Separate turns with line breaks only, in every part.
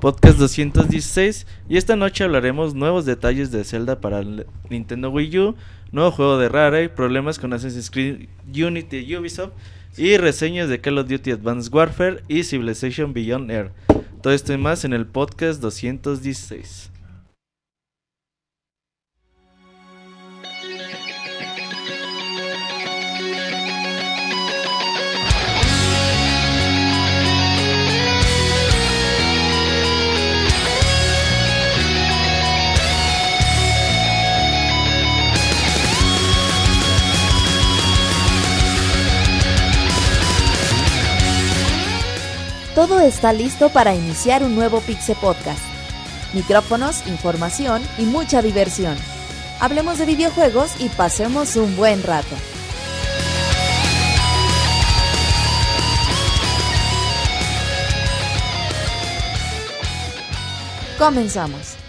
Podcast 216 y esta noche hablaremos nuevos detalles de Zelda para Nintendo Wii U, nuevo juego de Rare, problemas con Assassin's Creed Unity y Ubisoft y reseñas de Call of Duty Advanced Warfare y Civilization Beyond Air. Todo esto y más en el podcast 216.
Todo está listo para iniciar un nuevo Pixel Podcast. Micrófonos, información y mucha diversión. Hablemos de videojuegos y pasemos un buen rato. Comenzamos.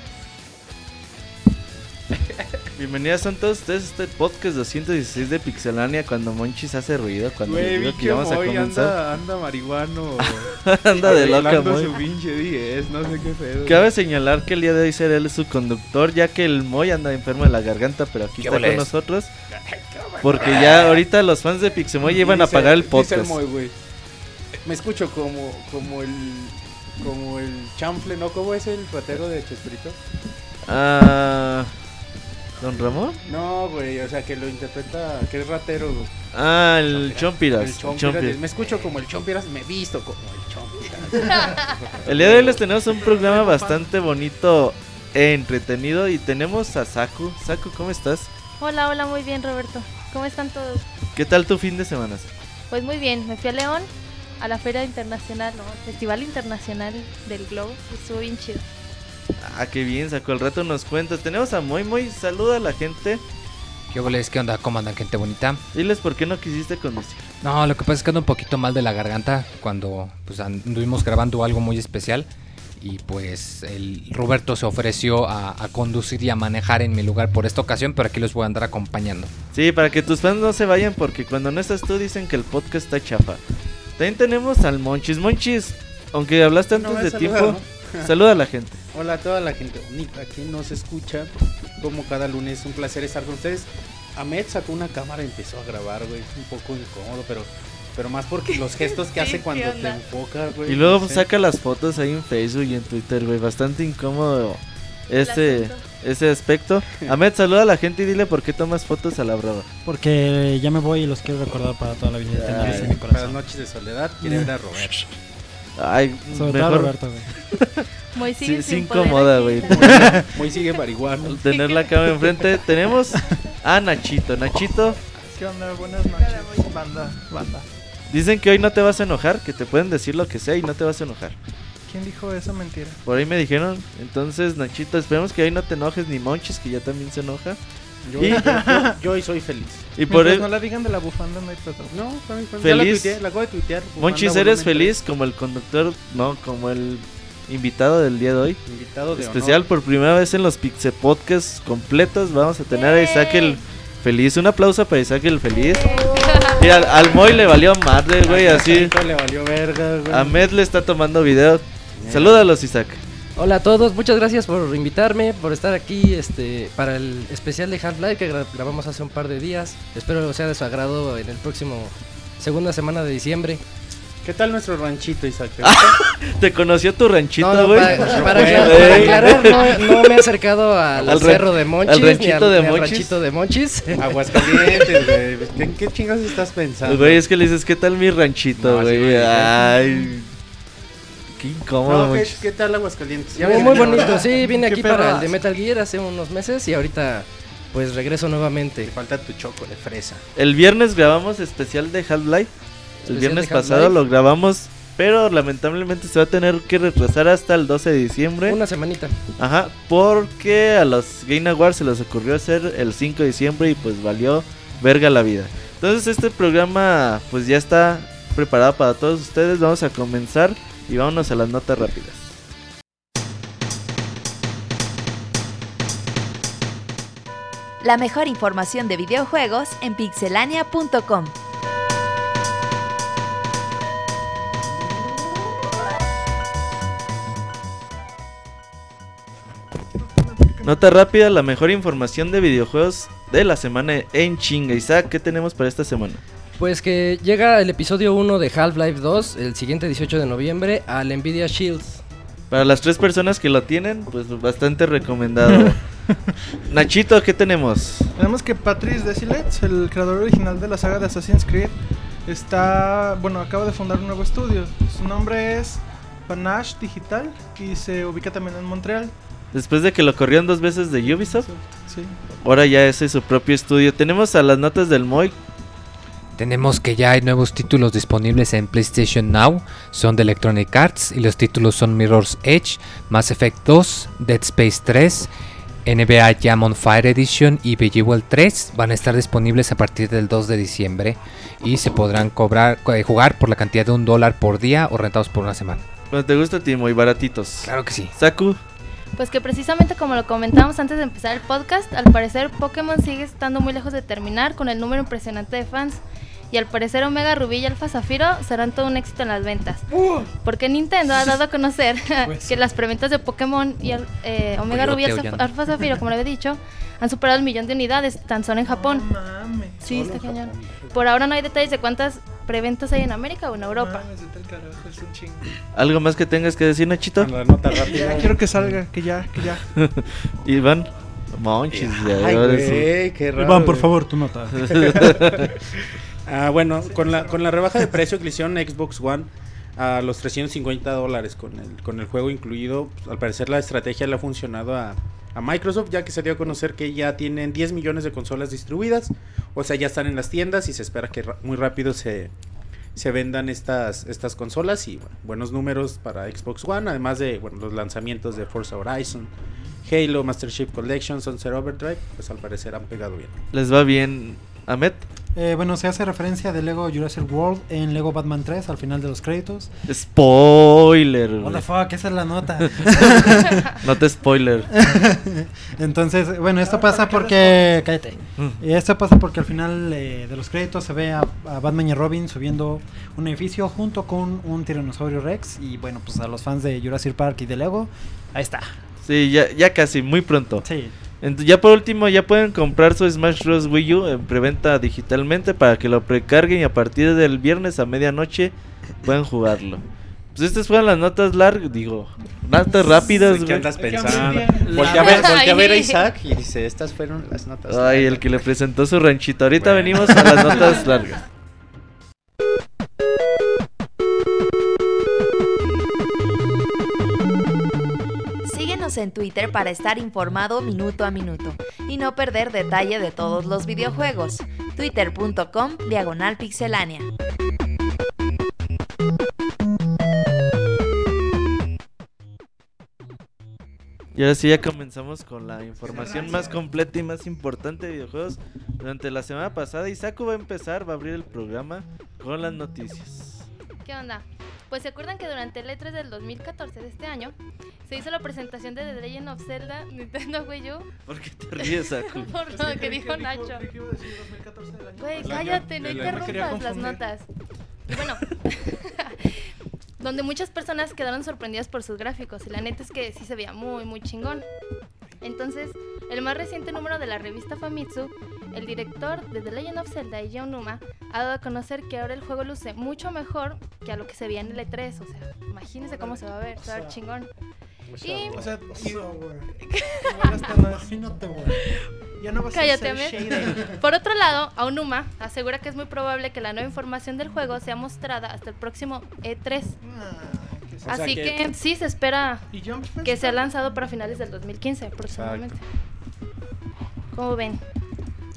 Bienvenidos a todos ustedes a este podcast 216 de Pixelania cuando Monchis hace ruido, cuando les digo que vamos a
Moy
comenzar.
anda, anda marihuano.
Anda de loca,
arreglando
Moy.
su pinche 10, no sé qué pedo.
Cabe señalar que el día de hoy será él su conductor, ya que el Moy anda enfermo de la garganta, pero aquí
¿Qué
está con nosotros. Porque ya ahorita los fans de Pixemoy ya iban a apagar el
dice
podcast.
Moy, güey. Me escucho como, como el como el chanfle, ¿no? ¿Cómo es el ratero de Chespirito?
Ah, ¿Don Ramón?
No, güey, o sea, que lo interpreta, que es ratero, güey.
Ah, el Chompiras.
El
el
Chompiras. Me escucho como el Chompiras, me visto como el Chompiras.
El día de hoy les tenemos un programa bastante bonito e entretenido y tenemos a Saku. Saku, ¿cómo estás?
Hola, hola, muy bien Roberto. ¿Cómo están todos?
¿Qué tal tu fin de semana?
Pues muy bien, me fui a León a la Feria Internacional, ¿no? Festival Internacional del Globo. Estuvo bien chido.
Ah, qué bien, Saku. Al rato nos cuentas. Tenemos a Moy Moy. Saluda a la gente.
¿Qué boles? ¿Qué onda? ¿Cómo andan, gente bonita?
Diles por qué no quisiste conducir.
No, lo que pasa es que ando un poquito mal de la garganta cuando pues anduvimos grabando algo muy especial y pues el Roberto se ofreció a, a conducir y a manejar en mi lugar por esta ocasión, pero aquí los voy a andar acompañando.
Sí, para que tus fans no se vayan porque cuando no estás tú dicen que el podcast está chafa. También tenemos al Monchis. Monchis, aunque hablaste antes de tiempo,
¿no?
Saluda a la gente.
Hola a toda la gente bonita que nos escucha. Como cada lunes, un placer estar con ustedes. Ahmed sacó una cámara y empezó a grabar, güey. Es un poco incómodo, pero, pero más porque los gestos que hace cuando
¿qué
te enfoca, güey.
Y luego
no sé.
saca las fotos ahí en Facebook y en Twitter, güey. Bastante incómodo ese, ese aspecto. Ahmed, saluda a la gente y dile por qué tomas fotos a la brava.
Porque ya me voy y los quiero recordar para toda la vida.
Ay,
Tenerlos en mi
para noches de soledad, quiere ver a Roberto.
Ay,
Sobre todo
mejor
Roberto, güey.
Muy sigue
sí
sin aquí,
güey.
Muy sigue marihuano.
tener la cámara enfrente. Tenemos a Nachito. Nachito,
¿Qué onda? Buenas noches, banda, banda.
dicen que hoy no te vas a enojar, que te pueden decir lo que sea y no te vas a enojar.
¿Quién dijo esa mentira?
Por ahí me dijeron. Entonces, Nachito, esperemos que hoy no te enojes ni Monchis, que ya también se enoja.
Yo,
Y-
yo- yo- yo hoy soy feliz.
Y por
Mientras
ahí,
no la digan de la bufanda, no hay.
No, fue- fue- ya la
Feliz.
tuiteé, la acabo de tuitear.
Monchis, eres
volumen
feliz como el conductor, no, como el invitado del día de hoy.
Invitado de
Especial
honor.
por primera vez en los Pixel Podcasts completos. Vamos a tener a Isaac el feliz. Un aplauso para Isaac el feliz. Y al, al Moy le valió madre, güey,
A
así.
Le valió verga, güey.
Ahmed le está tomando video. Salúdalos, Isaac.
Hola a todos, muchas gracias por invitarme, por estar aquí este, para el especial de Half-Life que gra- grabamos hace un par de días. Espero sea de su agrado en el próximo segunda semana de diciembre.
¿Qué tal nuestro ranchito, Isaac?
Te conoció tu ranchito,
No, no,
güey.
para, para para aclarar, no, no me he acercado al,
Al
cerro de Monchis,
al ranchito
ni al,
de
al
Monchis.
ranchito de Monchis.
Aguascalientes, güey. ¿En qué chingados estás pensando?
Güey, es que le dices, ¿qué tal mi ranchito, güey?
güey.
Ay. Qué incómodo,
No, ¿qué, tal Aguascalientes?
Muy,
ves
muy bonito, sí, vine
¿Qué
aquí para el de Metal Gear hace unos meses y ahorita pues regreso
Te
nuevamente.
falta tu choco de fresa.
El viernes grabamos especial de Half-Life. El viernes pasado lo grabamos, pero lamentablemente se va a tener que retrasar hasta el 12 de diciembre.
Una semanita.
Ajá, porque a los Game Awards se les ocurrió hacer el 5 de diciembre y pues valió verga la vida. Entonces este programa pues ya está preparado para todos ustedes. Vamos a comenzar y vámonos a las notas rápidas.
La mejor información de videojuegos en pixelania.com.
Nota rápida, la mejor información de videojuegos de la semana en chinga. Isaac, ¿qué tenemos para esta semana?
Pues que llega el episodio 1 de Half-Life 2, el siguiente 18 de noviembre, al Nvidia Shields.
Para las tres personas que lo tienen, pues bastante recomendado. Nachito, ¿qué tenemos?
Tenemos que Patrice Desilets, el creador original de la saga de Assassin's Creed, está, bueno, acaba de fundar un nuevo estudio. Su nombre es Panache Digital y se ubica también en Montreal.
Después de que lo corrieron dos veces de Ubisoft,
Sí.
ahora ya ese es su propio estudio. Tenemos a las notas del Moy.
Tenemos que ya hay nuevos títulos disponibles en PlayStation Now, son de Electronic Arts y los títulos son Mirror's Edge, Mass Effect 2, Dead Space 3, NBA Jam on Fire Edition y Bejeweled 3 van a estar disponibles a partir del 2 de diciembre y se podrán cobrar, eh, jugar por la cantidad de un dólar por día o rentados por una semana.
Cuando te gusta, Timo, y baratitos.
Claro que sí.
Saku,
Pues que precisamente como lo comentábamos antes de empezar el podcast, al parecer Pokémon sigue estando muy lejos de terminar con el número impresionante de fans. Y al parecer Omega Rubí y Alpha Zafiro serán todo un éxito en las ventas. Porque Nintendo ha dado a conocer que las preventas de Pokémon y eh, Omega Rubí y Alfa- Zafiro, como le había dicho, han superado el millón de unidades tan solo en Japón.
No mames.
Sí, está cañón.
Japón.
Por ahora no hay detalles de cuántas preventas hay en América o en Europa.
Mames, vete al carajo, es un chingo.
¿algo más que tengas que decir, Nachito?
Con la nota rápida.
Ya quiero que salga, que ya, que ya.
Iván. Monchis, ya,
Ay,
sí.
qué raro.
Iván, por
güey.
favor, tu nota.
Ah, bueno, con la, con la rebaja de precio que hicieron Xbox One a los 350 dólares con el, con el juego incluido, pues, al parecer la estrategia le ha funcionado a, a Microsoft, ya que se dio a conocer que ya tienen 10 millones de consolas distribuidas, o sea, ya están en las tiendas y se espera que muy rápido se, se vendan estas, estas consolas y bueno, buenos números para Xbox One, además de los lanzamientos de Forza Horizon, Halo, Master Chief Collection, Sunset Overdrive, pues al parecer han pegado bien.
¿Les va bien, Ahmed?
Eh, bueno, se hace referencia de Lego Jurassic World en Lego Batman 3 al final de los créditos.
Spoiler.
What the fuck, esa es la nota.
No te spoiler.
Entonces, bueno, esto pasa porque. Cállate. Y Esto pasa porque al final eh, de los créditos se ve a, a Batman y Robin subiendo un edificio junto con un tiranosaurio Rex. Y bueno, pues a los fans de Jurassic Park y de Lego, ahí está.
Sí, ya, ya casi, muy pronto.
Sí.
Ya por último, ya pueden comprar su Smash Bros. Wii U en preventa digitalmente para que lo precarguen y a partir del viernes a medianoche puedan jugarlo. Pues estas fueron las notas largas, digo, notas rápidas,
¿Qué andas pensando? Voltea a ver, voltea a ver a. Isaac y dice, estas fueron las notas.
Ay, el que le presentó su ranchito. Ahorita
Bueno.
venimos a las notas largas.
En Twitter para estar informado minuto a minuto y no perder detalle de todos los videojuegos. Twitter.com Diagonal Pixelánea.
Y ahora sí ya comenzamos con la información más completa y más importante de videojuegos. Durante la semana pasada, Isaku va a empezar, va a abrir el programa con las noticias.
¿Qué onda? Pues se acuerdan que durante el E3 del 2014 de este año se hizo la presentación de The Legend of Zelda Nintendo Wii U
¿Por qué te ríes, Saku?
por lo que dijo Nacho. Güey, cállate, no interrumpas las notas. Y bueno, donde muchas personas quedaron sorprendidas por sus gráficos y la neta es que sí se veía muy, muy chingón. Entonces, el más reciente número de la revista Famitsu, el director de The Legend of Zelda, Eiji Onuma, ha dado a conocer que ahora el juego luce mucho mejor que a lo que se veía en el E3. O sea, imagínense cómo se va a ver, se va a ver chingón. Y
O sea,
Cállate. Por otro lado, Aonuma asegura que es muy probable que la nueva información del juego sea mostrada hasta el próximo E3.
Ah,
Así
que-
que, sí se espera que sea lanzado para finales del 2015 aproximadamente. ¿Cómo ven?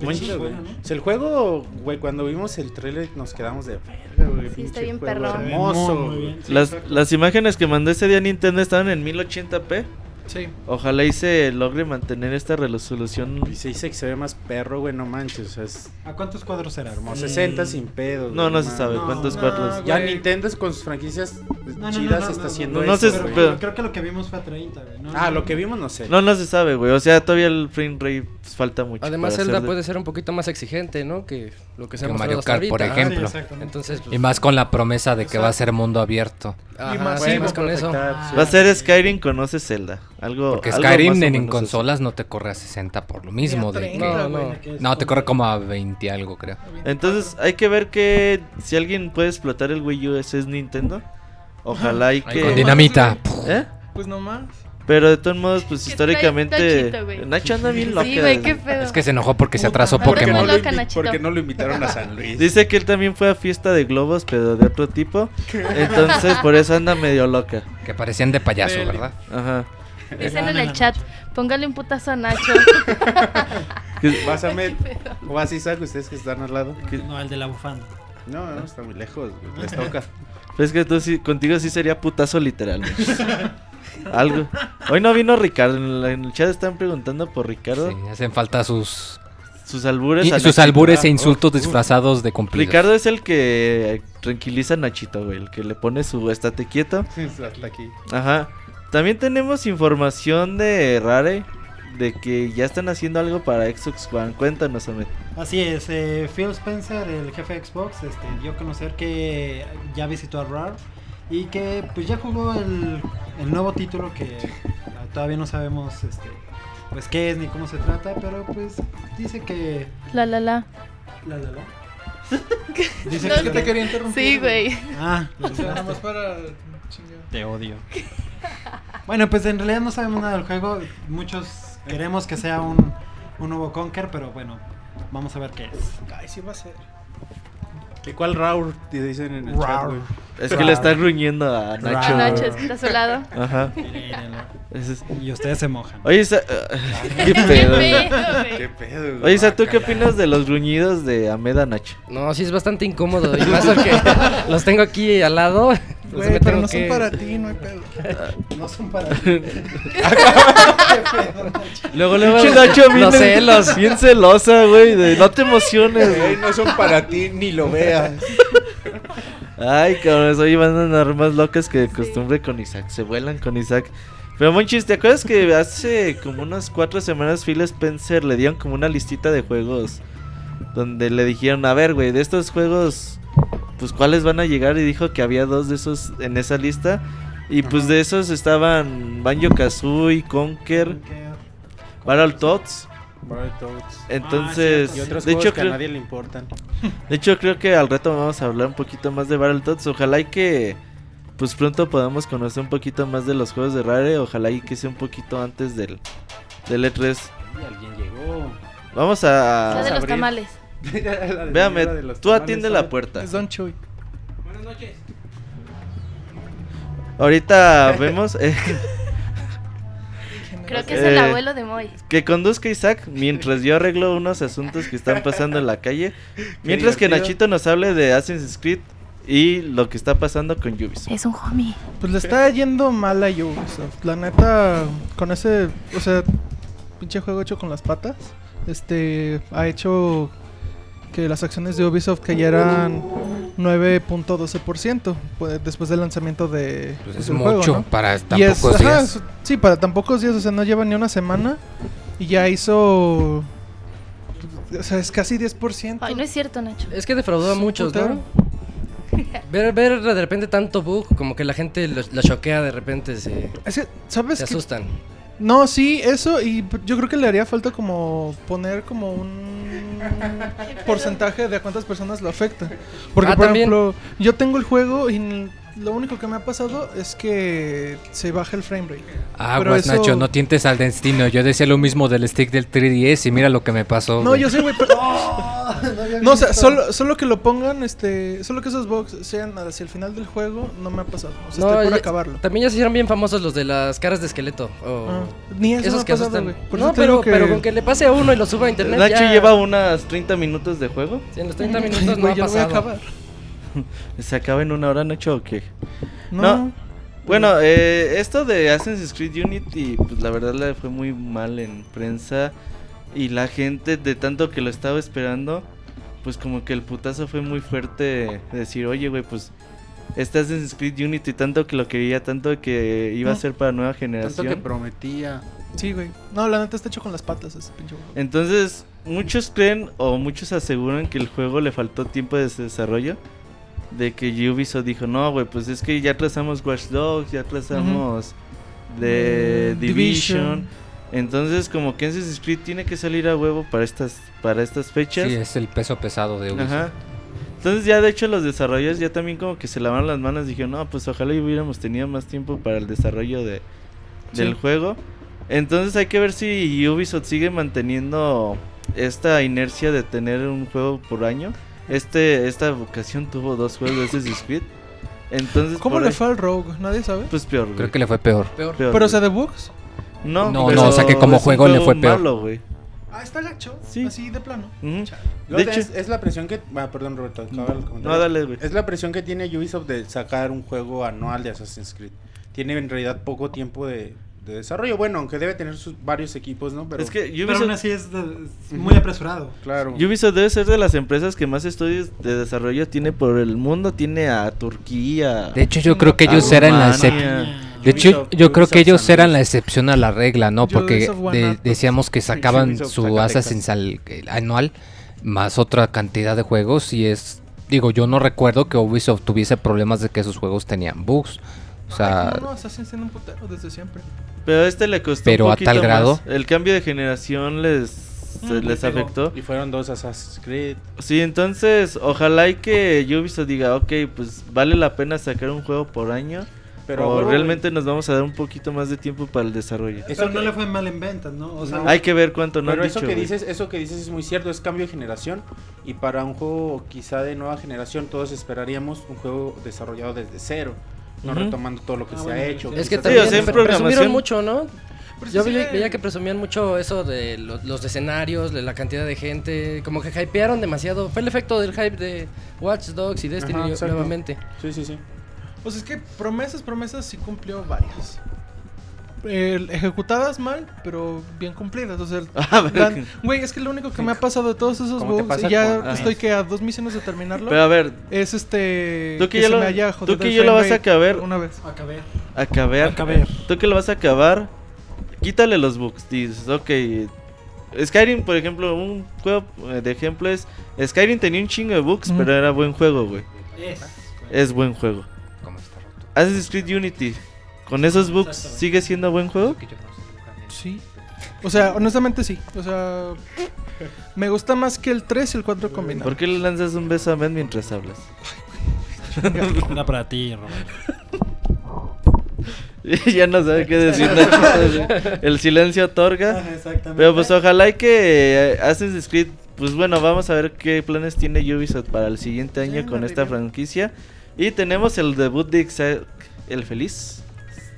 Muy chido, güey.
¿no?
O sea, el juego, güey, cuando vimos el trailer nos quedamos de verga, güey.
Sí, está bien perrón.
Hermoso.
Muy, bien. Sí,
Las, las imágenes que mandó ese día Nintendo estaban en 1080p.
Sí.
Ojalá y se logre mantener esta resolución.
Y se dice que se ve más perro, güey, no manches. O sea, es
¿A cuántos cuadros será?
como 60 sin pedos.
No,
güey,
no se sabe
No,
cuántos
no,
cuadros.
Ya
güey.
Nintendo con sus franquicias
No, no, no,
chidas
no,
está
no,
haciendo
no, no
eso,
se-
güey.
pero-
Creo que lo que vimos fue a 30, güey. ¿no?
Ah, lo que vimos no sé.
No, no se sabe, güey. O sea, todavía el frame rate pues, falta mucho.
Además, Zelda
de-
puede ser un poquito más exigente, ¿no? Que lo que se ha
Que Mario Kart, por ejemplo.
Sí.
Entonces, pues,
Y más con la promesa de que va a ser mundo abierto.
ajá,
Y más-
sí,
sí,
más con eso.
Va a ser Skyrim conoce Zelda. Algo,
Porque
algo
Skyrim en, en consolas no te corre a 60 por lo mismo. De que-
30,
No,
güey.
no.
no, te corre como a 20 algo, creo.
Entonces hay que ver que si alguien puede explotar el Wii U, ese es Nintendo. Ojalá y que...
con dinamita.
¿Eh?
Pues nomás.
Pero de todos modos, pues históricamente...
Nachito.
Nacho anda bien loca.
Sí, güey, qué pedo.
Es que se enojó porque se atrasó
no,
Pokémon.
Loca, Nachito.
porque no lo invitaron a San Luis.
Dice que él también fue a fiesta de globos, pero de otro tipo. Entonces, por eso anda medio loca.
Que parecían de payaso. ¿verdad?
Ajá.
Dicen en el chat, póngale un putazo a Nacho.
Pásame. O así Isaac, ustedes que están al lado.
No, el de la bufanda.
No, no, está muy lejos. Les toca.
Pues que tú sí, contigo sí sería putazo literal. Algo. Hoy no vino Ricardo. En, la- en el chat están preguntando por Ricardo.
Sí, hacen falta sus,
Sus albures.
y-
a
sus albures e insultos disfrazados de cumplidos.
Ricardo es el que tranquiliza a Nachito, güey. El que le pone su estate quieto.
Hasta aquí.
Ajá. También tenemos información de Rare. De que ya están haciendo algo para Xbox One. Cuéntanos, Ahmed.
Así es, eh, Phil Spencer, el jefe de Xbox, este, dio a conocer que ya visitó a Rare y que pues ya jugó el, el nuevo título que todavía no sabemos este, pues qué es ni cómo se trata, pero pues dice que...
La la la.
La, la, la. Dice
No,
Es que te quería interrumpir.
Sí, güey.
Ah,
O sea, nada más para.
Te odio. Bueno, pues en realidad no sabemos nada del juego. Muchos queremos que sea un, un nuevo Conker, pero bueno, vamos a ver qué es.
Ay, sí va a ser.
¿Y cuál Raur? Te dicen en el chat, güey.
Es que le está gruñendo a Nacho.
A Nacho está a su lado.
Ajá. Es-
Y ustedes se mojan.
Oye, Isa... qué
Qué
pedo.
¿Qué pedo, güey?
Oye, Isa, ¿tú qué opinas de los gruñidos de Ameda Nacho?
No, sí es bastante incómodo. Y más porque los tengo aquí al lado.
Güey, pero no son para ti, no hay pedo.
No son para
Luego, luego,
Los-
Nacho
los
bien,
celos.
bien celosa, güey, de no te emociones,
Güey,
güey.
no son para ti, ni lo veas.
Ay, cabrón, hoy van a andar más locas que de costumbre con Isaac. Se vuelan con Isaac. Pero Monchis, ¿te acuerdas que hace como unas cuatro semanas Phil Spencer le dieron como una listita de juegos? Donde le dijeron, a ver, güey, de estos juegos, pues cuáles van a llegar? Y dijo que había dos de esos en esa lista. Y pues de esos estaban Banjo Kazooie, Conker, Battletoads. Entonces,
Y otros
de hecho,
que a
creo,
nadie le importan.
de hecho, creo que al rato vamos a hablar un poquito más de Battletoads. Ojalá y que pues pronto podamos conocer un poquito más de los juegos de Rare. Ojalá y que sea un poquito antes del, del E3.
Y alguien llegó.
Vamos
La de
a...
A
los tamales.
Véame, tú atiende la puerta.
Es Don Chuy.
Ahorita vemos eh,
Creo que es
Eh,
el abuelo de Moy.
que conduzca Isaac mientras yo arreglo unos asuntos que están pasando en la calle. Mientras que. Nachito nos hable de Assassin's Creed y lo que está pasando con Ubisoft.
Es un homie.
Pues le está yendo mal a Ubisoft. La neta, con ese, o sea, pinche juego hecho con las patas, este, ha hecho que las acciones de Ubisoft cayeran 9.12% pues, después del lanzamiento de
Pues
pues,
es
del
mucho
juego, ¿no?
para tan
Y es-
pocos
ajá,
días.
es- sí, para tan pocos días, o sea, no lleva ni una semana y ya hizo, o sea, es casi 10%.
Ay, no es cierto, Nacho.
Es que defraudó a muchos. ¿no? Ver, ver de repente tanto bug, como que la gente lo- la choquea de repente, se,
Es que, ¿sabes
se asustan.
No, sí, eso y yo creo que le haría falta como poner como un porcentaje de a cuántas personas lo afecta. Porque
Ah,
por
también.
ejemplo, yo tengo el juego y lo único que me ha pasado es que se baja el frame rate. Pero
Aguas,
eso-
Nacho, no tientes al destino. Yo decía lo mismo del stick del 3DS y mira lo que me pasó.
No,
güey.
yo sé, güey, pero No, o sea, solo, solo que lo pongan, este, solo que esos bugs sean hacia el final del juego, no me ha pasado. O sea,
No,
estoy por
ya-
acabarlo.
También ya se hicieron bien famosos los de las caras de esqueleto. o-
Ah, ni eso me
esos
ha
que
pasado. Por
No, pero,
digo que-
pero con que le pase a uno y lo suba a internet.
Nacho
ya-
lleva unos 30 minutos de juego.
Sí, en los 30 minutos no
Güey,
ha
lo voy a
pasado.
acabar.
¿Se acaba en una hora, Nacho, o qué?
No.
No. Bueno, eh, esto de Assassin's Creed Unity, pues la verdad le fue muy mal en prensa. Y la gente, de tanto que lo estaba esperando, pues como que el putazo fue muy fuerte. de Decir, oye, güey, pues este Assassin's Creed Unity, tanto que lo quería, tanto que iba a ser para nueva
Tanto
generación.
que prometía.
Sí, güey. No, la neta está hecho con las patas ese pinche juego.
Entonces, muchos creen o muchos aseguran que el juego le faltó tiempo de desarrollo. De que Ubisoft dijo, no, güey, pues es que ya trazamos Watch Dogs, ya trazamos de de Division. Entonces, como que Assassin's Creed tiene que salir a huevo para estas para estas fechas.
Sí, es el peso pesado de Ubisoft.
Ajá. Entonces ya de hecho los desarrolladores ya también como que se lavaron las manos y dijeron, no, pues ojalá hubiéramos tenido más tiempo para el desarrollo de, del
Sí.
juego. Entonces hay que ver si Ubisoft sigue manteniendo esta inercia de tener un juego por año. Este, esta ocasión tuvo dos juegos de Assassin's Creed. Entonces,
¿Cómo le
ahí-
fue al Rogue? ¿Nadie sabe?
Pues peor, güey.
Creo que le fue peor.
Peor.
Peor,
Pero, o sea, de bugs.
No,
No,
pero
no, o sea que como juego le fue peor.
malo, güey.
Ah, está gacho.
Sí.
Así de plano.
De
es,
hecho,
es la presión que. Ah, perdón, Roberto. acaba el comentario.
no, dale, güey.
Es la presión que tiene Ubisoft de sacar un juego anual de Assassin's Creed. Tiene en realidad poco tiempo de, de desarrollo. Bueno, aunque debe tener sus varios equipos, ¿no? Pero,
Es que
Pero aún
Ubisoft,
así es, de- es muy apresurado.
claro.
Ubisoft debe ser de las empresas que más estudios de desarrollo tiene por el mundo. Tiene a Turquía.
De hecho, yo creo que ellos eran la excepción. De hecho,
Ubisoft-
yo creo que ellos eran la excepción a la regla, ¿no? Porque de- decíamos que sacaban
Ubisoft
su. Assassin's al- el anual más otra cantidad de juegos y es digo, yo no recuerdo que Ubisoft tuviese problemas de que esos juegos tenían bugs. O sea,
Ay, no, no, Assassin's tiene un putero desde siempre.
Pero a este le costó
Pero
un
a
poquito
tal grado.
más. El cambio de generación les, se-
Mm,
les
pegó.
afectó.
Y fueron dos Assassin's Creed.
Sí, entonces ojalá y que Ubisoft diga, ok, pues vale la pena sacar un juego por año.
Pero
o realmente nos vamos a dar un poquito más de tiempo para el desarrollo.
Eso
no le fue mal en ventas, ¿no? O sea,
No.
Hay que ver cuánto no
Pero
han
eso
dicho,
que
güey.
dices, eso que dices es muy cierto, es cambio de generación y para un juego quizá de nueva generación todos esperaríamos un juego desarrollado desde cero, no retomando todo lo que
Ah,
se
bueno,
ha hecho.
Es que también pre- presumieron mucho, ¿no? Yo veía que presumían mucho eso de lo- los escenarios, de la cantidad de gente, como que hypearon demasiado. Fue el efecto del hype de Watch Dogs y Destiny
Ajá,
nuevamente.
Sí, sí, sí.
Pues es que promesas, promesas sí cumplió varias. Eh, ejecutadas mal, pero bien cumplidas. O sea,
A ver,
dan- güey, es que lo único que me ha pasado de todos esos
¿Cómo te
bugs, y ya
con-
estoy que a dos misiones de terminarlo,
Pero a ver,
es este.
Tú que ya
se
lo-
me haya
tú que ya lo vas a acabar.
Una vez.
acabar.
acabar.
Acabar.
Tú que lo vas a acabar, quítale los bugs. Dices, ok. Skyrim, por ejemplo, un juego eh, de ejemplo es. Skyrim tenía un chingo de bugs, pero era buen juego, güey.
Es.
Es buen juego.
¿Cómo está roto?
Assassin's Creed Unity, con esos bugs. ¿sigue siendo buen juego?
Sí. O sea, honestamente sí. O sea, me gusta más que el 3 y el 4 combinados.
¿Por qué le lanzas un beso a Ben mientras hablas?
Era para ti, Robert.
ya no sabe qué decir. Nacho. El silencio otorga.
Exactamente.
Pero pues ojalá y que eh, Assassin's Creed, pues bueno, vamos a ver qué planes tiene Ubisoft para el siguiente año
Sí,
con esta franquicia. Y tenemos el debut de Isaac el Feliz.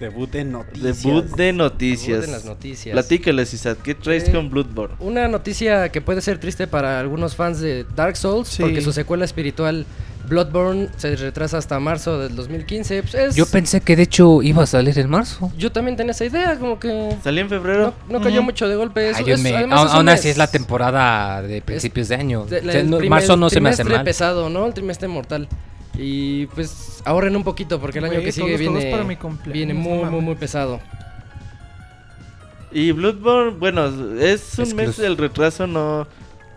Debut de noticias.
Debut de noticias.
Debut en las noticias.
Platícales, Isaac, ¿qué traes
Eh,
con Bloodborne?
Una noticia que puede ser triste para algunos fans de Dark Souls,
Sí.
porque su secuela espiritual Bloodborne se retrasa hasta marzo del 2015. Pues, es-
Yo pensé que de hecho iba a salir en marzo.
yo también tenía esa idea, como que
¿Salí en febrero?
no, no cayó mucho de golpe. Eso,
Ayúdame.
es- además
Aún
es
así es la temporada de principios de año.
de-
O sea,
el
no-
primer-
marzo no se me hace
trimestre
mal.
pesado, ¿no? El trimestre mortal. Y pues ahorren un poquito porque el año que sigue
todos
viene,
para
viene
no
muy, muy, muy pesado.
Y Bloodborne, bueno, es un mes del retraso, no...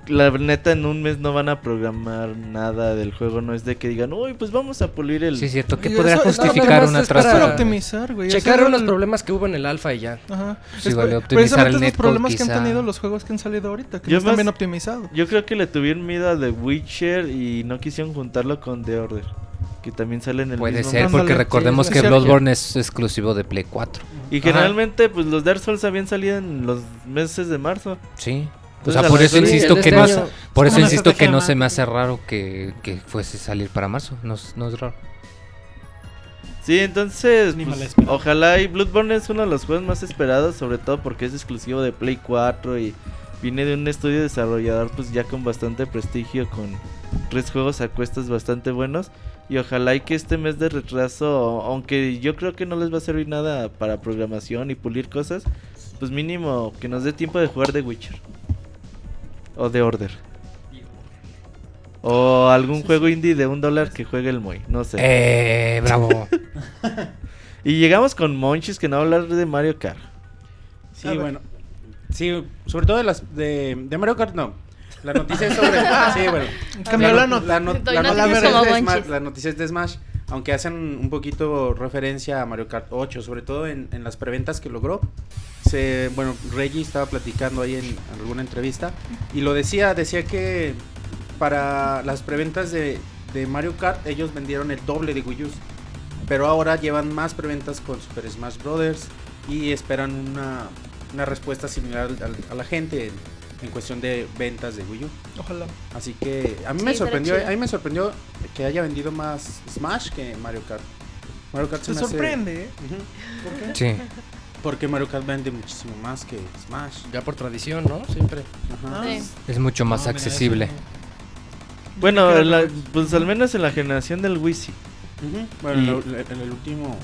La neta, en un mes no van a programar nada del juego, no es de que digan, uy, pues vamos a pulir el...
Sí, es cierto. ¿Qué
Y
podría justificar
además
un
es para-
Es para
atraso?
optimizar, güey.
Checar
Ese
unos
era el-
problemas que hubo en el alfa y ya.
Ajá.
Sí,
Es
vale, optimizar el netcode,
problemas que
quizá.
han tenido los juegos que han salido ahorita, que
Yo
no están
más-
bien optimizados.
Yo creo que le tuvieron miedo a The Witcher y no quisieron juntarlo con The Order, que también sale en el
Puede
mismo
ser,
mes.
porque recordemos
sí,
que. Bloodborne es exclusivo de Play 4.
Y generalmente, pues los Dark Souls habían salido en los meses de marzo.
Sí. O sea,
a
por eso insisto que
este
no, por
es
eso insisto que no se me hace raro que, que fuese salir para marzo. No, es- no es raro.
Sí, entonces, pues, ojalá y Bloodborne es uno de los juegos más esperados, sobre todo porque es exclusivo de Play 4 y viene de un estudio desarrollador pues ya con bastante prestigio, con tres juegos a cuestas bastante buenos. Y ojalá y que este mes de retraso, aunque yo creo que no les va a servir nada para programación y pulir cosas, pues mínimo que nos dé tiempo de jugar The Witcher. O The Order. O algún juego indie de un dólar que juegue el Moy, no sé.
Eh, bravo.
Y llegamos con Monchis que no va a hablar de Mario Kart.
Sí, bueno. Sí, sobre todo de las de, de Mario Kart no. La noticia es sobre Sí, bueno.
Cambió la
no- la, no- la noticia es de Smash, la noticia es de Smash. Aunque hacen un poquito referencia a Mario Kart 8, sobre todo en, en las preventas que logró. Bueno, Reggie estaba platicando ahí en alguna entrevista y lo decía, decía que para las preventas de, de Mario Kart ellos vendieron el doble de Wii U. Pero ahora llevan más preventas con Super Smash Brothers y esperan una, una respuesta similar a la gente en, cuestión de ventas de Wii U.
Ojalá.
Así que a mí
Sí,
me sorprendió, a mí me sorprendió que haya vendido más Smash que Mario Kart. Mario Kart se
Se
me hace-
sorprende, ¿eh?
¿Por qué?
Sí.
Porque Mario Kart vende muchísimo más que Smash.
Ya por tradición, ¿no? Siempre.
Ajá.
Sí.
Es mucho más
No, mira,
accesible.
eso
Bueno, la- pues al menos en la generación del Wii sí.
Ujú. Bueno,
Y-
el último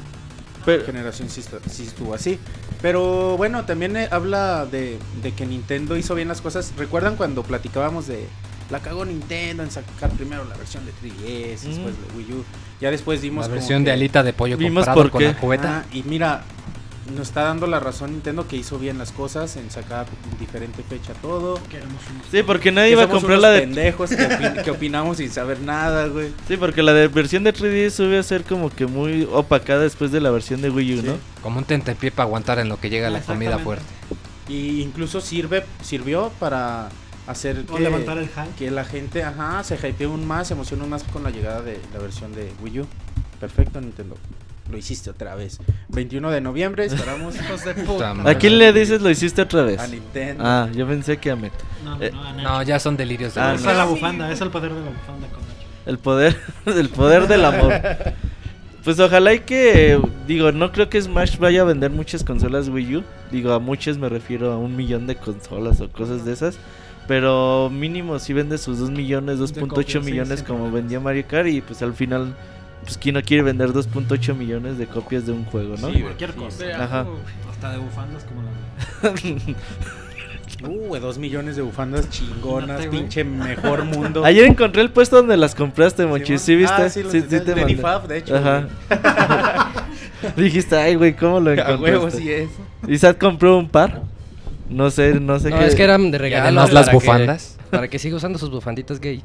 Pero,
generación sí, sí estuvo así. Pero bueno, también eh, habla de, de que Nintendo hizo bien las cosas. ¿Recuerdan cuando platicábamos de la cagó Nintendo en sacar primero la versión de 3DS, después de Wii U? Ya después dimos
La
como
versión de
que-
alita de pollo
Vimos
comprado
por
con
qué.
la cubeta.
Ah, y mira, nos está dando la razón Nintendo que hizo bien las cosas en sacar en diferente fecha todo.
sí, porque nadie
Que
iba a comprar
unos
la de...
pendejos que, opin- que opinamos sin saber nada, güey.
Sí, porque la de versión de 3DS iba a ser como que muy opacada después de la versión de Wii U,
Sí.
¿no?
Como un tentempié para aguantar en lo que llega la comida
Exactamente.
fuerte.
Y incluso sirve, sirvió para hacer
O
que,
levantar el hype.
que la gente, ajá, se hypee aún más, se emocione aún más con la llegada de la versión de Wii U. Perfecto, Nintendo. Lo hiciste otra vez. 21 de noviembre, esperamos
Hijos de
Puta.
¿A quién le dices lo hiciste otra vez?
a Nintendo.
Ah, yo pensé que a Met.
No,
Eh,
no, Nacho.
No, ya son delirios de
Ah,
es la bufanda, es el poder de la bufanda con Nacho.
El poder, el poder del amor. Pues ojalá y que, digo, no creo que Smash vaya a vender muchas consolas Wii U. Digo, a muchas me refiero a un millón de consolas o cosas de esas. Pero mínimo si vende sus 2 millones, 2.8
copias, sí,
millones
sin
como vendía Mario Kart. Y pues al final, pues quién no quiere vender 2.8 millones de copias de un juego, ¿no?
Sí,
Cualquier
sí.
cosa.
Ajá.
Hasta de bufandas como la
Uh, dos millones de bufandas chingonas, pinche mejor mundo.
Ayer encontré el puesto donde las compraste, Monchi. ¿Sí viste?
Ah, sí, lo tenía
te
de
mandé.
De hecho.
Ajá. Dijiste, ay, güey, ¿cómo lo
A
encontraste?
huevo, sí es.
Isaac compró un par. No sé, no sé
No,
qué.
es que eran de
Y
regalo.
además las
que-
bufandas.
para que siga usando sus bufanditas gay.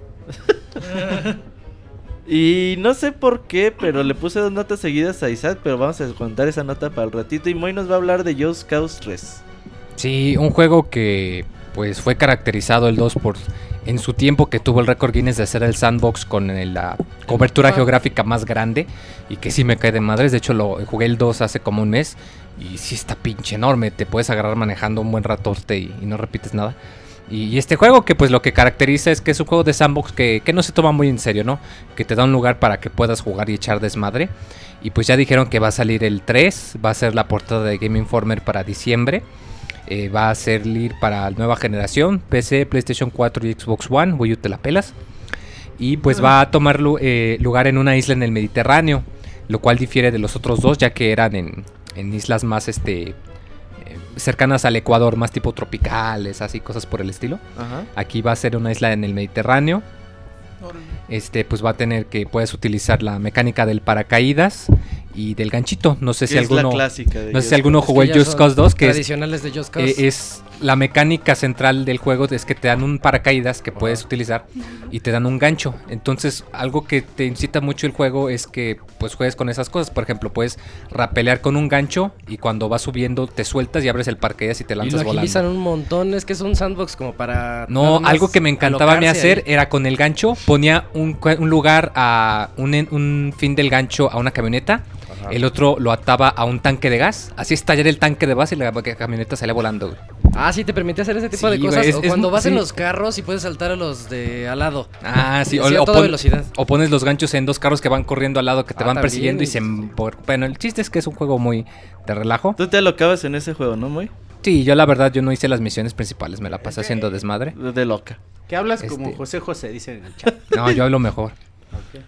Y no sé por qué, pero le puse dos notas seguidas a Isaac, pero vamos a contar esa nota para el ratito. Y Moy nos va a hablar de Just Cause 3.
Sí, un juego que pues fue caracterizado el 2 por en su tiempo que tuvo el récord Guinness de ser el sandbox con la cobertura geográfica más grande y que sí me cae de madres. De hecho, lo jugué el 2 hace como un mes y sí está pinche enorme. Te puedes agarrar manejando un buen ratote y, y no repites nada. Y, y este juego que pues lo que caracteriza es que es un juego de sandbox que, que no se toma muy en serio, ¿no? Que te da un lugar para que puedas jugar y echar desmadre. Y pues ya dijeron que va a salir el 3, va a ser la portada de Game Informer para diciembre. Eh, va a salir para nueva generación, PC, PlayStation 4 y Xbox One, Wii U te la pelas. Y pues va a tomar eh, lugar en una isla en el Mediterráneo, lo cual difiere de los otros dos, ya que eran en, en islas más este cercanas al Ecuador, más tipo tropicales, así cosas por el estilo.
Ajá.
Aquí va a ser una isla en el Mediterráneo. Este, pues va a tener que puedes utilizar la mecánica del paracaídas y del ganchito. No sé si
es la
alguno,
clásica de
no sé si alguno jugó el Just Cause 2, que es
Tradicionales de Just
eh,
Cause.
es la mecánica central del juego es que te dan un paracaídas que puedes utilizar y te dan un gancho. Entonces, algo que te incita mucho el juego es que pues juegues con esas cosas. Por ejemplo, puedes rapelear con un gancho y cuando vas subiendo te sueltas y abres el paracaídas y te
y lo
lanzas
agilizan
volando.
un montón. Es que es un sandbox como para.
No, algo que me encantaba a mí hacer
ahí.
era con el gancho, ponía un, lugar a un, en- un fin del gancho a una camioneta, el otro lo ataba a un tanque de gas, así estallar el tanque de gas y la ca- camioneta salía volando. güey.
Ah, sí, te permite hacer ese tipo
Sí,
de cosas.
es-
o
es
cuando vas en los carros y puedes saltar a los de al lado.
Ah, sí,
Sí,
o,
a
o
toda
pon-
velocidad.
o pones los ganchos en dos carros que van corriendo al lado que te
Ah,
van
también.
persiguiendo y se... Bueno, el chiste es que es un juego muy de relajo.
Tú te alocabas en ese juego, ¿no, Moy?
Sí, yo la verdad yo no hice las misiones principales, me la pasé haciendo desmadre.
De, de loca.
Que hablas como
Este-
José José, dicen en el chat.
No, yo hablo mejor.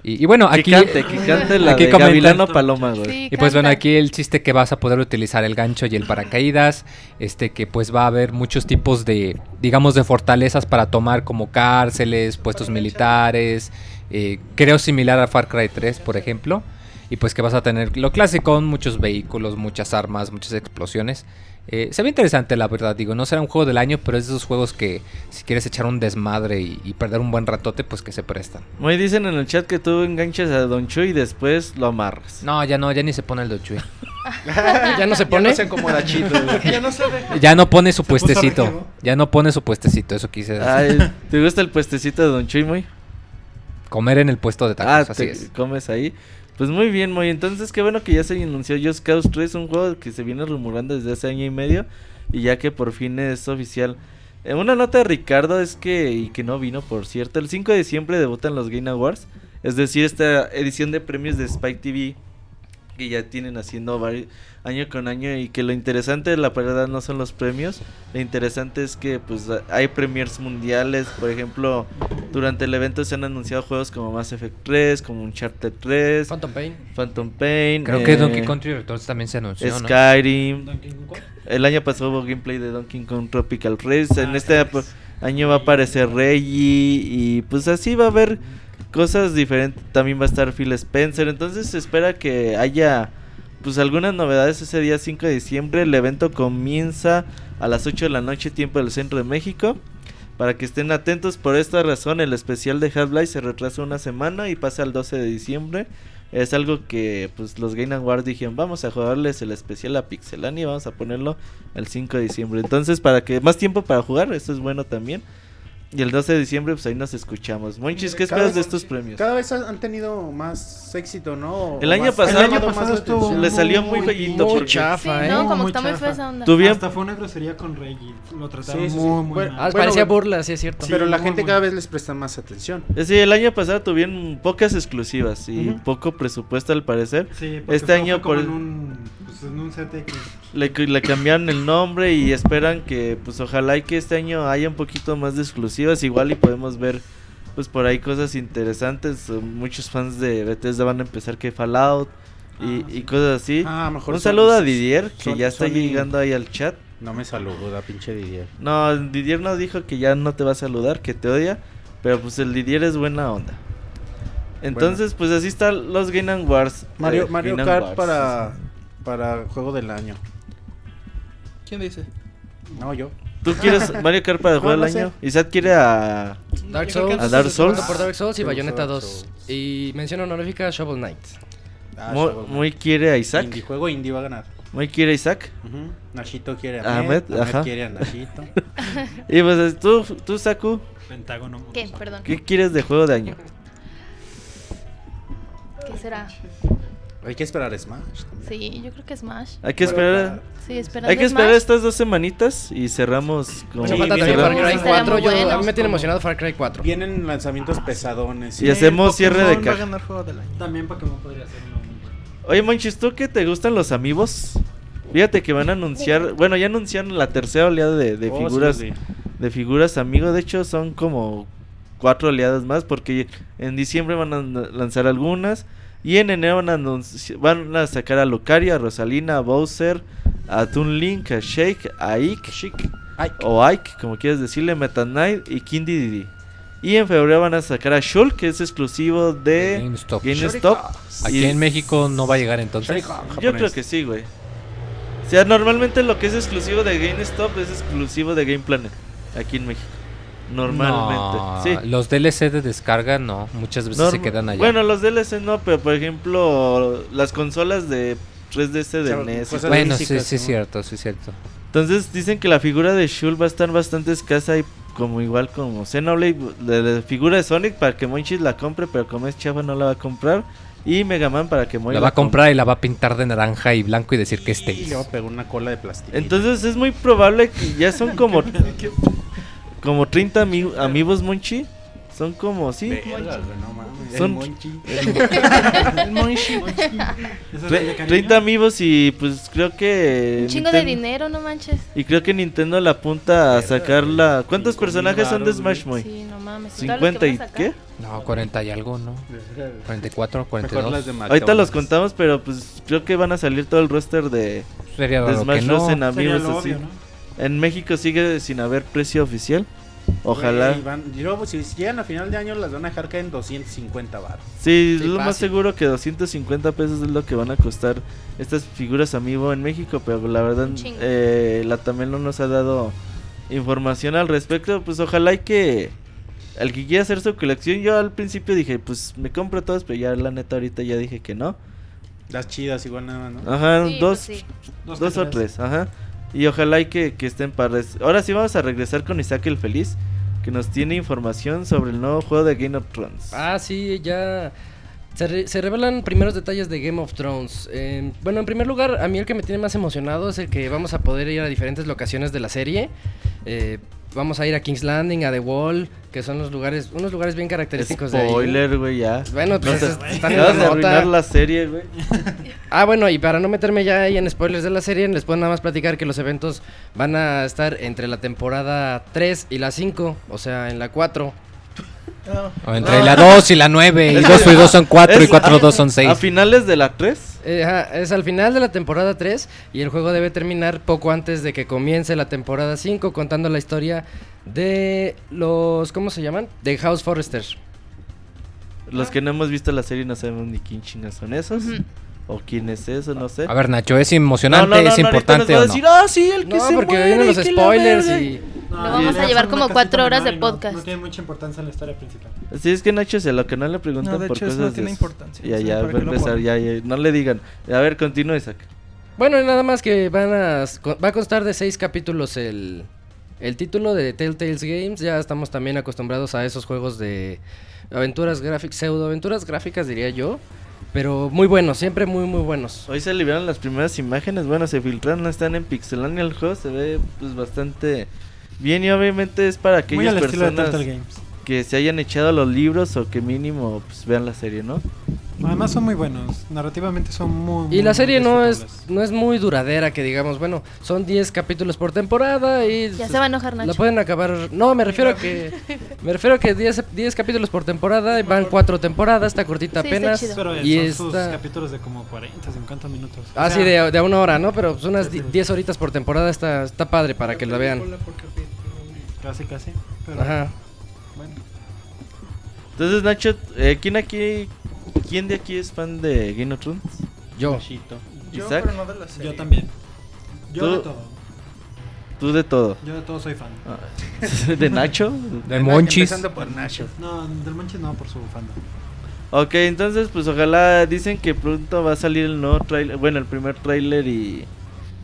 Y, y bueno, aquí...
que cante, que cante la
aquí
de
comentan-
Gavilano Paloma, güey.
Sí,
Y pues bueno, aquí el chiste que vas a poder utilizar el gancho y el paracaídas, este que pues va a haber muchos tipos de, digamos, de fortalezas para tomar como cárceles, puestos militares, eh, creo similar a Far Cry 3, por ejemplo, y pues que vas a tener lo clásico, muchos vehículos, muchas armas, muchas explosiones, Eh, se ve interesante, la verdad. Digo, no será un juego del año, pero es de esos juegos que si quieres echar un desmadre y, y perder un buen ratote, pues que se prestan.
Muy dicen en el chat que tú enganchas a Don Chu y después lo amarras.
No, ya no, ya ni se pone el Dochui.
¿Ya no se
Ya
pone?
no se acomoda chido.
Ya no se ve.
Ya no pone su
Se
puestecito. Ya no pone su puestecito, eso quise decir.
Ay, ¿Te gusta el puestecito de Don Chuy, muy?
Comer en el puesto de tacos,
Ah,
así
te
es.
comes ahí. Pues muy bien, muy. Entonces, qué bueno que ya se anunció Just Cause 3, un juego que se viene rumorando desde hace año y medio. Y ya que por fin es oficial. Eh, una nota de Ricardo es que, y que no vino, por cierto, el 5 de diciembre debutan los Game Awards. Es decir, esta edición de premios de Spike TV que ya tienen haciendo año con año y que lo interesante de la verdad no son los premios, lo interesante es que pues hay premiers mundiales, por ejemplo, durante el evento se han anunciado juegos como Mass Effect 3, como Uncharted 3,
Phantom Pain.
Phantom Pain,
Creo que
eh,
Donkey Country Returns también se anunció, ¿no?
Skyrim, el año pasado hubo gameplay de Donkey Kong Tropical Race, en este ap- año va a aparecer Reggie y pues así va a haber cosas diferentes, también va a estar Phil Spencer, entonces se espera que haya pues algunas novedades ese día 5 de diciembre, el evento comienza a las 8 de la noche tiempo del centro de México. Para que estén atentos, por esta razón el especial de Half-Life se retrasa una semana y pasa al 12 de diciembre. Es algo que pues los Game Awards dijeron, vamos a jugarles el especial a Pixelania y vamos a ponerlo el 5 de diciembre. Entonces, para que más tiempo para jugar, esto es bueno también. Y el 12 de diciembre, pues ahí nos escuchamos. Monchis, ¿qué
Cada
esperas de estos premios?
Cada vez han tenido más éxito, ¿no?
El año
más-
pasado-
han
el año
llamado
pasado
más la
estuvo
atención.
Le salió muy
muy-
Muy
Sí,
chafa, ¿eh?
no, como
Muy
está muy fea esa onda.
Tuvieron-
Hasta fue una grosería con Reggie. Lo trataron
Sí, sí, sí.
muy, muy
Bueno,
mal.
Ah,
Bueno,
parecía
bueno.
burla, sí es cierto.
Pero la
muy,
gente
muy.
cada vez les presta más atención.
Es decir, el año pasado tuvieron pocas exclusivas y poco presupuesto al parecer.
Sí, porque
este año por-
en un, pues, en un CTX.
Le, le cambiaron el nombre y esperan que, pues ojalá y que este año haya un poquito más de exclusivas. Igual y podemos ver, pues por ahí cosas interesantes. Muchos fans de Bethesda van a empezar que Fallout y,
Ah,
y cosas así.
Ah, mejor
un
son-
saludo a Didier, que
son-
ya está llegando ahí al chat.
No me saluda, pinche Didier.
No, Didier nos dijo que ya no te va a saludar, que te odia. Pero pues el Didier es buena onda. Entonces, pues así están los Game Awards.
Mario,
eh,
Mario Kart para,
sí.
Para juego del año.
¿Quién dice?
No, yo.
¿Tú quieres Mario Kart para el juego
no
del año? Isaac quiere a...
Dark Souls.
A Dark Souls.
Por Dark Souls y Bayonetta
Dark
2.
Souls.
Y mención honorífica Shovel Knight.
Ah,
Muy,
Shovel
muy
Knight.
quiere a Isaac.
Indie, juego indie va a ganar.
Muy quiere a Isaac.
Ujú. Nachito quiere a
Ahmed,
Ahmed. Quiere a Nachito.
Y pues tú, tú Saku,
Pentágono.
¿Qué? Perdón.
¿qué quieres de juego de año?
¿Qué será?
Hay que esperar Smash. también.
Sí, yo creo que Smash.
Hay que
Bueno,
esperar,
Sí, esperando
hay que esperar
Smash.
estas dos semanitas y cerramos con
Bueno,
Sí,
falta también Far. Cry
Estaría
4.
muy
Yo, a mí me tiene emocionado Far Cry 4.
Vienen lanzamientos pesadones.
Y hacemos cierre de caja.
También Pokémon podría ser.
Oye, Monchis, ¿tú qué te gustan los amigos? Fíjate que van a anunciar, bueno, ya anunciaron la tercera oleada de, de
Oh, sí,
figuras,
sí.
de figuras amigos. De hecho, son como cuatro oleadas más porque en diciembre van a lanzar algunas y en enero van a, anunci- van a sacar a Lucaria, a Rosalina, a Bowser, a Toon Link, a Shake, a Ike, o Ike, como quieras decirle, Meta Knight y Kindy Didi. Y en febrero van a sacar a Shulk, que es exclusivo de
GameStop.
GameStop.
Aquí en México no va a llegar entonces.
Yo creo que sí, güey. O sea, normalmente lo que es exclusivo de GameStop es exclusivo de Game Planet. Aquí en México. Normalmente.
No,
sí.
Los DLC de descarga no, muchas veces se quedan allá.
Bueno, los DLC no, pero por ejemplo, las consolas de 3DS de
Claro,
NES.
bueno, sí, sí es
¿no?
cierto, sí es cierto.
Entonces dicen que la figura de Shul va a estar bastante escasa y como igual como Xenoblade, la, la figura de Sonic para que Monchis la compre, pero como es chafa no la va a comprar. Y Mega Man para que Moy
La va a comprar y la va a pintar de naranja y blanco y decir que es
Y le va a pegar una cola de plástico.
Entonces es muy probable que ya son como como 30 ami- amigos Monchi. Son como, sí.
no mames.
Son-
El Monchi.
El Monchi.
Eso es
tre-
el de cariño.
30 amigos y pues creo que
Un chingo de
Ninten-
dinero, no manches.
Y creo que Nintendo la apunta a sacarla. ¿Cuántos
Cinco mil
personajes son de Smash. Moy?
Sí, no mames. ¿Y todos los que
50 y
sacar?
qué?
No, 40 y algo, ¿no? 44,
Mejor las
42.
de
Ahorita los contamos, pero pues creo que van a salir todo el roster de,
Sería
de Smash Bros.
no.
en
Sería
amigos así.
obvio, ¿no?
En México sigue sin haber precio oficial. Ojalá.
Güey, van- y luego, si llegan a final de año, las van a dejar caer en 250 baros.
Sí,
Sí,
es lo más seguro que 250 pesos es lo que van a costar estas figuras amiibo en México, pero la verdad eh, la Tamel no nos ha dado información al respecto, pues ojalá y que al que quiera hacer su colección, yo al principio dije, pues me compro todas, pero ya la neta ahorita ya dije que no.
Las chidas igual nada más, ¿no?
Ajá,
Sí,
dos,
pues sí.
dos o tres, ajá. Y ojalá y que, que estén padres. Ahora sí vamos a regresar con Isaac el Feliz, que nos tiene información sobre el nuevo juego de Game of Thrones.
Ah, sí, ya se, re- se revelan primeros detalles de Game of Thrones. Eh, bueno, en primer lugar, a mí el que me tiene más emocionado es el que vamos a poder ir a diferentes locaciones de la serie. Eh, vamos a ir a King's Landing, a The Wall, que son los lugares, unos lugares bien característicos de.
Spoiler, güey, ya.
Bueno, pues
No
es-
te-
están en la
de arruinar la serie, güey.
Ah, bueno, y para no meterme ya ahí en spoilers de la serie, les puedo nada más platicar que los eventos van a estar entre la temporada 3 y la 5, o sea, en la 4.
Ah,
O entre la 2 y la 9. Y 2 y 2 son 4 y
Es
4
a-
2 son
A
6.
finales de la 3.
Eh, ajá, es al final de la temporada 3 y el juego debe terminar poco antes de que comience la temporada 5 contando la historia de los, ¿cómo se llaman? De House Forrester.
Los que no hemos visto la serie no sabemos ni quién chingas son esos. O quién es eso, no sé.
A ver, Nacho, ¿es emocionante? ¿Es
ahorita
importante
nos va
o
a
no?
decir, ah, sí, el que
No,
se
porque
muere,
vienen los spoilers
verga".
Lo vamos a llevar como cuatro horas de podcast.
No, tiene mucha importancia en la historia principal.
Sí, es que Nacho a lo que no le preguntan por
hecho, eso
cosas
no tiene importancia,
Ya, ya, va a empezar, ya, ya. No le digan. A ver, continúa, Isaac.
Bueno, y nada más que van a... Va a constar de seis capítulos el, el título de Telltales Games. Ya estamos también acostumbrados a esos juegos de aventuras gráficas, pseudo aventuras gráficas diría yo. Pero muy buenos, siempre muy muy buenos.
Hoy se liberaron las primeras imágenes. Bueno, se filtraron, están en Pixelania el juego. Se ve pues bastante bien y obviamente es para
Muy
aquellas
al estilo de
personas
Games.
Que se hayan echado los libros o que mínimo pues vean la serie, ¿no?
Además son muy buenos. Narrativamente son muy,
Y
muy,
la
muy
serie no es, no es muy duradera, que digamos, bueno, son 10 capítulos por temporada y...
Ya se va a enojar
La
Nacho.
pueden acabar... No, me refiero a que... Me refiero a que 10, 10 capítulos por temporada y van 4 temporadas, está cortita
Sí, está
apenas.
chido.
Pero
y
son
está-
sus capítulos de como 40, 50 minutos. O
Ah,
sea,
sí, de, de una hora, ¿no? Pero pues unas
Sí,
di-
sí.
10 horitas por temporada está, está padre para que la vean.
Casi, casi. Pero,
Ajá.
Bueno.
Entonces, Nacho, eh, ¿quién aquí, quién de aquí es fan de Game of Thrones?
Yo.
Nachito.
Yo,
Isaac.
pero no de la serie.
Yo también. Yo
Tú-
de todo.
Tú de todo.
Yo de todo soy fan.
Ah, ¿De Nacho?
De Monchis.
Empezando por Nacho.
No, del Manches no, por su fandom.
Ok, entonces pues ojalá dicen que pronto va a salir el nuevo trailer, bueno, el primer trailer y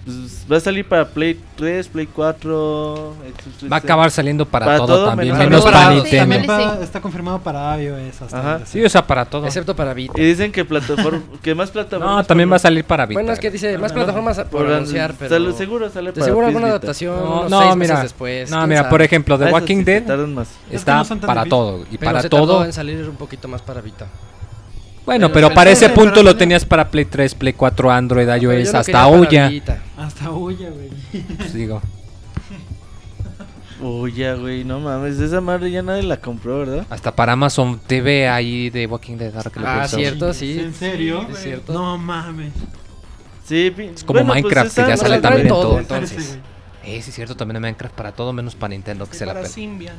pues, va a salir para Play 3, Play 4, Xbox
Va a acabar saliendo para,
Para
todo,
todo,
también,
menos
menos
para.
Sí,
Nintendo.
también.
Va- está confirmado para iOS hasta
Sí, o sea, para todo.
Excepto para Vita.
Y dicen que plataforma, que más plataformas
No, también va a salir para Vita.
Bueno, es que dice más
No,
plataformas por
por
anunciar, pero...
sale- seguro sale para
seguro alguna
Vita.
adaptación
No,
unos
no,
seis
mira.
meses después.
no, mira,
sabe.
por ejemplo, The
Ah,
Walking
sí,
Dead está para todo. Y
Pero
para todo.
en salir un poquito más para Vita.
Bueno,
Pero
para ese punto lo tenías para Play 3, Play 4, Android,
yo
iOS, hasta.
Vita.
Hasta huya, güey.
Pues digo.
Ya, güey, no mames, esa madre ya nadie la compró, ¿verdad?
Hasta para Amazon TV ahí de Walking Dead. ahora que lo
Ah, cierto, sí.
¿En serio?
Sí, es cierto.
No mames.
Sí,
Es como Minecraft, que ya
no
sale también en
todo,
todo.
entonces.
Eh, sí, es cierto, también en Minecraft para todo, menos para Nintendo, que
Sí,
se la
para
pela.
Symbian.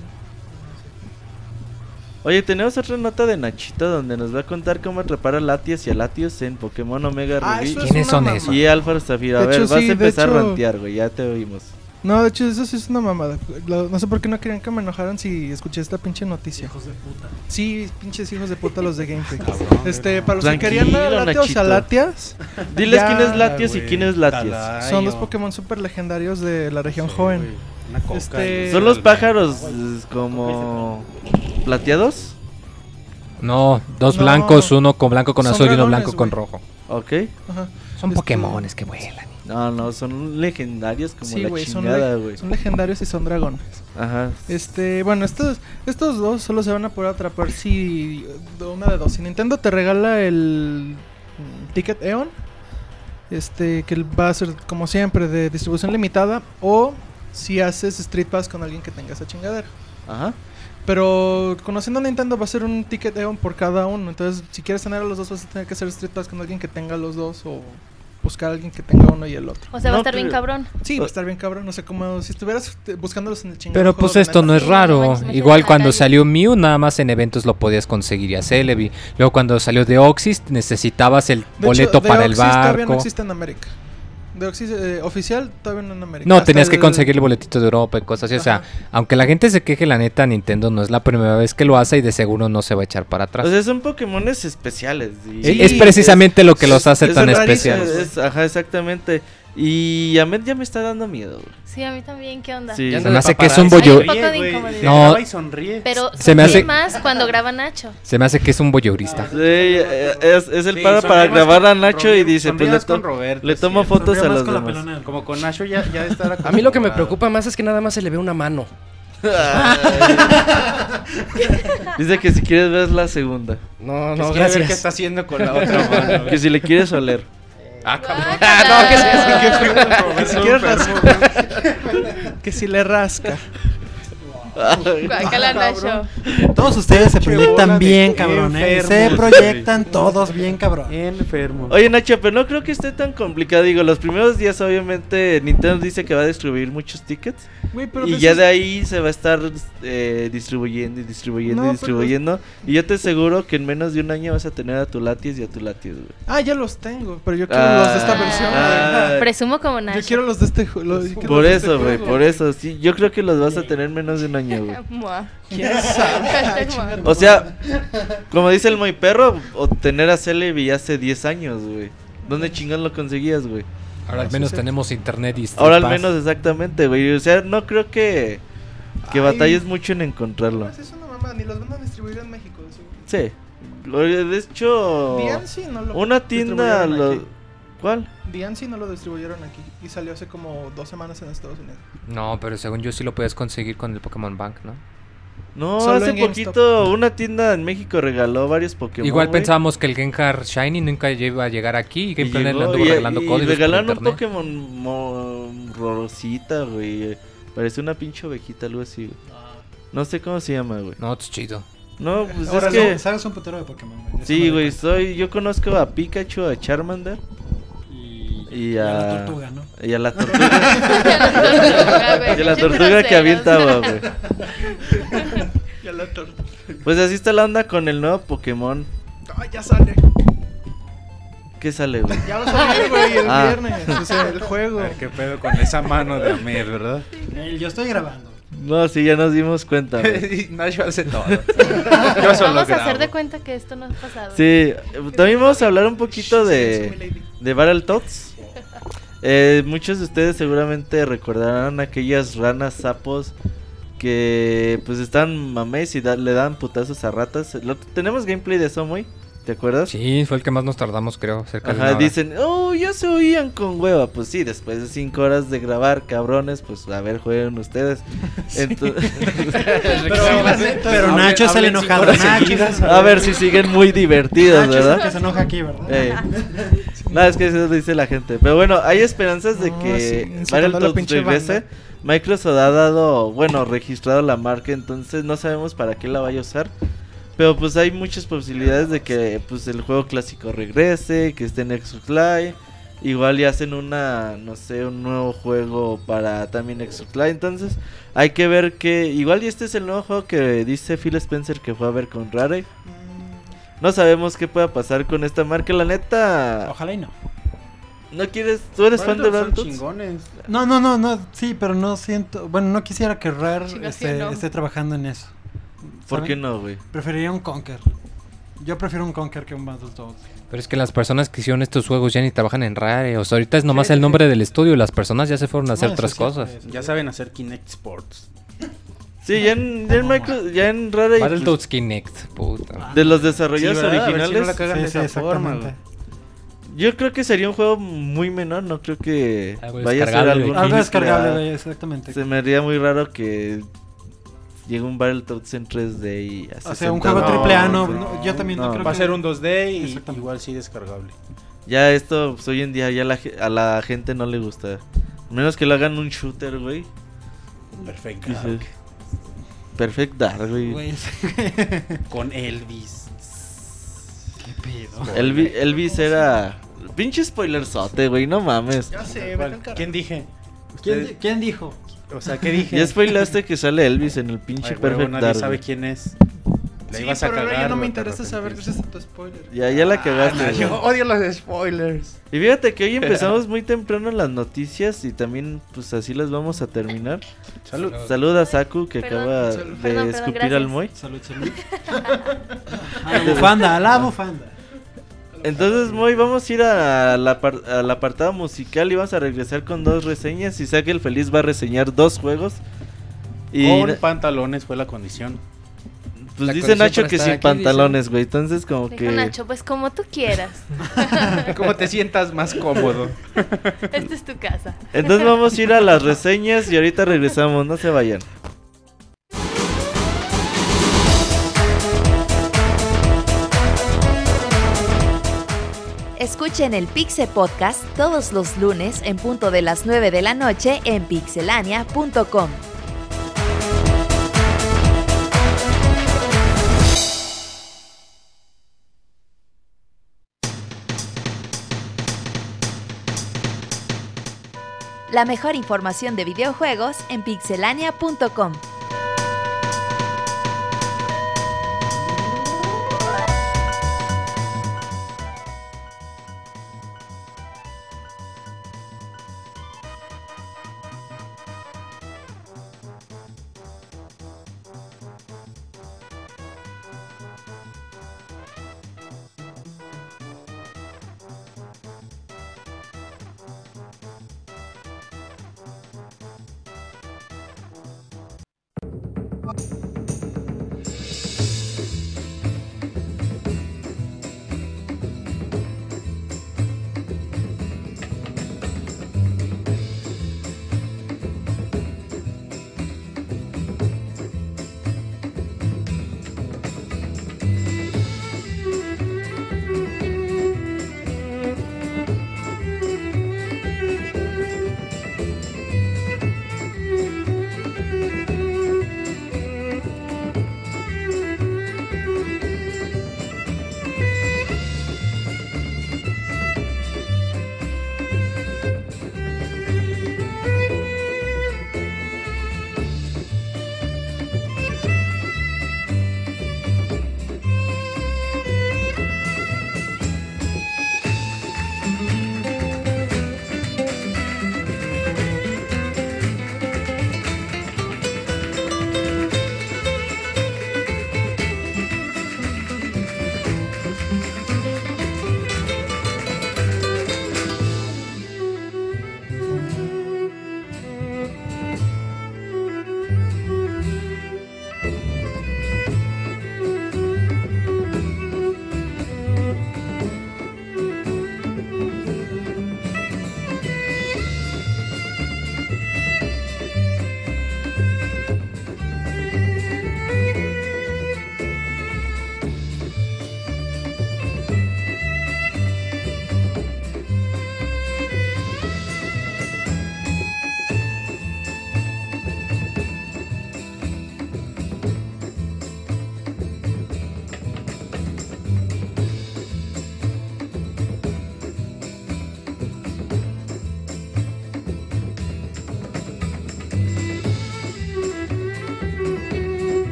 Oye, tenemos otra nota de Nachito donde nos va a contar cómo atrapar a Latios y a Latios en Pokémon Omega
Ah,
Rubí
¿Quiénes son esos?
y Alfa Zafiro. A
De
ver,
hecho,
vas
sí,
a empezar
hecho-
a rantear, güey, ya te oímos.
No, de hecho, eso sí es una mamada. Lo- no sé por qué no querían que me enojaran si escuché esta pinche noticia.
Hijos de puta.
Sí, pinches hijos de puta los de Gameplay. este, para los que querían a Latios a Latias,
Diles
Ya,
quién es Latios y quién es Latios.
Talayo.
son los Pokémon super legendarios de la región
Sí,
joven.
Una coca
Este-
¿Son los pájaros eh, como plateados?
No, dos
No.
blancos, uno con blanco con
Son
azul y uno blanco con rojo.
Ok.
Ajá.
Son
Este-
Pokémones que vuelan.
No, no, son legendarios como
Sí,
la
güey, son, le- legendarios y son dragones.
Ajá.
Este, bueno, estos, estos dos solo se van a poder atrapar si de una de dos. Si Nintendo te regala el Ticket Eon, este, que va a ser como siempre de distribución limitada, o si haces Street Pass con alguien que tenga esa chingadera.
Ajá.
Pero conociendo a Nintendo va a ser un Ticket Eon por cada uno. Entonces, si quieres tener a los dos, vas a tener que hacer Street Pass con alguien que tenga los dos o buscar a alguien que tenga uno y el otro.
O sea, va
No
a estar bien cabrón.
Sí, va a estar bien cabrón. No sé, como si estuvieras buscándolos en el chingado.
Pero pues
de
esto no es raro.
imagínate
Igual cuando salió Mew, nada más en eventos lo podías conseguir y a Celebi. Luego cuando salió Deoxys, necesitabas el
De hecho,
boleto para el
Deoxys Todavía no
barco.
existe en América. Eh, oficial todavía no en América.
No,
Hasta
tenías que conseguir el boletito de Europa y cosas así. O sea, aunque la gente se queje, la neta, Nintendo no es la primera vez que lo hace y de seguro no se va a echar para atrás.
O sea, son Pokémones especiales. y-
es precisamente lo que los hace
es
tan
rarísimo,
especiales.
es- ajá, exactamente. Y a mí ya me está dando miedo, güey.
Sí, a mí también, ¿qué onda?
Sí.
Ya
Se me hace que es un bollo-
Hay un poco de
güey,
incomodidad.
se
No.
graba y sonríe.
Pero
Se me hace-
más cuando graba Nacho.
Se me hace que es un voyeurista.
Sí, eh, es, es el
Sí,
para para grabar a Nacho y dice, pues le, to-
Roberto,
le tomo fotos a los
con
demás.
Como con Nacho ya, ya estará
A mí lo que me preocupa más es que nada más se le ve una mano.
Dice que si quieres ver la segunda.
No,
Que
no,
quiere ver qué
gracias.
está haciendo con la otra mano.
Que si le quieres oler.
Ah, cabrón.
Ah, no,
Que si quieres rascar. que si le rasca.
Guácala, Nacho.
Todos ustedes se proyectan bien, cabrón. ¿eh? Se proyectan todos bien, cabrón.
Enfermo.
Oye, Nacho, pero no creo que esté tan complicado. Digo, los primeros días, obviamente, Nintendo dice que va a distribuir muchos tickets.
Güey, pero
y
pues
ya
es-
de ahí se va a estar eh, distribuyendo y distribuyendo
No,
y
pero-
distribuyendo. Y yo te aseguro que en menos de un año vas a tener a tu Latias y a tu Latias, güey.
Ah, ya los tengo. Pero yo quiero los de esta
Ah.
versión.
Ah,
Presumo como. Nacho.
Yo quiero los de este juego.
por eso, güey, por eso. Sí, yo creo que los vas a tener en menos de un año, güey.
Mua.
¿Quién sabe?
Hashtag mua.
O sea, como dice el muy perro, obtener a Celebi hace 10 años, güey. ¿Dónde chingas lo conseguías, güey?
Ahora al menos tenemos internet y Street
Ahora al
Pass.
menos exactamente, güey. O sea, no creo que, que
Ay.
batalles mucho en encontrarlo.
Pues es una mamá, ni los van a distribuir en México. seguro.
Sí. De hecho,
DNC no lo
una tienda... Lo... ¿Cuál?
DNC no lo distribuyeron aquí. Y salió hace como dos semanas en Estados Unidos.
No, pero según yo sí lo puedes conseguir con el Pokémon Bank, ¿no?
No,
Solo
hace
GameStop.
poquito una tienda en México regaló varios Pokémon.
Igual
güey,
pensábamos que el Gengar Shiny nunca iba a llegar aquí y
y
Game Planet le
llegó,
anduvo
y-
regalando
y
códigos por
regalaron un. Pokémon mo- rosita, güey. Parece una pinche ovejita, algo así, güey. No sé cómo se llama, güey.
No, es chido.
No, pues
Ahora
es que...
sabes un putero de Pokémon. güey.
Sí, güey, soy... Yo conozco a Pikachu, a Charmander
Y,
y
y a
a...
la tortuga, ¿no?
Y a la tortuga. y a la tortuga que
groseros.
avienta agua, güey.
Ya la torta.
Pues así está la onda con el nuevo Pokémon.
Ay, ya sale.
¿Qué sale, güey?
Ya va a salir, güey, el
Ah.
viernes. O sea, el juego.
A ver qué pedo con esa mano de Amer, ¿verdad?
Eh, Yo estoy grabando.
No, sí, ya nos dimos cuenta.
Y Nacho hace todo. Yo solo
Vamos a hacer de cuenta que esto no ha pasado.
Sí, también vamos a hablar un poquito de,
mi lady.
de Battletoads. Eh, muchos de ustedes seguramente recordarán aquellas ranas sapos que pues están mamés y le dan putazos a ratas. Tenemos gameplay de eso, muy. ¿Te acuerdas?
Sí, fue el que más nos tardamos, creo, cerca de una
Ajá,
hora.
dicen, oh, ya se oían con hueva. Pues sí, después de cinco horas de grabar, cabrones, pues a ver, jueguen ustedes. Entonces,
Pero Nacho es el enojado. es
a ver si siguen muy divertidos,
Nacho es el
¿verdad?
que se enoja aquí, ¿verdad?
Eh, Nada, es que eso dice la gente. Pero bueno, hay esperanzas de
No, sí,
que Battletoads
pinche
regrese.
banda.
Microsoft ha dado, bueno, registrado la marca, entonces no sabemos para qué la vaya a usar. Pero pues hay muchas posibilidades de que pues el juego clásico regrese, que esté en Xbox Live. Igual y hacen una, no sé, un nuevo juego para también Xbox Live. Entonces hay que ver que, igual y este es el nuevo juego que dice Phil Spencer que fue a ver con Rare. No sabemos qué pueda pasar con esta marca, la neta.
Ojalá y no.
¿No quieres? ¿Tú eres fan de
Son
Battletoads?
chingones.
No, no, no, no, sí, pero no siento, bueno, no quisiera que Rare esté, esté trabajando en eso.
¿Por qué no, güey?
Preferiría un Conker. Yo prefiero un Conker que un Battletoads.
Pero es que las personas que hicieron estos juegos ya ni trabajan en Rare. O sea, ahorita es nomás el nombre del estudio y las personas ya se fueron a hacer
No,
otras
sí,
cosas.
sí.
Ya saben hacer Kinect Sports.
Sí, ya en, ya en, Micro- ya en Rare. pues,
Battletoads Kinect, puta.
de los
Sí,
desarrolladores
ver si
originales.
no la cagan
Sí,
de
sí,
esa forma.
Yo creo que sería un juego muy menor. No creo que
Algo
vaya a ser
descargable,
algo.
Algo descargable, exactamente.
Se me haría muy raro que llegue un Battletoads en 3D y así.
O sea, un juego triple A, no, no, yo también no,
no.
creo
Va a
que...
ser un 2D y igual sí descargable.
Ya esto, pues, hoy en día, ya la a la gente no le gusta. Menos que lo hagan un shooter, güey.
Perfecto.
Perfect Dark, güey.
Con Elvis.
qué pedo.
Elvi- Elvis era Pinche spoilerzote, güey, no mames.
Ya sé.
¿Quién dije?
¿Quién, quién dijo?
O sea, ¿qué dije?
Ya spoilaste que sale Elvis en el pinche
Ay, huevo,
Perfect
nadie
Dark.
sabe quién es. Le
Sí,
ibas a
pero ahora
cagar.
ya no me
güey, te
interesa saber
arrepentiste.
gracias a tu spoiler.
Ya, ya la cagaste.
Ah,
güey.
yo odio los spoilers.
Y fíjate que hoy empezamos muy temprano las noticias y también pues así las vamos a terminar.
Salud.
Saluda a Saku que
Perdón,
acaba
salud.
de
Perdón, perdón,
escupir
gracias.
al Moy.
Salud, salud. A la bufanda, a la bufanda.
Entonces Moy, vamos a ir a la par- al apartado musical y vamos a regresar con dos reseñas. Isaac el Feliz va a reseñar dos juegos. Y
Con pantalones fue la condición.
pues
La
dice Nacho que sin
aquí,
pantalones, güey. Entonces como
Dijo
que...
Nacho, pues como tú quieras.
Como te sientas más cómodo.
Esta es tu casa.
Entonces vamos a ir a las reseñas y ahorita regresamos, no se vayan.
Escuchen el Pixe Podcast todos los lunes en punto de las 9 de la noche en pixelania.com. La mejor información de videojuegos en pixelania.com.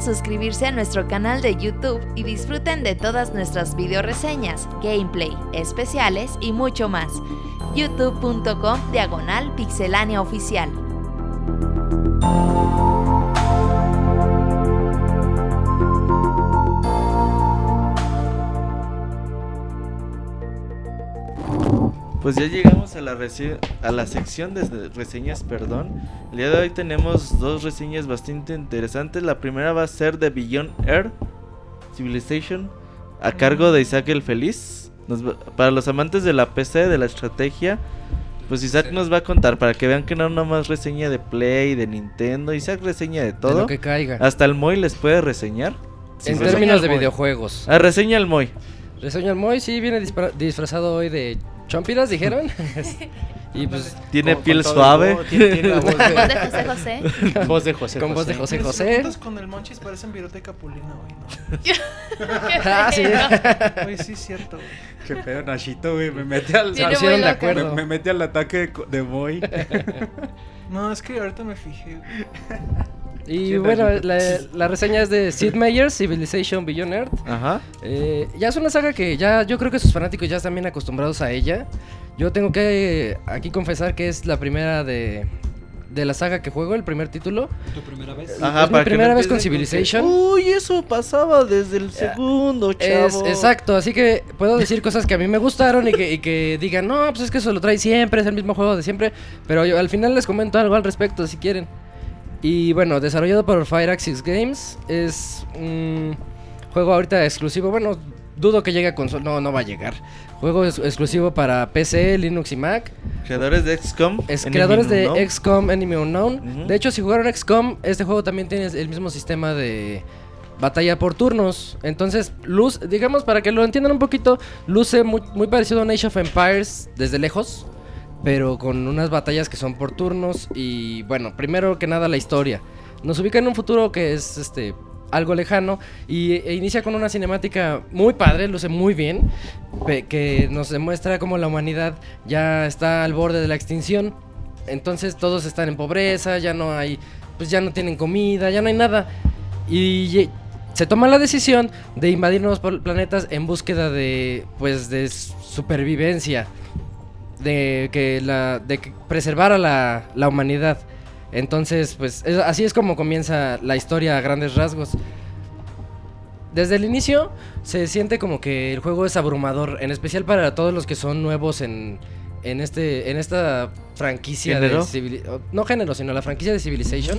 Suscribirse a nuestro canal de YouTube y disfruten de todas nuestras video reseñas, gameplay, especiales y mucho más. youtube.com diagonal pixelánea oficial.
Pues ya llegamos a la, a la sección de reseñas, perdón. El día de hoy tenemos dos reseñas bastante interesantes. La primera va a ser de Beyond Earth Civilization, a cargo de Isaac el Feliz. Nos va- para los amantes de la PC, de la estrategia, pues Isaac nos va a contar para que vean que no nomás reseña de Play, de Nintendo. Isaac reseña de
De
todo.
lo que caiga.
Hasta el Moy les puede reseñar.
en
reseña
términos de videojuegos.
Ah, reseña el Moy.
Reseña el Moy, sí, viene disfrazado hoy de chompiras, dijeron. y pues
Tiene
Con-
piel
con todo
suave.
tiene- tiene la voz
Voz de José José.
voz de José
con voz de José José.
preguntas con el Monchis parecen virote capulina hoy, ¿no?
Ah, sí.
Oye, sí, es cierto.
Qué pedo, Nachito, güey. Me mete al,
pusieron
muy
de acuerdo.
me, me mete al ataque de co- de Boy.
No, es que ahorita me fijé. güey.
Y
Sí,
bueno, la, la reseña es de Sid Meier's Civilization Beyond Earth.
Ajá.
Eh, ya es una saga que ya yo creo que sus fanáticos ya están bien acostumbrados a ella. Yo tengo que eh, aquí confesar que es la primera de, de la saga que juego, el primer título.
¿Tu primera vez?
Ajá,
Es mi
para que no
primera vez con Civilization.
Uy, eso pasaba desde el segundo,
Es,
chavo.
exacto, así que puedo decir cosas que a mí me gustaron y que, y que digan, no, pues es que eso lo trae siempre, es el mismo juego de siempre. Pero yo al final les comento algo al respecto si quieren. Y bueno, desarrollado por Fireaxis Games, es un juego ahorita exclusivo. Bueno, dudo que llegue a consola, no, no va a llegar. Juego es- exclusivo para PC, Linux y Mac.
Creadores de XCOM.
Es
Enemy
creadores de
Unknown.
XCOM Enemy Unknown. De hecho, si jugaron XCOM, este juego también tiene el mismo sistema de batalla por turnos. Entonces, luz, digamos, para que lo entiendan un poquito, luce muy, muy parecido a Age of Empires desde lejos, pero con unas batallas que son por turnos. Y bueno, primero que nada la historia. Nos ubica en un futuro que es este algo lejano y e inicia con una cinemática muy padre, luce muy bien, que nos demuestra cómo la humanidad ya está al borde de la extinción. Entonces todos están en pobreza, ya no hay, pues ya no tienen comida, ya no hay nada. Y se toma la decisión de invadir nuevos planetas en búsqueda de, pues, de supervivencia, de que la, de que preservar a la, la humanidad. Entonces, pues es- así es como comienza la historia a grandes rasgos. Desde el inicio se siente como que el juego es abrumador, en especial para todos los que son nuevos en, en, este, en esta franquicia
¿Género?
de o- No género, sino la franquicia de Civilization.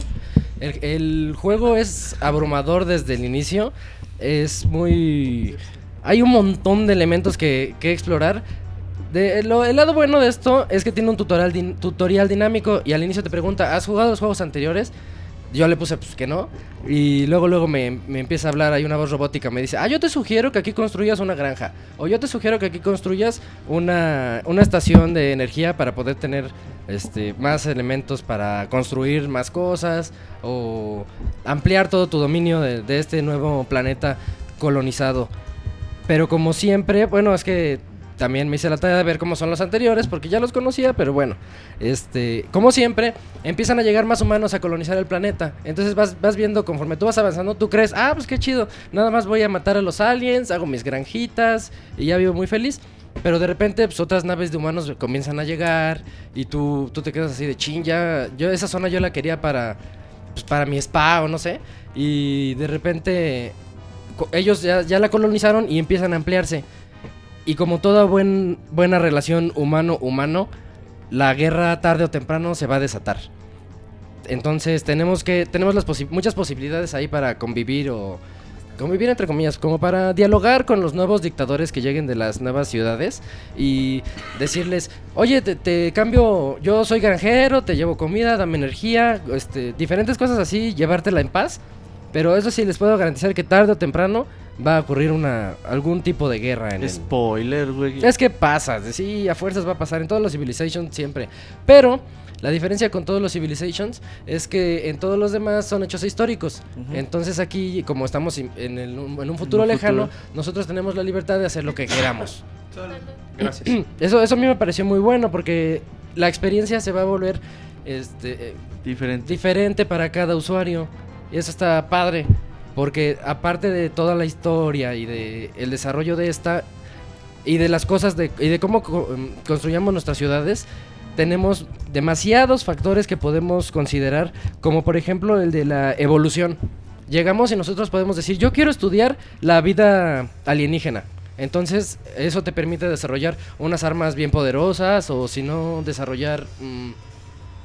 El, el juego es abrumador desde el inicio. Es muy... Hay un montón de elementos que, que explorar. De, lo- el lado bueno de esto es que tiene un tutorial, tutorial dinámico y al inicio te pregunta, ¿has jugado los juegos anteriores? Yo le puse pues que no. Y luego luego me, me empieza a hablar, hay una voz robótica, me dice, ah, yo te sugiero que aquí construyas una granja. O yo te sugiero que aquí construyas una, una estación de energía para poder tener este, más elementos para construir más cosas. O ampliar todo tu dominio de este nuevo planeta colonizado. Pero como siempre, bueno, es que también me hice la tarea de ver cómo son los anteriores, porque ya los conocía, pero bueno, este, como siempre, empiezan a llegar más humanos a colonizar el planeta. Entonces vas, vas viendo conforme tú vas avanzando, tú crees, ah, pues qué chido, nada más voy a matar a los aliens, hago mis granjitas y ya vivo muy feliz. Pero de repente, pues otras naves de humanos comienzan a llegar y tú, tú te quedas así de chin, ya, yo esa zona yo la quería para, pues, para mi spa o no sé. Y de repente ellos ya, ya la colonizaron y empiezan a ampliarse. Y como toda buen, buena relación humano-humano, la guerra tarde o temprano se va a desatar. Entonces tenemos que tenemos las posi- muchas posibilidades ahí para convivir o convivir entre comillas, como para dialogar con los nuevos dictadores que lleguen de las nuevas ciudades y decirles, oye, te, te cambio, yo soy granjero, te llevo comida, dame energía, este, diferentes cosas así, llevártela en paz. Pero eso sí les puedo garantizar que tarde o temprano va a ocurrir una algún tipo de guerra en el,
Spoiler, güey.
es que pasa, sí, a fuerzas va a pasar en todos los Civilizations siempre. Pero la diferencia con todos los Civilizations es que en todos los demás son hechos históricos. Entonces aquí, como estamos in- en, el- en un futuro
un
lejano,
futuro.
nosotros tenemos la libertad de hacer lo que queramos.
Gracias.
Eso, eso a mí me pareció muy bueno porque la experiencia se va a volver este, eh,
Diferente.
diferente para cada usuario. Y eso está padre. Porque aparte de toda la historia y de el desarrollo de esta y de las cosas de, y de cómo em, construyamos nuestras ciudades, tenemos demasiados factores que podemos considerar, como por ejemplo el de la evolución. Llegamos y nosotros podemos decir, yo quiero estudiar la vida alienígena. Entonces, eso te permite desarrollar unas armas bien poderosas o si no, desarrollar... mm,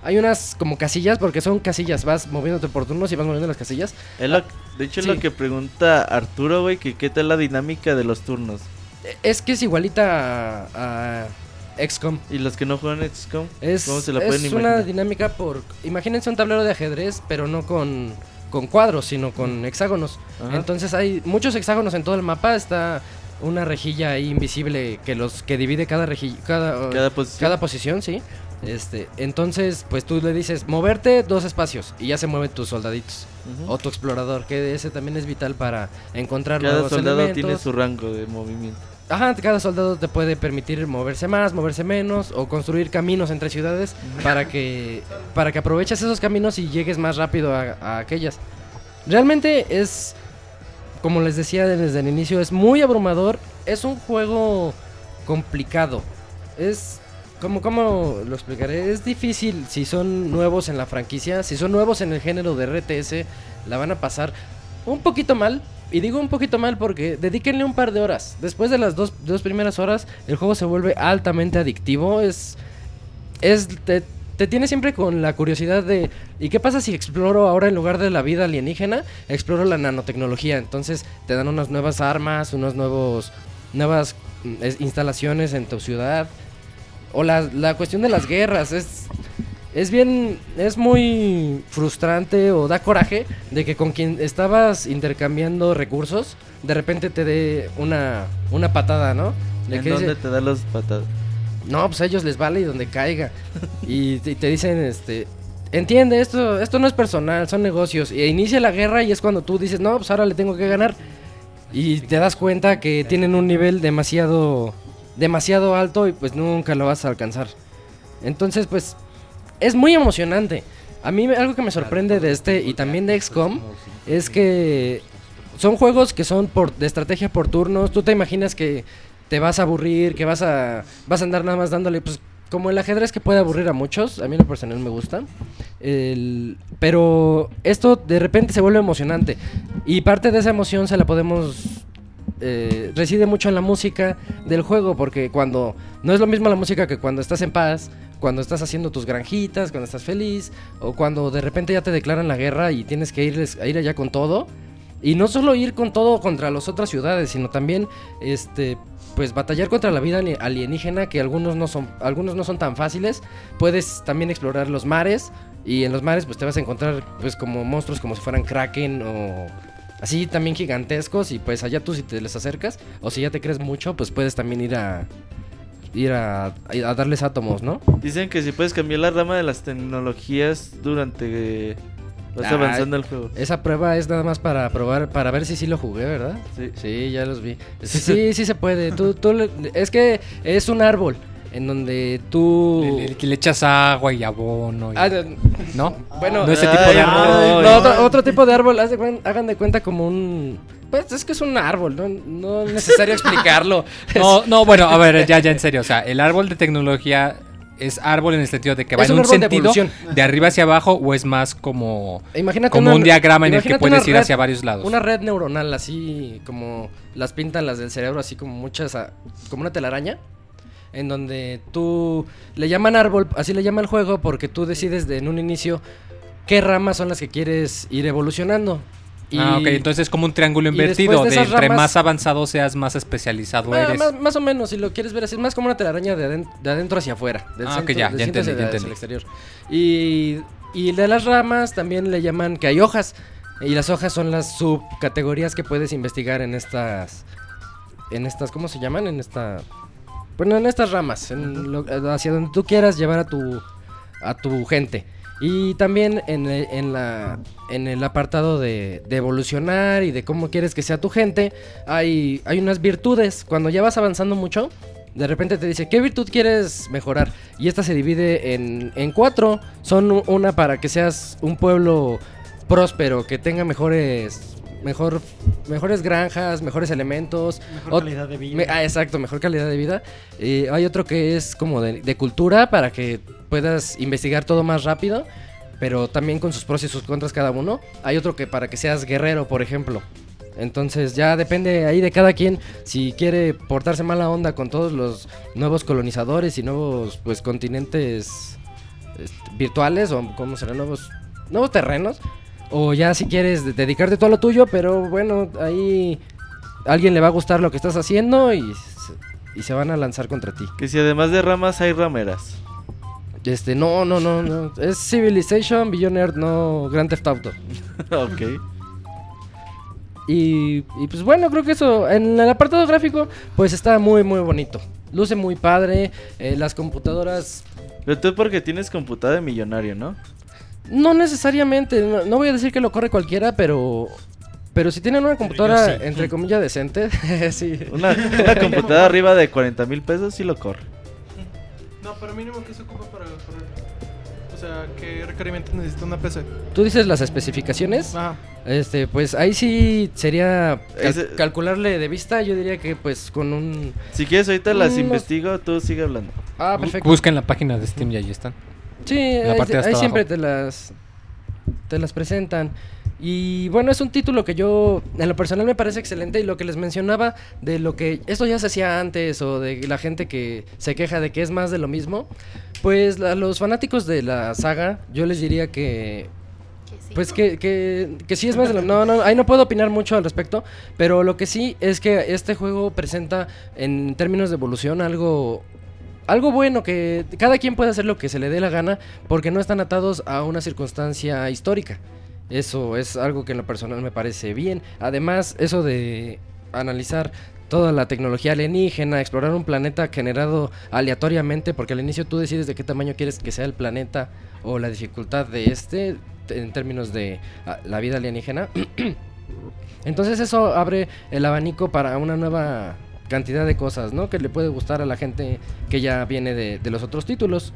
hay unas como casillas, porque son casillas, vas moviéndote por turnos y vas moviendo las casillas.
Es lo- de hecho, es lo que pregunta Arturo, güey, que qué tal la dinámica de los turnos.
E- Es que es igualita a, a XCOM.
Y los que no juegan XCOM,
Es,
¿cómo se la
es
pueden
una
imaginar?
dinámica por... Imagínense un tablero de ajedrez, pero no con, con cuadros, sino con hexágonos.
Ajá.
Entonces hay muchos hexágonos en todo el mapa. Está una rejilla ahí invisible que los que divide cada rejilla, cada,
Cada posición.
cada posición, sí. Este, entonces, pues tú le dices moverte dos espacios y ya se mueven tus soldaditos o tu explorador, que ese también es vital para encontrar
Cada
nuevos
soldado
elementos.
tiene su rango de movimiento.
Ajá, cada soldado te puede permitir moverse más, moverse menos o construir caminos entre ciudades para que para que aproveches esos caminos y llegues más rápido a, a aquellas. Realmente es como les decía desde el inicio, es muy abrumador, es un juego complicado. Es como cómo lo explicaré, es difícil si son nuevos en la franquicia, si son nuevos en el género de RTS, la van a pasar un poquito mal. Y digo un poquito mal porque dedíquenle un par de horas. Después de las dos, dos primeras horas, el juego se vuelve altamente adictivo. Es. Es. Te, te tiene siempre con la curiosidad de. ¿Y qué pasa si exploro ahora en lugar de la vida alienígena? Exploro la nanotecnología. Entonces te dan unas nuevas armas, unos nuevos. nuevas mm, es- instalaciones en tu ciudad. O la, la cuestión de las guerras. Es. Es bien, es muy frustrante o da coraje de que con quien estabas intercambiando recursos, de repente te dé una, una patada, ¿no? De
¿En
que
dónde
dice,
te da los patadas?
no, pues a ellos les vale y donde caiga. y te, y te dicen, este, entiende, esto, esto no es personal, son negocios. Y inicia la guerra y es cuando tú dices, no, pues ahora le tengo que ganar. Y te das cuenta que tienen un nivel demasiado, demasiado alto y pues nunca lo vas a alcanzar. Entonces, pues, es muy emocionante. A mí algo que me sorprende de este y también de XCOM es que son juegos que son por, de estrategia por turnos. Tú te imaginas que te vas a aburrir, que vas a, vas a andar nada más dándole, pues como el ajedrez que puede aburrir a muchos, a mí en lo personal me gusta. El- pero esto de repente se vuelve emocionante. Y parte de esa emoción se la podemos eh, reside mucho en la música del juego, porque cuando no es lo mismo la música que cuando estás en paz, cuando estás haciendo tus granjitas, cuando estás feliz, o cuando de repente ya te declaran la guerra y tienes que irles, ir allá con todo. Y no solo ir con todo contra las otras ciudades, sino también este pues batallar contra la vida ali- alienígena que algunos no son algunos no son tan fáciles. Puedes también explorar los mares y en los mares pues te vas a encontrar pues como monstruos como si fueran kraken o así también gigantescos y pues allá tú si te les acercas o si ya te crees mucho pues puedes también ir a ir a, a darles átomos, ¿no?
Dicen que si puedes cambiar la rama de las tecnologías durante... eh, vas
Ah,
avanzando el juego.
Esa prueba es nada más para probar, para ver si sí lo jugué, ¿verdad?
Sí.
Sí, ya los vi. Sí, sí, sí se puede. Tú, tú le- es que es un árbol en donde tú...
Le, le- le echas agua y abono. y-
Ah,
¿No?
bueno,
No ese
Ay,
tipo de árbol.
no, otro, otro tipo de árbol, haz de cuen- hagan de cuenta como un... Pues es que es un árbol, no, no es necesario explicarlo.
No, no, bueno, a ver, ya, ya en serio. O sea, el árbol de tecnología es árbol en el sentido de que va
Es
en
un
un
árbol de
sentido de, arriba hacia abajo o es más como,
Imagínate
como
una-
un diagrama en el que puedes ir hacia varios lados.
Una red neuronal, así como las pintan las del cerebro, así como muchas, ah, como una telaraña, en donde tú le llaman árbol, así le llama el juego, porque tú decides de, en un inicio qué ramas son las que quieres ir evolucionando. Y
Ah, ok, entonces es como un triángulo invertido.
de
entre
ramas-
más avanzado seas, más especializado
Ah,
eres.
más, más o menos, si lo quieres ver así, es más como una telaraña de, aden- de adentro hacia afuera. Del
Ah, ok, ya, ya entendí, ya entendí.
exterior. Y, y de las ramas también le llaman que hay hojas. Y las hojas son las subcategorías que puedes investigar en estas. En estas, ¿cómo se llaman? En esta. Bueno, en estas ramas. en lo- hacia donde tú quieras llevar a tu. a tu gente. Y también en, en la, en el apartado de, de evolucionar y de cómo quieres que sea tu gente, hay, hay unas virtudes. Cuando ya vas avanzando mucho, de repente te dice, ¿qué virtud quieres mejorar? Y esta se divide en, en cuatro. Son una para que seas un pueblo próspero, que tenga mejores mejor mejores granjas, mejores elementos,
Mejor calidad de vida.
me- ah, exacto, mejor calidad de vida. Eh, hay otro que es como de, de cultura para que puedas investigar todo más rápido, pero también con sus pros y sus contras cada uno. Hay otro que para que seas guerrero, por ejemplo. Entonces ya depende ahí de cada quien si quiere portarse mala onda con todos los nuevos colonizadores y nuevos pues continentes este, virtuales o como serán nuevos nuevos terrenos o ya si quieres de- dedicarte todo a lo tuyo, pero bueno, ahí a alguien le va a gustar lo que estás haciendo y se, y se van a lanzar contra ti.
Que si además de ramas hay rameras.
Este, no, no, no, no, es Civilization, Earth, no Grand Theft Auto.
ok.
Y, y pues bueno, creo que eso, en el apartado gráfico, pues está muy, muy bonito. Luce muy padre, eh, las computadoras
Pero tú porque tienes computadora de millonario, ¿no?
No necesariamente, no, no voy a decir que lo corre cualquiera, pero pero si tienen una computadora
sí.
entre comillas decente, sí.
Una, una computadora arriba de 40 mil pesos sí lo corre.
No, pero mínimo que se ocupa para correr. O sea, ¿qué requerimientos necesita una PC?
Tú dices las especificaciones,
Ajá.
este, pues ahí sí sería cal-
Ese-
calcularle de vista, yo diría que pues con un
Si quieres ahorita las investigo, tú sigue hablando.
ah perfecto.
Busca en la página de Steam y ahí están.
Sí,
la
ahí,
parte de hasta
ahí siempre te las te las presentan. Y bueno, es un título que yo en lo personal me parece excelente. Y lo que les mencionaba de lo que esto ya se hacía antes o de la gente que se queja de que es más de lo mismo, pues a los fanáticos de la saga yo les diría que pues que, que, que sí es más de lo... No, no, ahí no puedo opinar mucho al respecto, pero lo que sí es que este juego presenta en términos de evolución algo... Algo bueno, que cada quien puede hacer lo que se le dé la gana porque no están atados a una circunstancia histórica. Eso es algo que en lo personal me parece bien. Además, eso de analizar toda la tecnología alienígena, explorar un planeta generado aleatoriamente, porque al inicio tú decides de qué tamaño quieres que sea el planeta o la dificultad de este en términos de ah, la vida alienígena. Entonces eso abre el abanico para una nueva cantidad de cosas, ¿no? Que le puede gustar a la gente que ya viene de, de los otros títulos.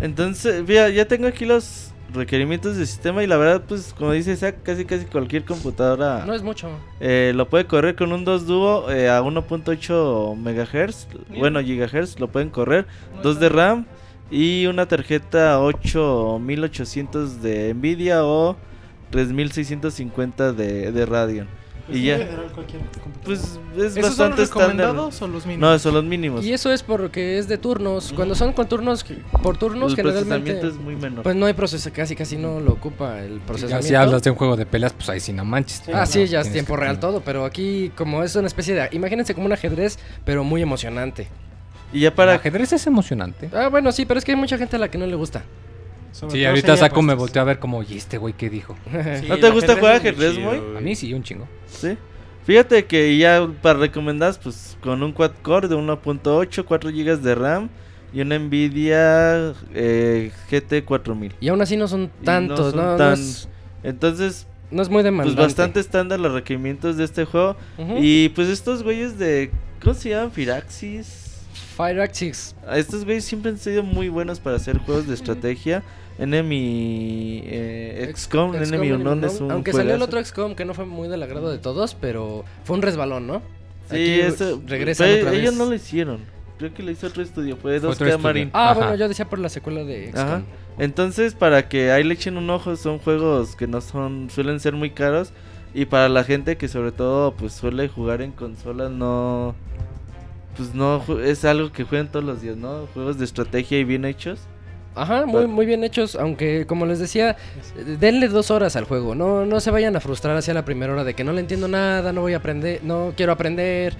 Entonces, mira, ya tengo aquí los requerimientos del sistema y la verdad, pues como dice casi casi cualquier computadora
No es mucho.
eh, lo puede correr con un 2 Duo eh, a 1.8 MHz,
Bien.
bueno, gigahertz, lo pueden correr,
No
2
está
de. RAM y una tarjeta 8800 de Nvidia o 3650 de, de Radeon.
Pues
y
sí,
ya,
general,
pues es
¿Esos son
bastante
los
estándar.
recomendados o los mínimos?
No, son los mínimos.
Y eso es porque es de turnos. Cuando son con turnos, por turnos
el
generalmente...
procesamiento es muy menor.
Pues no hay proceso, casi casi no lo ocupa el
Ya,
procesamiento.
si hablas de un juego de peleas, pues ahí sí no manches.
Ah,
No,
sí, ya es tiempo real
tener-
todo, pero aquí como es una especie de... Imagínense como un ajedrez, pero muy emocionante.
y ya
El
para
ajedrez es emocionante.
Ah, bueno, sí, pero es que hay mucha gente a la que no le gusta.
Sobre
Sí, ahorita Saco me volteó a ver como, ¿y este güey qué dijo?
Sí,
¿No te
el
gusta jugar ajedrez, Moy?
A mí sí, un chingo.
Sí. Fíjate que ya para recomendar, pues con un quad core de 1.8, 4 GB de RAM y una Nvidia eh, GT 4000.
Y aún así no son
no
tantos,
son
no, no
tan-
es,
Entonces,
no es muy
pues
demandante.
bastante estándar los requerimientos de este juego. Y pues estos güeyes de. ¿Cómo se llaman? Firaxis.
Fire Axis.
A Estos güeyes siempre han sido muy buenos para hacer juegos de estrategia. Enemy eh, XCOM,
XCOM,
Enemy Unknown es un
Aunque salió el otro XCOM que no fue muy del agrado de todos, pero fue un resbalón, ¿no?
Sí,
Aquí
eso,
regresan
pero
otra
ellos
vez.
no lo hicieron. Creo que lo hizo otro estudio, fue
Fue
2K
otro estudio.
Marine.
Ah,
Ajá.
bueno, yo decía por la secuela de XCOM.
Ajá. Entonces, para que ahí le echen un ojo, son juegos que no son, suelen ser muy caros. Y para la gente que sobre todo pues suele jugar en consolas, no... Pues no, ju- es algo que juegan todos los días, ¿no? Juegos de estrategia y bien hechos.
Ajá, muy, muy bien hechos, aunque como les decía, denle dos horas al juego, no, no se vayan a frustrar hacia la primera hora de que no le entiendo nada, no voy a aprender, no quiero aprender,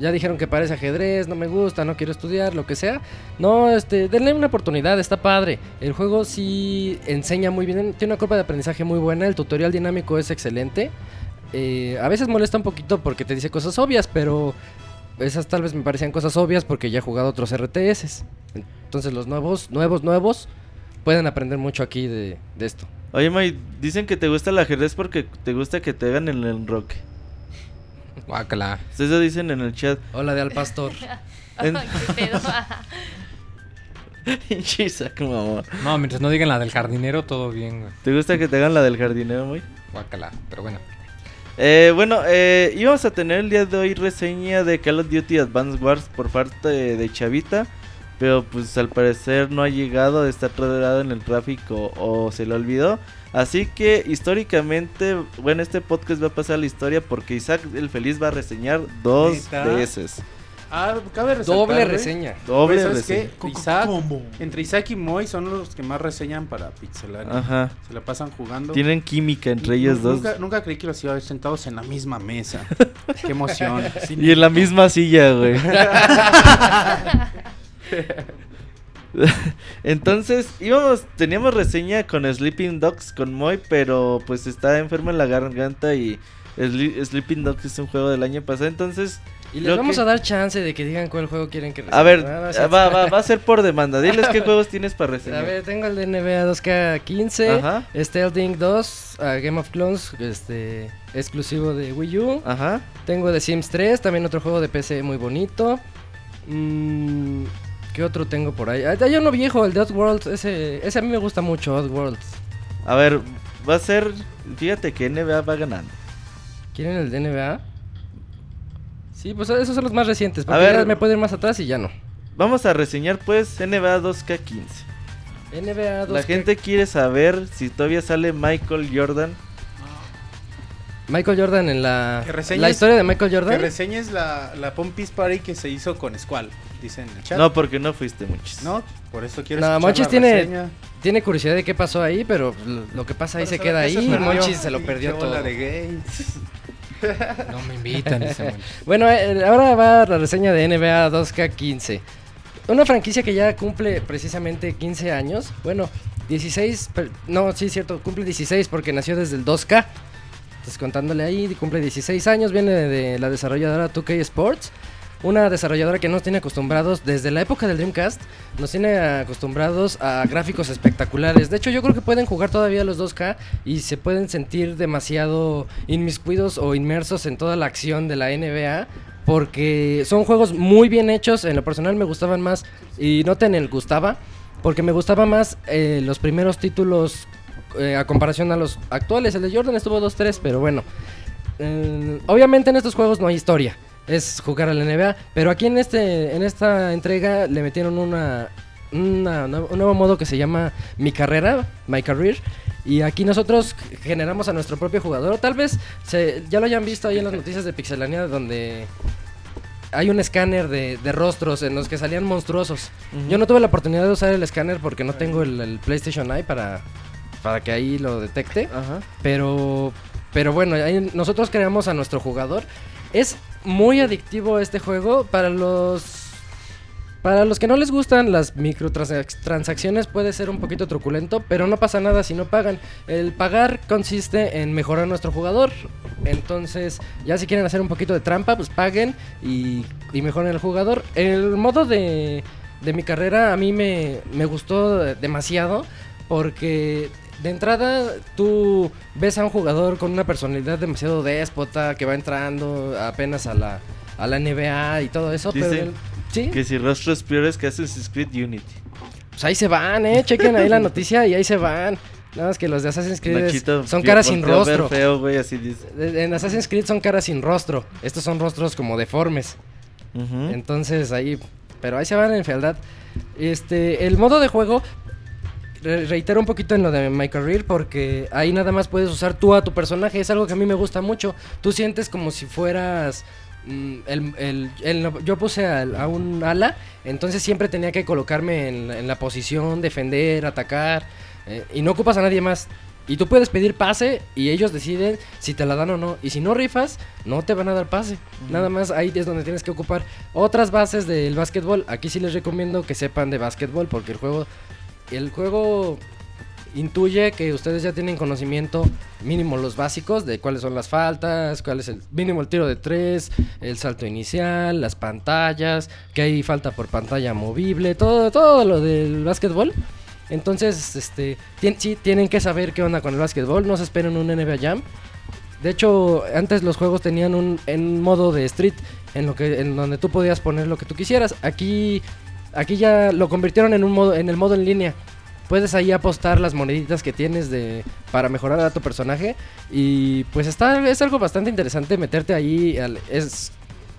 ya dijeron que parece ajedrez, no me gusta, no quiero estudiar, lo que sea. No, este, denle una oportunidad, está padre. El juego sí enseña muy bien, tiene una curva de aprendizaje muy buena, el tutorial dinámico es excelente. Eh, a veces molesta un poquito porque te dice cosas obvias, pero esas tal vez me parecían cosas obvias porque ya he jugado otros RTS. Entonces los nuevos, nuevos, nuevos pueden aprender mucho aquí de, de esto.
Oye, May, dicen que te gusta el ajedrez porque te gusta que te hagan el enroque.
Guácala.
Eso dicen en el chat.
Hola de al pastor.
En-.
No, mientras no digan la del jardinero, todo bien, güey.
¿Te gusta que te hagan la del jardinero, muy?
Guácala, pero bueno.
Eh, bueno, eh, íbamos a tener el día de hoy reseña de Call of Duty Advanced Wars por parte de, Chavita. Pero pues al parecer no ha llegado, está atorado en el tráfico o se le olvidó. Así que históricamente, bueno, este podcast va a pasar a la historia porque Isaac el Feliz va a reseñar dos veces.
Ah, cabe resaltar,
Doble reseña.
Doble
Pues, ¿sabes
reseña.
qué? Isaac, entre Isaac y Moy son los que más reseñan para Pixelania.
Ajá.
Se la pasan jugando.
Tienen química entre ellos dos.
Nunca, nunca creí que los iba a ver sentados en la misma mesa. Qué emoción.
Y en la misma silla, güey. Entonces, íbamos, teníamos reseña con Sleeping Dogs con Moy, pero pues está enfermo en la garganta y Sli- Sleeping Dogs es un juego del año pasado, entonces
Y les vamos
que-
a dar chance de que digan cuál juego quieren que
A ver.
Ah, no,
va, va, va a ser por demanda. Diles qué juegos tienes para
A
reseñar.
ver, tengo el de NBA 2K15,
Ajá.
Stealthing 2, ah, Game of Clones, este, exclusivo de Wii U.
Ajá.
Tengo The Sims 3, también otro juego de PC muy bonito. Mm, ¿Qué otro tengo por ahí? Ah, Hay uno viejo, el de Oddworld, ese, ese a mí me gusta mucho, Oddworld.
A ver, va a ser, fíjate que NBA va ganando.
¿Quieren el de NBA? Sí, pues esos son los más recientes,
A
porque
ver.
ya me puedo ir más atrás y ya no.
Vamos a reseñar pues NBA 2K15.
NBA 2K.
La gente quiere saber si todavía sale Michael Jordan.
Michael Jordan en la...
Que reseñes-
La historia de Michael
Que
Jordan.
reseñes la, la Pompis Party que se hizo con Squall, dicen en el chat.
No, porque no fuiste muchos.
No, por eso quiero
No, Monchis
la
tiene-
reseña.
Tiene curiosidad de qué pasó ahí, pero lo, lo que pasa ahí se queda ahí. Monchis se lo perdió todo.
de gays.
No me invitan.
Bueno, eh, ahora va la reseña de NBA 2K15. Una franquicia que ya cumple precisamente 15 años. Bueno, 16. per- No, sí, cierto, cumple 16 porque nació desde el 2K. Entonces, contándole ahí, cumple 16 años. Viene de la desarrolladora 2K Sports. Una desarrolladora que nos tiene acostumbrados desde la época del Dreamcast. Nos tiene acostumbrados a gráficos espectaculares. De hecho, yo creo que pueden jugar todavía los 2K y se pueden sentir demasiado inmiscuidos o inmersos en toda la acción de la NBA. Porque son juegos muy bien hechos. En lo personal me gustaban más. Y no te gustaba. Porque me gustaba más eh, los primeros títulos eh, a comparación a los actuales. El de Jordan estuvo 2-3, pero bueno. Eh, obviamente en estos juegos no hay historia. Es jugar a la NBA. Pero aquí en este en esta entrega le metieron una, una- un nuevo modo que se llama Mi Carrera, My Career. Y aquí nosotros generamos a nuestro propio jugador. Tal vez se, ya lo hayan visto ahí en las noticias de Pixelania donde hay un escáner de, de rostros en los que salían monstruosos. Yo no tuve la oportunidad de usar el escáner porque no tengo el, el PlayStation Eye para, para que ahí lo detecte. Pero, pero bueno, ahí nosotros creamos a nuestro jugador. Es muy adictivo este juego para los... Para los que no les gustan las microtransacciones puede ser un poquito truculento, pero no pasa nada si no pagan. El pagar consiste en mejorar nuestro jugador. Entonces, ya si quieren hacer un poquito de trampa, pues paguen y, y mejoren el jugador. El modo de, de mi carrera a mí me, me gustó demasiado porque de entrada tú ves a un jugador con una personalidad demasiado déspota que va entrando apenas a la, a la NBA y todo eso, pero sí,
Que si rostros peores que Assassin's Creed Unity.
pues ahí se van, eh, chequen ahí la noticia y ahí se van. Nada más que los de Assassin's Creed son caras sin rostro.
feo, güey, así dice.
En Assassin's Creed son caras sin rostro. Estos son rostros como deformes. Entonces ahí, pero ahí se van en fealdad. Este, el modo de juego reitero un poquito en lo de My Career porque ahí nada más puedes usar tú a tu personaje, es algo que a mí me gusta mucho. Tú sientes como si fueras mm, el, el- el- yo puse a, un ala, entonces siempre tenía que colocarme en, la- en la posición, defender, atacar eh, y no ocupas a nadie más. Y tú puedes pedir pase y ellos deciden si te la dan o no. Y si no rifas, no te van a dar pase. Nada más ahí es donde tienes que ocupar otras bases del básquetbol. Aquí sí les recomiendo que sepan de básquetbol porque el juego, el juego intuye que ustedes ya tienen conocimiento mínimo los básicos de cuáles son las faltas, cuál es el mínimo el tiro de tres, el salto inicial, las pantallas, que hay falta por pantalla movible, todo, todo lo del básquetbol. Entonces, este, sí, tienen que saber qué onda con el básquetbol, no se esperen un NBA Jam. De hecho, antes los juegos tenían un en modo de street en lo que en donde tú podías poner lo que tú quisieras. Aquí aquí ya lo convirtieron en un modo, en el modo en línea. Puedes ahí apostar las moneditas que tienes de para mejorar a tu personaje y pues está es algo bastante interesante meterte ahí al- es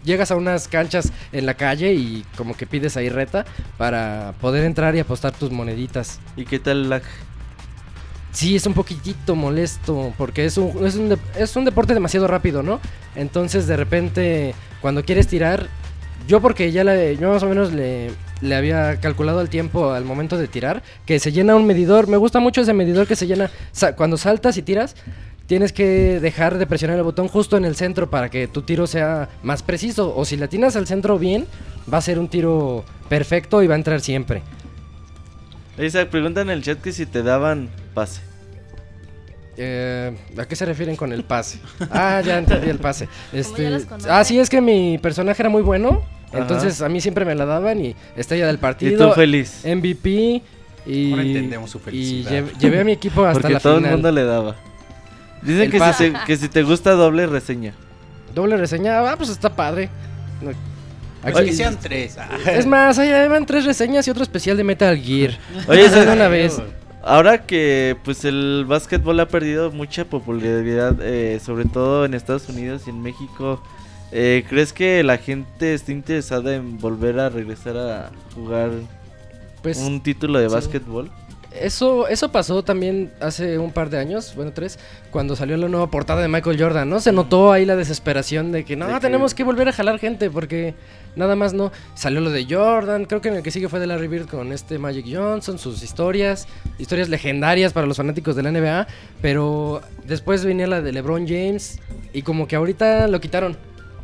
llegas a unas canchas en la calle y como que pides ahí reta para poder entrar y apostar tus moneditas.
¿Y qué tal lag?
Sí, es un poquitito molesto porque es un, es un, de- es un deporte demasiado rápido, ¿no? Entonces de repente cuando quieres tirar, yo porque ya le, yo más o menos le, había calculado el tiempo al momento de tirar, que se llena un medidor, me gusta mucho ese medidor que se llena cuando saltas y tiras. Tienes que dejar de presionar el botón justo en el centro para que tu tiro sea más preciso. O si la atinas al centro bien, va a ser un tiro perfecto y va a entrar siempre.
Isaac, pregunta en el chat que si te daban pase.
Eh, ¿A qué se refieren con el pase? Ah, ya entendí el pase. Este, ah, sí, es que mi personaje era muy bueno.
Ajá.
Entonces a mí siempre me la daban y estrella del
Y
partido.
tú feliz.
MVP. Y,
Ahora entendemos su
y
felicidad.
lle- llevé a mi equipo hasta
Porque
la
todo
final.
el mundo le daba. Dicen
El
que si, te, que si te gusta doble reseña.
Doble reseña. Ah, pues está padre. No- Aquí-
Aquí sean tres. ah.
es más, ahí van tres reseñas y otro especial de Metal Gear.
Oye, Isaac,
una vez.
Ahora que pues el básquetbol ha perdido mucha popularidad, eh, sobre todo en Estados Unidos y en México, eh, ¿crees que la gente está interesada en volver a regresar a jugar
Pues
un título de
sí.
básquetbol?
Eso, eso pasó también hace un par de años, bueno, tres, cuando salió la nueva portada de Michael Jordan, ¿no? Se notó ahí la desesperación de que no,
De que-
tenemos que volver a jalar gente porque nada más no. Salió lo de Jordan, creo que en el que sigue fue de Larry Bird con este Magic Johnson, sus historias, historias legendarias para los fanáticos de la NBA, pero después venía la de LeBron James y como que ahorita lo quitaron.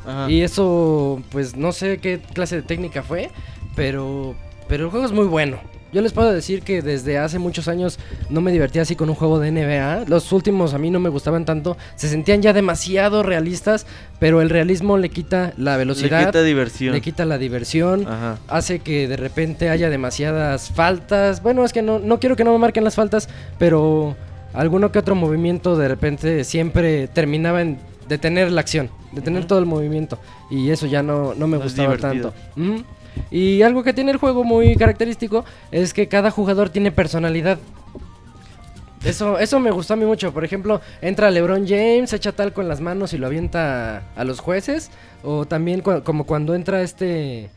Ajá.
Y eso, pues no sé qué clase de técnica fue, pero, pero el juego es muy bueno. Yo les puedo decir que desde hace muchos años no me divertía así con un juego de NBA. Los últimos a mí no me gustaban tanto. Se sentían ya demasiado realistas, pero el realismo le quita la
Le
velocidad,
quita diversión.
le quita la diversión,
Ajá.
hace que de repente haya demasiadas faltas. Bueno, es que no, no quiero que no me marquen las faltas, pero alguno que otro movimiento de repente siempre terminaba en detener la acción, detener todo el movimiento. Y eso ya no, no me
No
gustaba tanto. Y algo que tiene el juego muy característico es que cada jugador tiene personalidad. Eso, eso me gustó a mí mucho. Por ejemplo, entra LeBron James, echa tal con las manos y lo avienta a los jueces. O también como cuando entra este...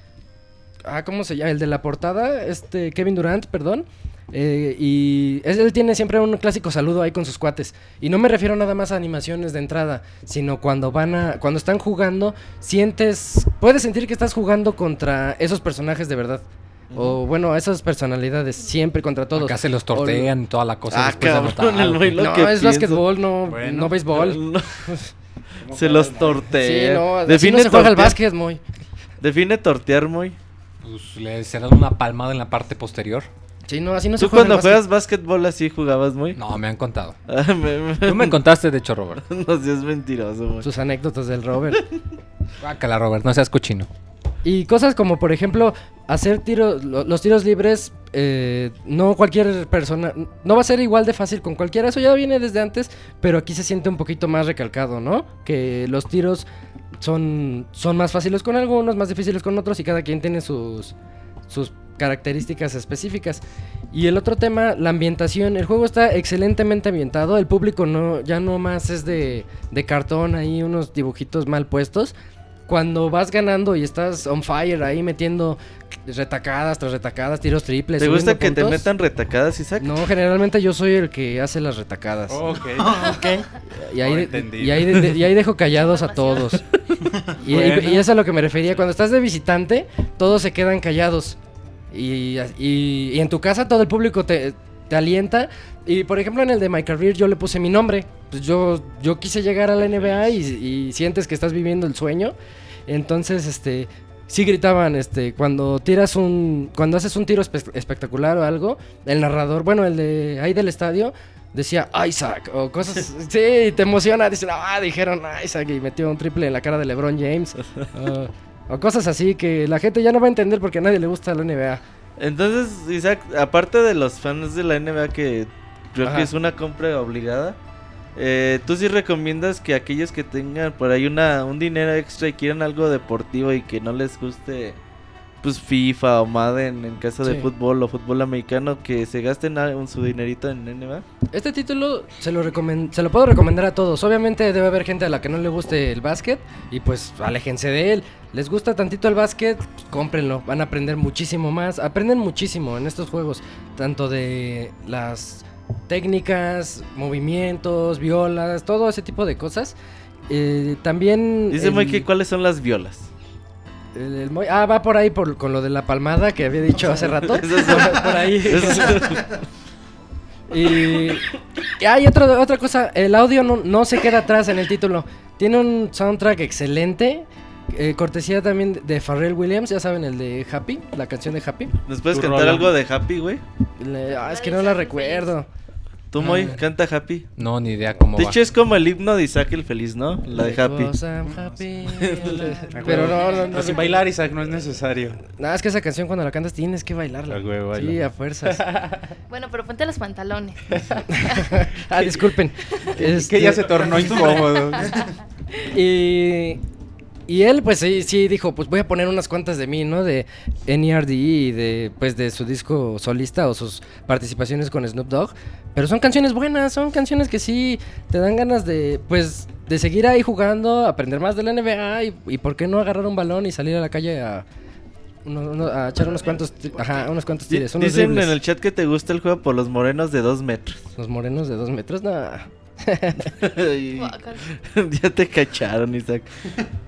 Ah, ¿cómo se llama? El de la portada, este Kevin Durant, perdón. Eh, y es- él tiene siempre un clásico saludo ahí con sus cuates. Y no me refiero nada más a animaciones de entrada, sino cuando van a, cuando están jugando, sientes, puedes sentir que estás jugando contra esos personajes de verdad. O bueno, esas personalidades, siempre contra todos.
Acá se los tortean y toda la cosa.
Ah,
de
cabrón, el
güey.
Lo
no, es
pienso.
básquetbol, no,
Bueno.
no béisbol.
No. Se los tortea.
Sí, no,
Define
no se juega el
tortear-
básquet, muy.
Define tortear muy.
Pues le se dan una palmada en la parte posterior.
Sí, no, así no se
¿Tú
juega
cuando
básquet.
juegas básquetbol así jugabas muy?
No, me han contado.
Ah,
Tú me contaste, de hecho, Robert.
no seas mentiroso, muy.
Sus anécdotas del Robert.
Bácala, Robert, no seas cochino.
Y cosas como, por ejemplo, hacer tiros, lo- los tiros libres, eh, no cualquier persona, no va a ser igual de fácil con cualquiera, eso ya viene desde antes, pero aquí se siente un poquito más recalcado, ¿no? Que los tiros son, son más fáciles con algunos, más difíciles con otros y cada quien tiene sus, sus características específicas. Y el otro tema, la ambientación. El juego está excelentemente ambientado. El público no, ya no más es de, de cartón, ahí unos dibujitos mal puestos. Cuando vas ganando y estás on fire ahí metiendo retacadas tras retacadas, tiros triples.
¿Te gusta que te
puntos.
metan retacadas, Isaac?
No, generalmente yo soy el que hace las retacadas.
Ok.
Y ahí,
Oh, entendido.
y, ahí de- de- y ahí dejo callados a todos. Y, y-
Bueno.
y eso es a lo que me refería. Cuando estás de visitante, todos se quedan callados. Y, y- y en tu casa todo el público te, te alienta. Y por ejemplo en el de My Career yo le puse mi nombre. Pues yo, yo quise llegar a la NBA y, y sientes que estás viviendo el sueño. Entonces, este... Sí gritaban, este, cuando tiras un, cuando haces un tiro espe- espectacular o algo, el narrador, bueno, el de ahí del estadio, decía Isaac o cosas, sí, te emociona, dicen, ah, dijeron Isaac y metió un triple en la cara de LeBron James, o cosas así que la gente ya no va a entender porque a nadie le gusta la NBA.
Entonces, Isaac, aparte de los fans de la NBA que creo
Ajá.
que es una compra obligada, eh, ¿tú sí recomiendas que aquellos que tengan por ahí una, un dinero extra y quieran algo deportivo y que no les guste pues FIFA o Madden en caso de fútbol o fútbol americano que se gasten un su dinerito en NBA.
Este título se lo, se lo puedo recomendar a todos. Obviamente debe haber gente a la que no le guste el básquet y pues aléjense de él. Les gusta tantito el básquet, pues, cómprenlo. Van a aprender muchísimo más. Aprenden muchísimo en estos juegos, tanto de las técnicas, movimientos, violas, todo ese tipo de cosas. Eh, también...
Dice
el-
Mikey cuáles son las violas.
El- el mo- ah, va por ahí por, con lo de la palmada que había dicho hace rato.
Esas
por, por ahí.
Esas-
Y, y hay otra, otra cosa, el audio no, no se queda atrás en el título. Tiene un soundtrack excelente, eh, cortesía también de Pharrell Williams, ya saben, el de Happy, la canción de Happy.
¿Nos puedes cantar algo de Happy, güey?
Ah, es que no la recuerdo.
Tú, Moy,
Ah.
canta Happy.
No, ni idea cómo
De
va.
hecho, es como el himno de Isaac el Feliz, ¿no? La de Happy.
Because I'm happy. Pero no, no, no.
Sin bailar, Isaac, no es necesario.
Nada, es que esa canción cuando la cantas tienes que bailarla.
A huevo,
sí,
baila.
a fuerzas.
Bueno, pero ponte los pantalones.
ah, disculpen.
Es que ya se tornó incómodo.
Y, y él, pues sí, sí dijo, pues voy a poner unas cuantas de mí, ¿no? De NERD y de, pues, de su disco solista o sus participaciones con Snoop Dogg. Pero son canciones buenas, son canciones que sí te dan ganas de, pues, de seguir ahí jugando, aprender más de la NBA y, y por qué no agarrar un balón y salir a la calle a, uno- uno- a echar unos cuantos, ajá, unos cuantos tires. Unos
Dicen
dribles.
en el chat que te gusta el juego por los morenos de dos metros.
Los morenos de dos metros, no.
Ya te cacharon, Isaac.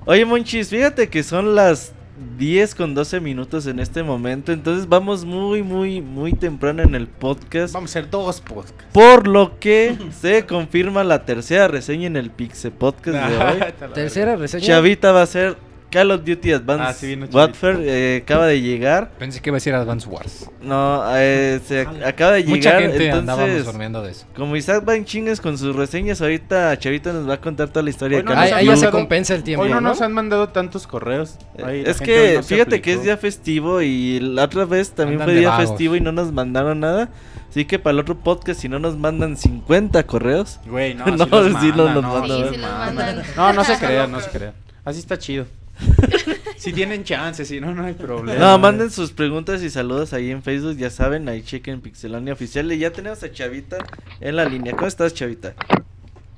Oye, Monchis, fíjate que son las 10 con 12 minutos en este momento. Entonces vamos muy, muy, muy temprano en el podcast.
Vamos a hacer dos podcasts.
Por lo que se confirma la tercera reseña en el Pixel Podcast de hoy.
Tercera reseña.
Chavita va a ser Call of Duty Advanced
Ah, sí.
Warfare. eh, acaba de llegar.
Pensé que iba a decir Advance Wars.
No, eh, se ac- acaba de
Mucha
llegar.
gente andábamos
entonces,
durmiendo de eso.
como Isaac va en chingas con sus reseñas, ahorita Chavita nos va a contar toda la historia
Hoy
de
no
Call
Ahí,
of
nos
ahí
han
ya se compensa el tiempo.
Hoy no,
¿no?
nos han mandado tantos correos. Ahí la
Es
gente
que
no
fíjate que es día festivo y la otra vez también
Andan
fue día
vagos.
festivo y no nos mandaron nada. Así que para el otro podcast, si no nos mandan 50 correos.
Güey, no,
No,
sí, los
sí nos
mandan, no.
Sí,
los mandan.
mandan.
No, no se crean, no se crean. Así está chido. si tienen chance, si no, no hay problema.
No, manden sus preguntas y saludos ahí en Facebook, ya saben, ahí chequen Pixelania Oficial. Y ya tenemos a Chavita en la línea. ¿Cómo estás, Chavita?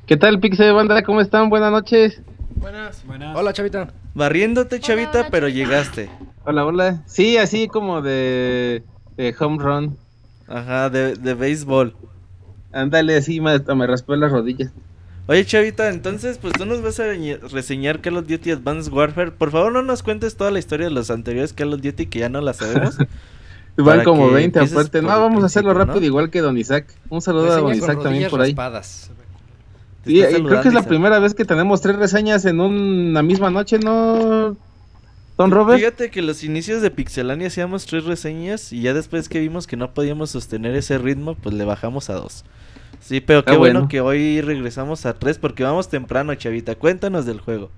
¿Qué tal, Pixel Banda? ¿Cómo están? Buenas noches.
Buenas.
Hola, chavita.
Barriéndote, Chavita,
hola,
pero
Chavita.
llegaste.
Hola, hola. Sí, así como de, de home run.
Ajá, de, de béisbol.
Ándale, así me, me raspé las rodillas.
Oye, Chavita, entonces, pues tú nos vas a reseñar Call of Duty Advanced Warfare. Por favor, no nos cuentes toda la historia de los anteriores Call of Duty que ya no la sabemos.
Van como
que
20
empieces
aparte. No, vamos a hacerlo rápido,
¿no?
igual que Don Isaac. Un saludo a Don Isaac también por ahí.
raspadas.
Sí, creo que es la
Isaac.
primera vez que tenemos tres reseñas en una misma noche, ¿no? Don Robert.
Fíjate que los inicios de Pixelania hacíamos tres reseñas y ya después que vimos que no podíamos sostener ese ritmo, pues le bajamos a dos. Sí, pero qué
Ah,
bueno.
bueno.
que hoy regresamos a tres porque vamos temprano, Chavita. Cuéntanos del juego.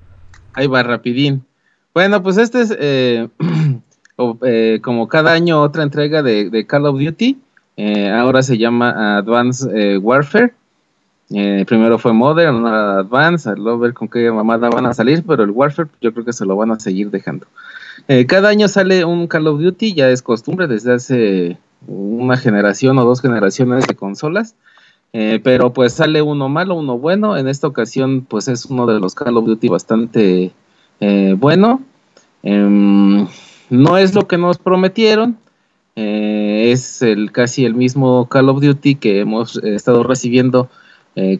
Ahí va, rapidín. Bueno, pues este es eh, o, eh, como cada año otra entrega de, de Call of Duty. Eh, ahora se llama Advanced Warfare. Primero fue Modern, ahora Advanced. Luego ver con qué mamada van a salir, pero el Warfare yo creo que se lo van a seguir dejando. Cada año sale un Call of Duty, ya es costumbre desde hace una generación o dos generaciones de consolas. Eh, pero pues sale uno malo, uno bueno. En esta ocasión, pues es uno de los Call of Duty bastante eh, bueno. Em, no es lo que nos prometieron. eh, es el casi el mismo Call of Duty que hemos estado recibiendo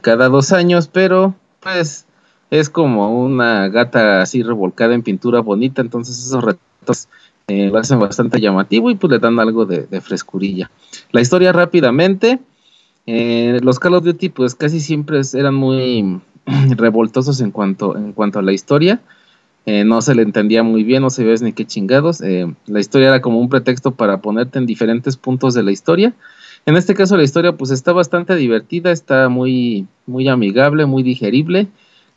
cada dos años, pero pues es como una gata así revolcada en pintura bonita. Entonces esos retos lo hacen bastante llamativo y pues le dan algo de frescurilla. La historia rápidamente. Eh, los Call of Duty pues casi siempre es- eran muy revoltosos en cuanto, en cuanto a la historia. Eh, no se le entendía muy bien, no se veía ni qué chingados. Eh, la historia era como un pretexto para ponerte en diferentes puntos de la historia. En este caso la historia pues está bastante divertida, está muy, muy amigable, muy digerible.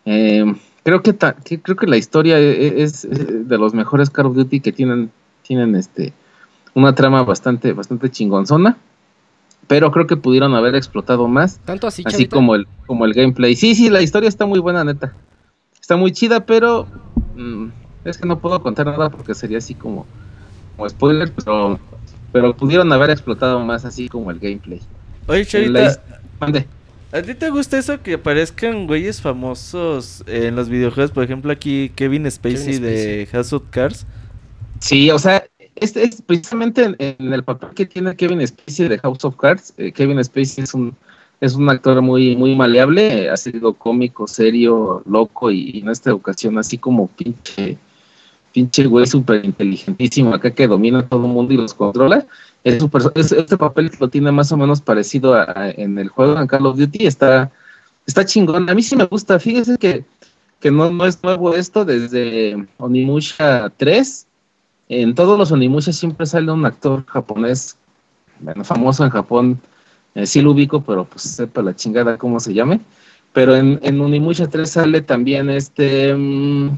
Eh, creo, que creo que la historia e- e- es, eh, de los mejores Call of Duty que tienen, tienen este, una trama bastante, bastante chingonzona. Pero creo que pudieron haber explotado más.
Tanto así,
Así
chavita?
como el, como el gameplay. Sí, sí, la historia está muy buena, neta. Está muy chida, pero mm, es que no puedo contar nada porque sería así como como spoiler, pero, pero pudieron haber explotado más así como el gameplay.
Oye,
La
Chavita,
Mande.
¿a ti te gusta eso que aparezcan güeyes famosos en los videojuegos? Por ejemplo, aquí Kevin Spacey,
Kevin
de House of Cards.
Sí, o sea, este es precisamente en, el papel que tiene Kevin Spacey de House of Cards. eh, Kevin Spacey es un es un actor muy muy maleable, eh, ha sido cómico, serio, loco y, en esta ocasión así como pinche pinche güey súper inteligentísimo acá que domina a todo el mundo y los controla. Es su perso- es- este papel lo tiene más o menos parecido a, en el juego en Call of Duty. Está, está chingón. A mí sí me gusta. Fíjese que, que no, no es nuevo esto desde Onimusha 3. En todos los Onimusha siempre sale un actor japonés, bueno, famoso en Japón. Eh, sí lo ubico, pero pues sepa la chingada cómo se llame. Pero en, en Onimusha 3 sale también este... mm,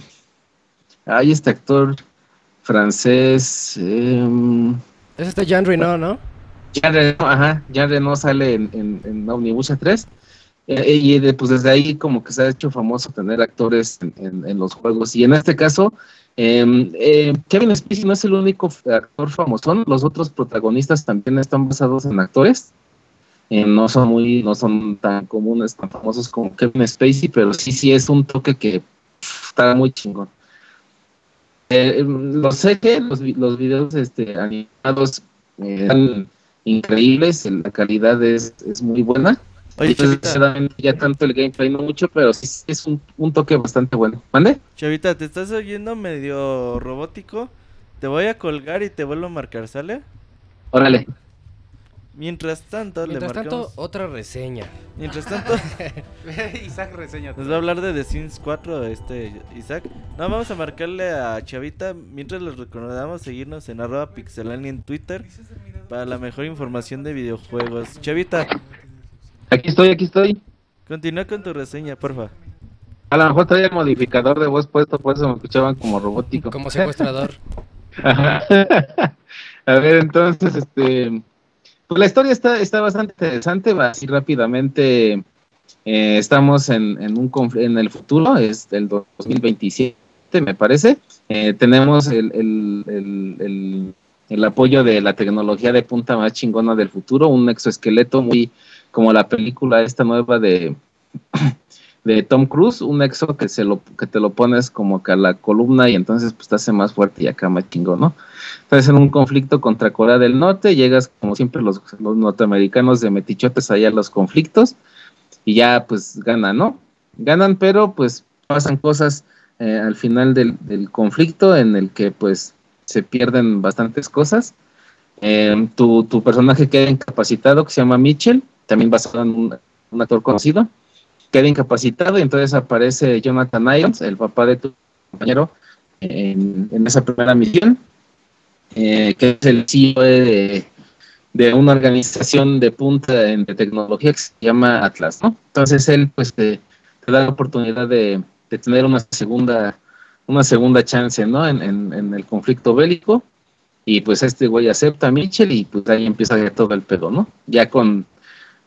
Hay este actor francés. em,
Es este Jean Reno, ¿no?
Jean Reno, ajá, Jean Reno sale en, en, en Omnibusha 3. eh, y de- pues desde ahí como que se ha hecho famoso tener actores en los juegos. Y en este caso, em, eh, Kevin Spacey no es el único actor famosón, los otros protagonistas también están basados en actores. Eh, no son muy, no son tan comunes, tan famosos como Kevin Spacey, pero sí, sí es un toque que pff, está muy chingón. Eh, lo sé que los, los videos este, animados eh, están increíbles, la calidad es, es muy buena.
Oye, Chavita,
ya tanto el gameplay no mucho, pero sí sí es un, un toque bastante bueno. ¿Mande?
Chavita, te estás oyendo medio robótico. Te voy a colgar y te vuelvo a marcar, ¿sale?
Órale.
Mientras tanto,
Mientras
le
tanto,
marcamos.
otra reseña.
Mientras tanto,
Isaac reseña.
nos va a hablar de The Sims 4 este Isaac. No, vamos a marcarle a Chavita. Mientras les recordamos seguirnos en arroba pixelania en Twitter para la mejor información de videojuegos. Chavita,
Aquí estoy, aquí estoy.
continúa con tu reseña, porfa.
A lo mejor traía el modificador de voz puesto, por eso me escuchaban como robótico.
Como secuestrador.
Ajá. A ver, entonces, este, pues la historia está, está bastante interesante, va así rápidamente. eh, estamos en, en un en el futuro, es el 2027, me parece. Eh, tenemos el, el, el, el- el apoyo de la tecnología de punta más chingona del futuro, un exoesqueleto muy como la película esta nueva de de Tom Cruise, un exo que se lo que te lo pones como que a la columna y entonces pues te hace más fuerte y acá más ¿no? Estás en un conflicto contra Corea del Norte, llegas como siempre los, los norteamericanos de metichotes allá a los conflictos y ya pues ganan, ¿no? Ganan, pero pues pasan cosas eh, al final del, del conflicto en el que pues se pierden bastantes cosas. Eh, tu, tu personaje queda incapacitado, que se llama Mitchell, también basado en un, actor conocido queda incapacitado y entonces aparece Jonathan Irons, el papá de tu compañero, en, esa primera misión, eh, que es el CEO de, de una organización de punta de tecnología que se llama Atlas, ¿no? Entonces él pues te, da la oportunidad de, de tener una segunda una segunda chance, ¿no? En, el conflicto bélico y pues este güey acepta a Mitchell y pues ahí empieza todo el pedo, ¿no? Ya con,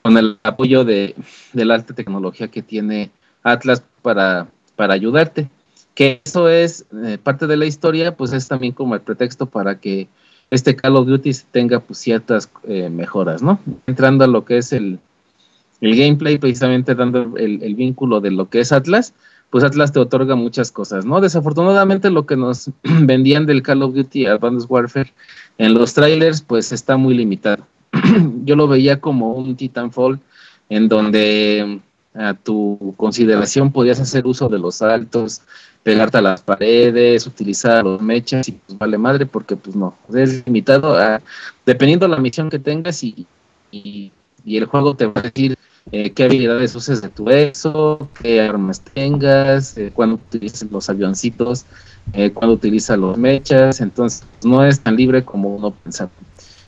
con el apoyo de, la alta tecnología que tiene Atlas para, ayudarte. Que eso es eh, parte de la historia, pues es también como el pretexto para que este Call of Duty tenga pues ciertas eh, mejoras, ¿no? Entrando a lo que es el, el gameplay, precisamente dando el, el vínculo de lo que es Atlas, pues Atlas te otorga muchas cosas, ¿no? Desafortunadamente lo que nos vendían del Call of Duty Advanced Warfare en los trailers, pues está muy limitado. Yo lo veía como un Titanfall en donde a tu consideración podías hacer uso de los saltos, pegarte a las paredes, utilizar los mechas y pues vale madre porque pues no, es limitado a, dependiendo de la misión que tengas y, y, el juego te va a decir eh, qué habilidades uses de tu exo, qué armas tengas, eh, cuándo utilices los avioncitos, eh, cuándo utilizas los mechas, entonces no es tan libre como uno pensaba.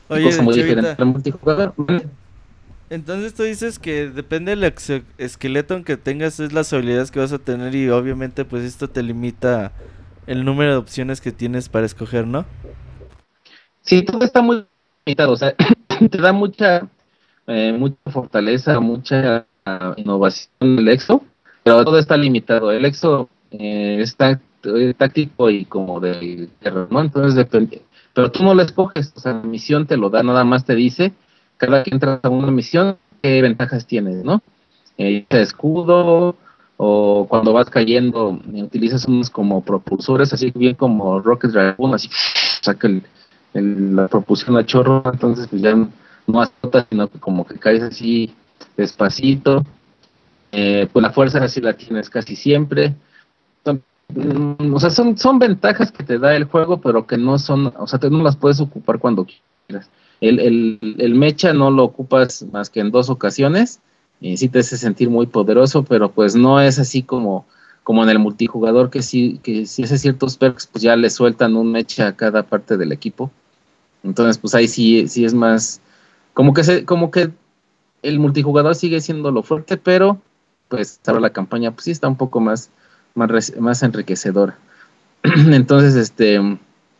Oye,
cosa muy
Chavita,
diferente al multijugador.
entonces tú dices que depende del esqueleto que tengas es las habilidades que vas a tener y obviamente pues esto te limita el número de opciones que tienes para escoger, ¿no?
Sí, todo está muy limitado, o sea, te da mucha, eh, mucha fortaleza, mucha ah, innovación el EXO, pero todo está limitado. El EXO eh, está eh, táctico y como del terror, ¿no? Entonces depende, pero tú no la escoges, o sea, la misión te lo da, nada más te dice, cada que entras a una misión, qué ventajas tienes, ¿no? Eh, escudo, o cuando vas cayendo, eh, utilizas unos como propulsores, así bien como Rocket Dragon, así saca el, la propulsión a chorro, entonces pues ya no azotas, sino que como que caes así despacito. Eh, pues la fuerza así la tienes casi siempre. Mm, o sea, son, son ventajas que te da el juego, pero que no son, o sea, tú no las puedes ocupar cuando quieras. El, el, el mecha no lo ocupas más que en dos ocasiones, y sí te hace sentir muy poderoso, pero pues no es así como, como en el multijugador, que sí, que si hace ciertos perks, pues ya le sueltan un mecha a cada parte del equipo. Entonces, pues ahí sí, sí es más, como que se, como que el multijugador sigue siendo lo fuerte, pero pues ahora la campaña pues sí está un poco más más, enriquecedora. Entonces, este,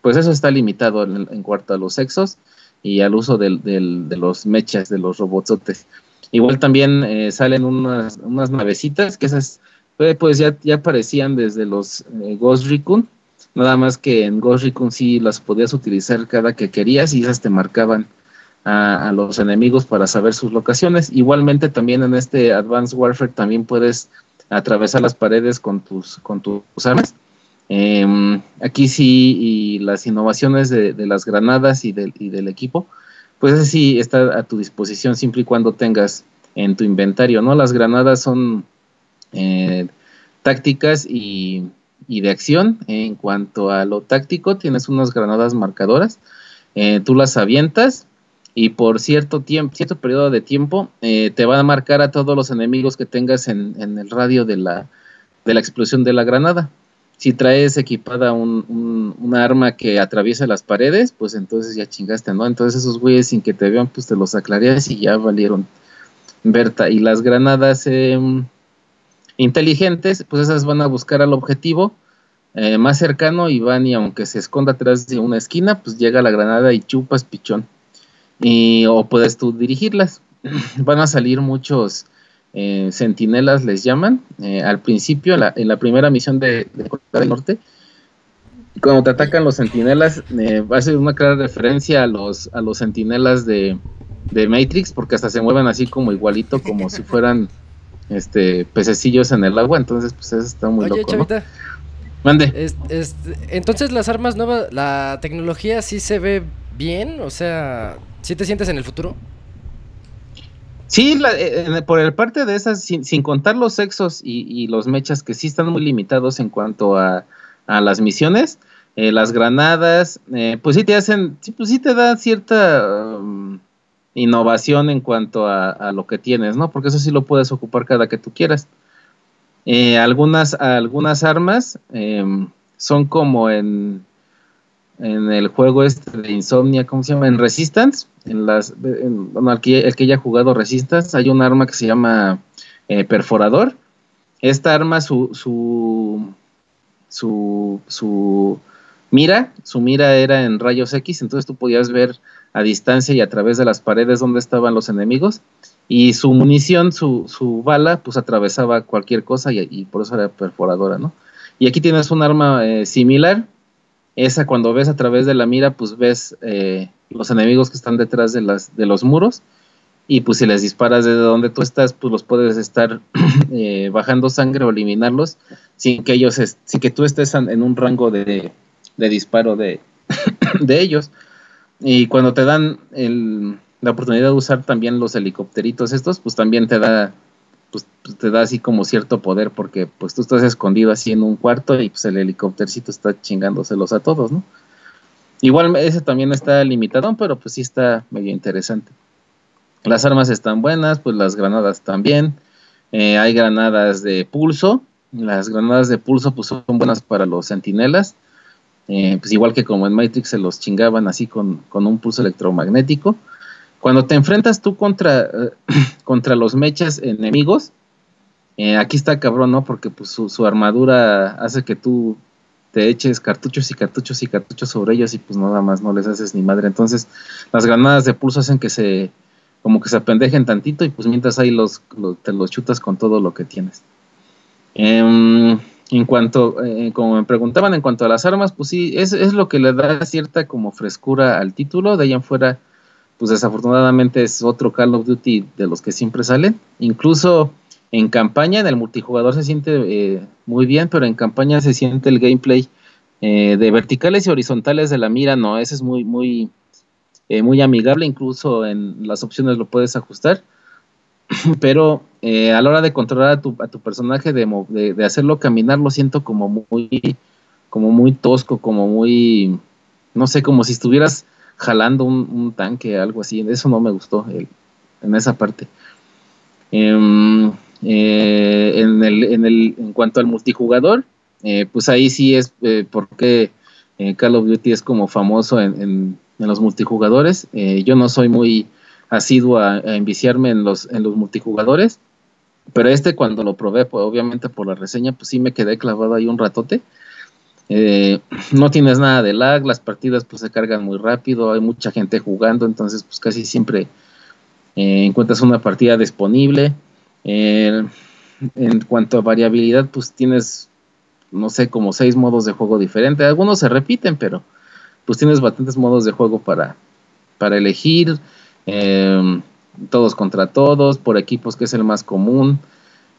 pues eso está limitado en, cuanto a los sexos y al uso del, de los mechas, de los robotsotes. Igual también eh, salen unas, unas navecitas que esas eh, pues ya, ya aparecían desde los eh, Ghost Recon, nada más que en Ghost Recon sí las podías utilizar cada que querías y esas te marcaban a, los enemigos para saber sus locaciones. Igualmente también en este Advanced Warfare también puedes atravesar las paredes con tus, con tus armas. Em, aquí sí, y las innovaciones de, las granadas y, del equipo, pues sí está a tu disposición siempre y cuando tengas en tu inventario, ¿no? Las granadas son eh, tácticas y, y, de acción. En cuanto a lo táctico, tienes unas granadas marcadoras, eh, tú las avientas y por cierto tiempo, cierto periodo de tiempo eh, te va a marcar a todos los enemigos que tengas en, el radio de la, de la explosión de la granada. Si traes equipada un, una arma que atraviesa las paredes, pues entonces ya chingaste, ¿no? Entonces esos güeyes sin que te vean, pues te los aclarías y ya valieron Berta. Y las granadas em, inteligentes, pues esas van a buscar al objetivo eh, más cercano y van y aunque se esconda atrás de una esquina, pues llega la granada y chupas pichón y, o puedes tú dirigirlas. Van a salir muchos eh, sentinelas, les llaman. Eh, al principio, en la primera misión de, de del Norte, cuando te atacan los sentinelas, eh, va a ser una clara referencia a los, a los sentinelas de, de Matrix, porque hasta se mueven así como igualito, como si fueran este pececillos en el agua. Entonces, pues eso está muy Oye, loco.
Mande. entonces, las armas nuevas, la tecnología sí se ve bien, o sea, ¿Sí te sientes en el futuro?
Sí, eh, por el parte de esas, sin, contar los sexos y, los mechas que sí están muy limitados en cuanto a, las misiones, eh, las granadas, eh, pues sí te hacen, sí, pues sí te da cierta um, innovación en cuanto a, lo que tienes, ¿no? Porque eso sí lo puedes ocupar cada que tú quieras. Algunas, algunas armas em, son como en, en el juego este de Insomnia, ¿cómo se llama? En Resistance, en las, bueno, el que, haya jugado Resistance, hay un arma que se llama eh, Perforador. Esta arma, su, su, su, su mira, su mira era en rayos X, entonces tú podías ver a distancia y a través de las paredes donde estaban los enemigos. Y su munición, su, su bala, pues atravesaba cualquier cosa y, por eso era perforadora, ¿no? Y aquí tienes un arma eh, similar, esa cuando ves a través de la mira, pues ves eh, los enemigos que están detrás de, las, de los muros. Y pues si les disparas desde donde tú estás, pues los puedes estar eh, bajando sangre o eliminarlos sin que ellos, sin que tú estés en un rango de, disparo de, de ellos. Y cuando te dan la oportunidad de usar también los helicópteritos estos, pues también te da pues, pues, te da así como cierto poder porque pues tú estás escondido así en un cuarto y pues el helicóptercito está chingándoselos a todos, ¿no? Igual ese también está limitado, pero pues sí está medio interesante. Las armas están buenas, pues las granadas también. Eh, hay granadas de pulso. Las granadas de pulso pues son buenas para los sentinelas. Eh, pues igual que como en Matrix se los chingaban así con, con un pulso electromagnético. Cuando te enfrentas tú contra, eh, contra los mechas enemigos, eh, aquí está cabrón, ¿no? Porque pues, su, armadura hace que tú te eches cartuchos y cartuchos y cartuchos sobre ellos y pues nada más no les haces ni madre. Entonces, las granadas de pulso hacen que se, como que se apendejen tantito y pues mientras ahí los, te los chutas con todo lo que tienes. Em, en cuanto, eh, como me preguntaban en cuanto a las armas, pues sí, es, es lo que le da cierta como frescura al título. De ahí en fuera, pues desafortunadamente es otro Call of Duty de los que siempre salen. Incluso en campaña, en el multijugador se siente eh, muy bien, pero en campaña se siente el gameplay eh, de verticales y horizontales de la mira, no, ese es muy, muy, eh, muy amigable, incluso en las opciones lo puedes ajustar, pero eh, a la hora de controlar a tu, a tu personaje, de, de, de hacerlo caminar, lo siento como muy, como muy tosco, como muy, no sé, como si estuvieras jalando un, un tanque, algo así, eso no me gustó el- en esa parte. Em, eh, en, el, en, el, en cuanto al multijugador, eh, pues ahí sí es eh, porque eh, Call of Duty es como famoso en, en- en los multijugadores. Eh, yo no soy muy asiduo a, a enviciarme en los, en los multijugadores, pero este cuando lo probé, pues, obviamente por la reseña, pues sí me quedé clavado ahí un ratote. Eh, no tienes nada de lag, las partidas pues se cargan muy rápido, hay mucha gente jugando, entonces pues casi siempre eh, encuentras una partida disponible. Eh, en cuanto a variabilidad, pues tienes, no sé, como seis modos de juego diferentes. Algunos se repiten, pero pues tienes bastantes modos de juego para, para elegir. eh, todos contra todos, por equipos, que es el más común.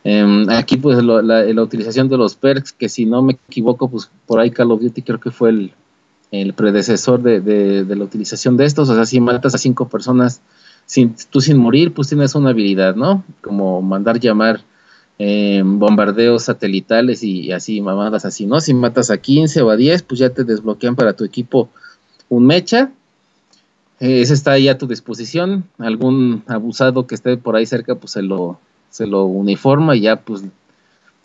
Eh, aquí, pues, lo- la, la utilización de los perks, que si no me equivoco, pues por ahí Call of Duty creo que fue el, el predecesor de, de- la utilización de estos. O sea, si matas a cinco personas sin, tú sin morir, pues tienes una habilidad, ¿no? Como mandar llamar eh, bombardeos satelitales y, así, mamadas así, ¿no? Si matas a 15 o a 10, pues ya te desbloquean para tu equipo un mecha. Eh, ese está ahí a tu disposición. Algún abusado que esté por ahí cerca, pues se lo, se lo uniforma y ya, pues.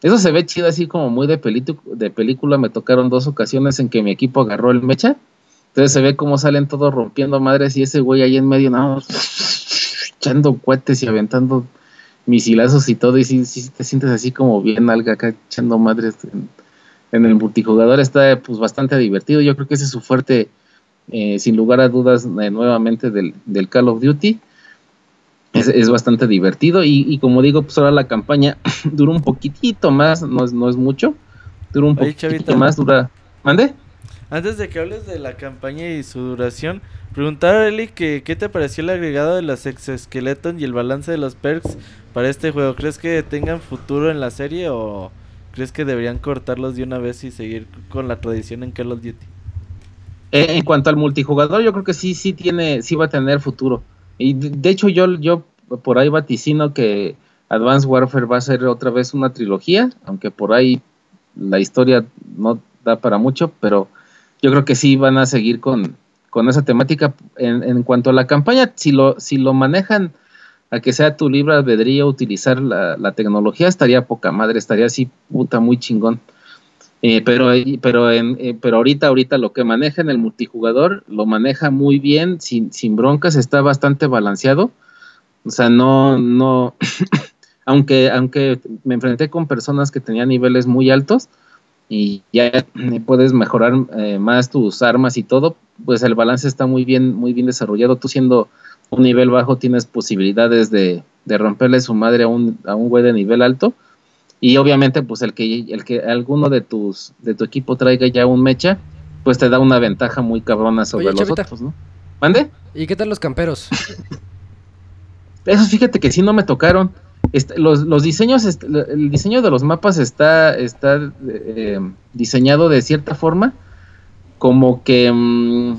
Eso se ve chido, así como muy de, de película. Me tocaron dos ocasiones en que mi equipo agarró el mecha. Entonces se ve cómo salen todos rompiendo madres y ese güey ahí en medio, nada más echando cohetes y aventando misilazos y todo. Y sí te sientes así como bien alga acá echando madres en, en el multijugador. Está pues bastante divertido. Yo creo que ese es su fuerte, eh, sin lugar a dudas, eh, nuevamente del, del Call of Duty. Es, es bastante divertido y, y como digo, pues ahora la campaña dura un poquitito más, no es, no es mucho, dura un
Oye,
poquitito
Chavita.
más, dura... ¿Mande?
Antes de que hables de la campaña y su duración, preguntar a Eli que qué te pareció el agregado de los exoesqueletos y el balance de los perks para este juego. ¿Crees que tengan futuro en la serie o crees que deberían cortarlos de una vez y seguir con la tradición en Call of Duty?
Eh, en cuanto al multijugador, yo creo que sí, sí tiene, sí va a tener futuro. Y de, hecho yo, yo por ahí vaticino que Advanced Warfare va a ser otra vez una trilogía, aunque por ahí la historia no da para mucho, pero yo creo que sí van a seguir con, con esa temática. En, en cuanto a la campaña, si lo, si lo manejan a que sea tu libre albedrío utilizar la, la tecnología, estaría poca madre, estaría así puta muy chingón. Eh, pero, pero, en, eh, pero ahorita, ahorita lo que maneja en el multijugador lo maneja muy bien, sin, sin broncas, está bastante balanceado. O sea, no, no, aunque, aunque me enfrenté con personas que tenían niveles muy altos y ya puedes mejorar eh, más tus armas y todo, pues el balance está muy bien, muy bien desarrollado. Tú siendo un nivel bajo tienes posibilidades de, de romperle su madre a un, a un güey de nivel alto y obviamente pues el que el que alguno de tus de tu equipo traiga ya un mecha pues te da una ventaja muy cabrona sobre
Oye,
los
Chavita.
otros no mande
¿Y qué tal los camperos?
esos fíjate que sí no me tocaron los, los diseños el diseño de los mapas está está eh, diseñado de cierta forma como que mm,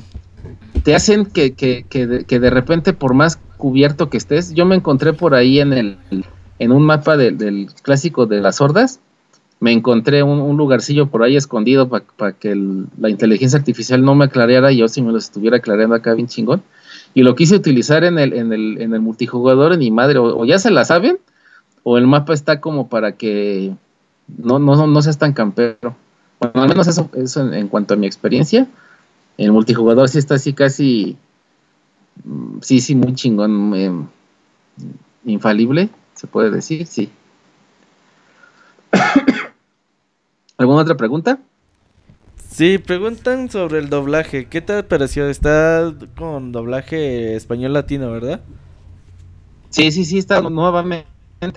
te hacen que, que, que, de, que de repente por más cubierto que estés yo me encontré por ahí en el en un mapa del- clásico de las hordas me encontré un, lugarcillo por ahí escondido para que la inteligencia artificial no me aclareara y yo si me lo estuviera aclarando acá bien chingón. Y lo quise utilizar en el, en el, en el multijugador en mi madre, o, ya se la saben, o el mapa está como para que no, no, no seas tan campero. Bueno, al menos eso, eso en, en cuanto a mi experiencia. El multijugador sí está así casi, mm, sí, sí, muy chingón, eh, infalible, se puede decir, sí. ¿Alguna otra pregunta?
Sí, preguntan sobre el doblaje. ¿Qué te pareció? Está con doblaje español latino, ¿verdad?
Sí, sí, sí, está nuevamente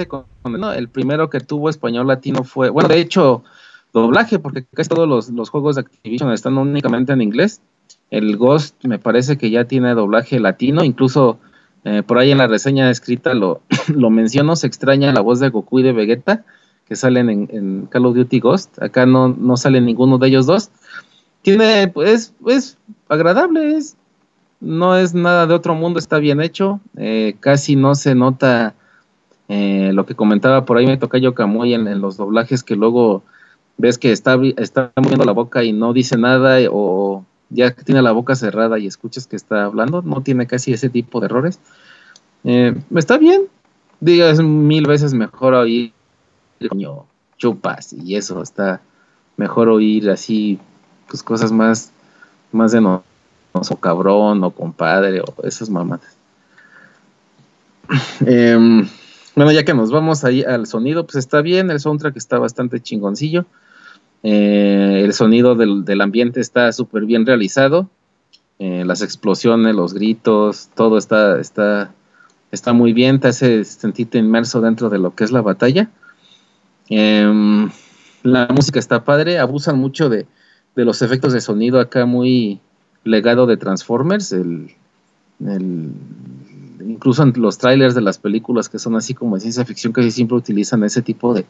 con, no, el primero que tuvo español latino fue, bueno, de hecho, doblaje, porque casi todos los, los juegos de Activision están únicamente en inglés. El Ghost me parece que ya tiene doblaje latino, incluso eh, por ahí en la reseña escrita lo, menciono, se extraña la voz de Goku y de Vegeta que salen en, Call of Duty Ghost. Acá no, no sale ninguno de ellos dos. Tiene, pues, es agradable, es, no es nada de otro mundo, está bien hecho. eh, casi no se nota eh, lo que comentaba por ahí me toca yo Camuy en, los doblajes que luego ves que está, está moviendo la boca y no dice nada o ya que tiene la boca cerrada y escuchas que está hablando, no tiene casi ese tipo de errores. Eh, está bien, diga, es mil veces mejor oír coño, chupas y eso, está mejor oír así, pues cosas más, más de no, o cabrón o compadre o esas mamadas. Em, bueno, ya que nos vamos ahí al sonido, pues está bien, el soundtrack está bastante chingoncillo. Eh, el sonido del, del ambiente está súper bien realizado. Eh, las explosiones, los gritos, todo está, está, está muy bien, te hace sentirte inmerso dentro de lo que es la batalla. Em, la música está padre, abusan mucho de, de los efectos de sonido acá muy legado de Transformers, incluso en los trailers de las películas que son así como de ciencia ficción casi siempre utilizan ese tipo de,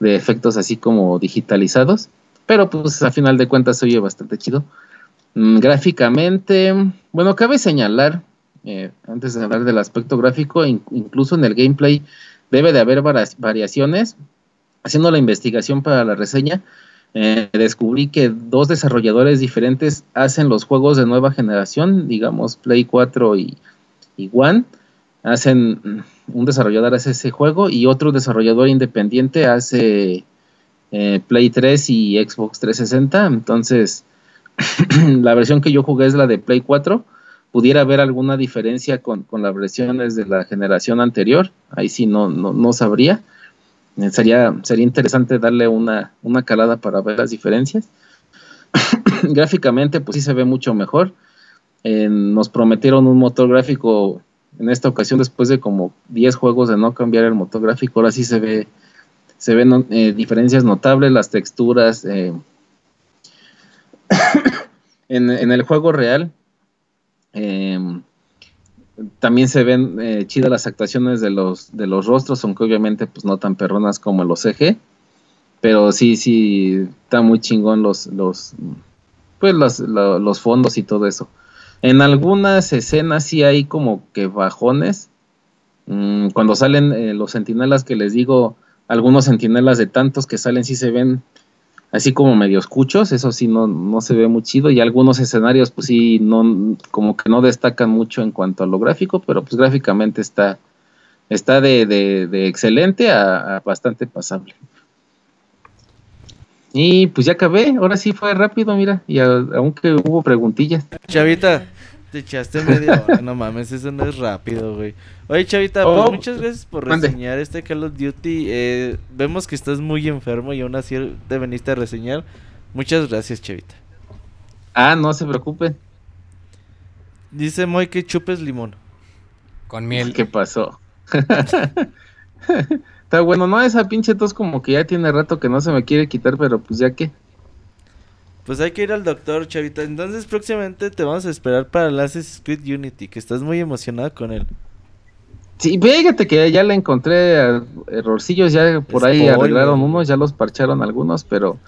de efectos así como digitalizados, pero pues a final de cuentas se oye bastante chido. Mm, gráficamente, bueno, cabe señalar, eh, antes de hablar del aspecto gráfico, in- incluso en el gameplay debe de haber variaciones. Haciendo la investigación para la reseña, eh, descubrí que dos desarrolladores diferentes hacen los juegos de nueva generación, digamos Play 4 y, y One. Hacen, un desarrollador hace ese juego y otro desarrollador independiente hace eh, Play 3 y Xbox 360. Entonces, la versión que yo jugué es la de Play 4. Pudiera haber alguna diferencia con, las versiones de la generación anterior. Ahí sí no, no, no sabría. Eh, Sería, sería interesante darle una, una calada para ver las diferencias. Gráficamente, pues sí se ve mucho mejor. Eh, nos prometieron un motor gráfico en esta ocasión, después de como 10 juegos de no cambiar el motor gráfico. Ahora sí se ve, se ven eh, diferencias notables, las texturas. eh. en, el juego real, em, también se ven eh, chidas las actuaciones de los, de los rostros, aunque obviamente pues no tan perronas como los CG. Pero sí, sí, está muy chingón los, los, pues los, lo- los fondos y todo eso. En algunas escenas sí hay como que bajones. Mm, cuando salen eh, los sentinelas que les digo, algunos sentinelas de tantos que salen sí se ven así como medio escuchos, eso sí no, no se ve muy chido y algunos escenarios pues sí no como que no destacan mucho en cuanto a lo gráfico, pero pues gráficamente está está de, de- de excelente a, a bastante pasable. Y pues ya acabé, ahora sí fue rápido, mira, y a- aunque hubo preguntillas.
Chavita, te echaste media hora, no mames, eso no es rápido, güey. Oye, Chavita, pues
Oh,
muchas gracias por
mande.
reseñar este Call of Duty. Eh, vemos que estás muy enfermo y aún así te veniste a reseñar. Muchas gracias, Chavita.
Ah, no se preocupe.
Dice Moy que chupes limón.
Con miel.
¿Qué pasó? Está bueno, no, esa pinche tos como que ya tiene rato que no se me quiere quitar, pero pues ya que.
Pues hay que ir al doctor, Chavita. Entonces próximamente te vamos a esperar para el Assassin's Creed Unity, que estás muy emocionado con él.
Sí, fíjate que ya le encontré errorcillos, ya por ahí arreglaron unos, ya los parcharon algunos, pero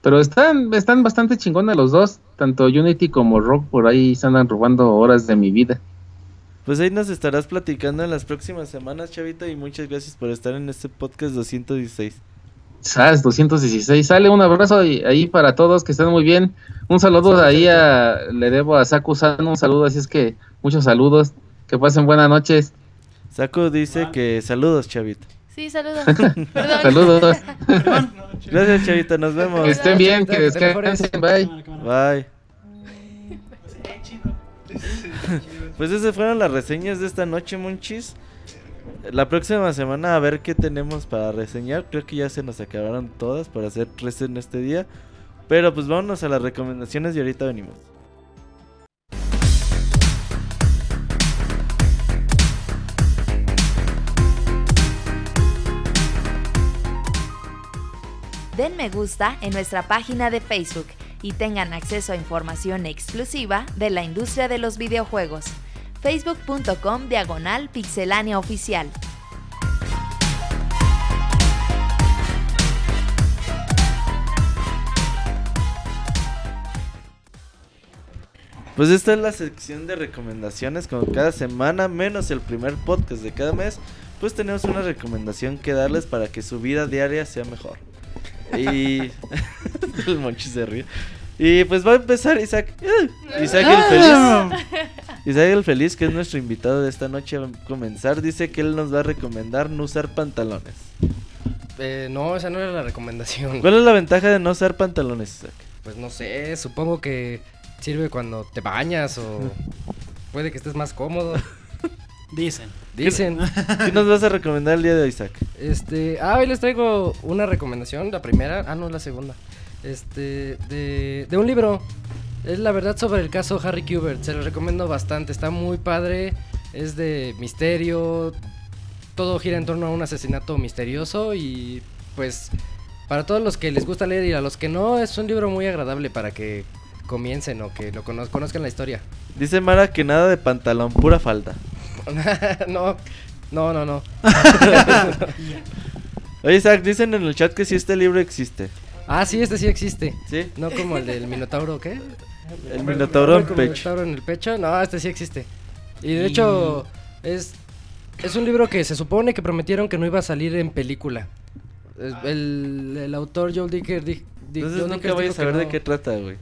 pero están están bastante chingones los dos, tanto Unity como Rock por ahí se andan robando horas de mi vida.
Pues ahí nos estarás platicando en las próximas semanas, Chavita, y muchas gracias por estar en este podcast 216.
SAS 216, sale un abrazo ahí, ahí para todos, que estén muy bien. Un saludo ahí a, le debo a Saku-san un saludo, así es que muchos saludos, que pasen buenas noches.
Saku dice que saludos, Chavita.
Sí, saludos. Perdón.
Saludos.
Gracias, Chavita, nos vemos.
Que estén bien, que descansen, bye.
Bye. Pues esas fueron las reseñas de esta noche, Monchis. La próxima semana a ver qué tenemos para reseñar. Creo que ya se nos acabaron todas para hacer reseña este día. Pero pues vámonos a las recomendaciones y ahorita venimos.
Den me gusta en nuestra página de Facebook y tengan acceso a información exclusiva de la industria de los videojuegos. facebook.com diagonal pixelánea oficial.
Pues esta es la sección de recomendaciones como cada semana, menos el primer podcast de cada mes, pues tenemos una recomendación que darles para que su vida diaria sea mejor. Y el monchi se ríe. Y pues va a empezar Isaac. Isaac el feliz. Isaac el feliz, que es nuestro invitado de esta noche, va a comenzar. Dice que él nos va a recomendar no usar pantalones.
Eh, no, esa no era la recomendación.
¿Cuál es la ventaja de no usar pantalones, Isaac?
Pues no sé, supongo que sirve cuando te bañas o puede que estés más cómodo.
Dicen.
Dicen.
¿Qué nos vas a recomendar el día de hoy, Isaac?
Este, ah, hoy les traigo una recomendación, la primera, ah, no, la segunda. Este, de, de un libro. Es la verdad sobre el caso Harry Kubert. Se lo recomiendo bastante. Está muy padre. Es de misterio. Todo gira en torno a un asesinato misterioso. Y pues, para todos los que les gusta leer y a los que no, es un libro muy agradable para que comiencen o que lo conoz- conozcan la historia.
Dice Mara que nada de pantalón, pura falda.
no, no, no, no.
Oye, Isaac, dicen en el chat que si este libro existe.
Ah, sí, este sí existe.
¿Sí?
No como el del Minotauro, ¿qué?
El Minotauro en
Con
pecho.
Minotauro en el pecho. No, este sí existe. Y de hecho, es, es un libro que se supone que prometieron que no iba a salir en película. Es- El, el autor Joel Dicker. Dick- Dick-
Entonces
Joel
nunca voy a
dijo que
saber de
no.
qué trata, güey.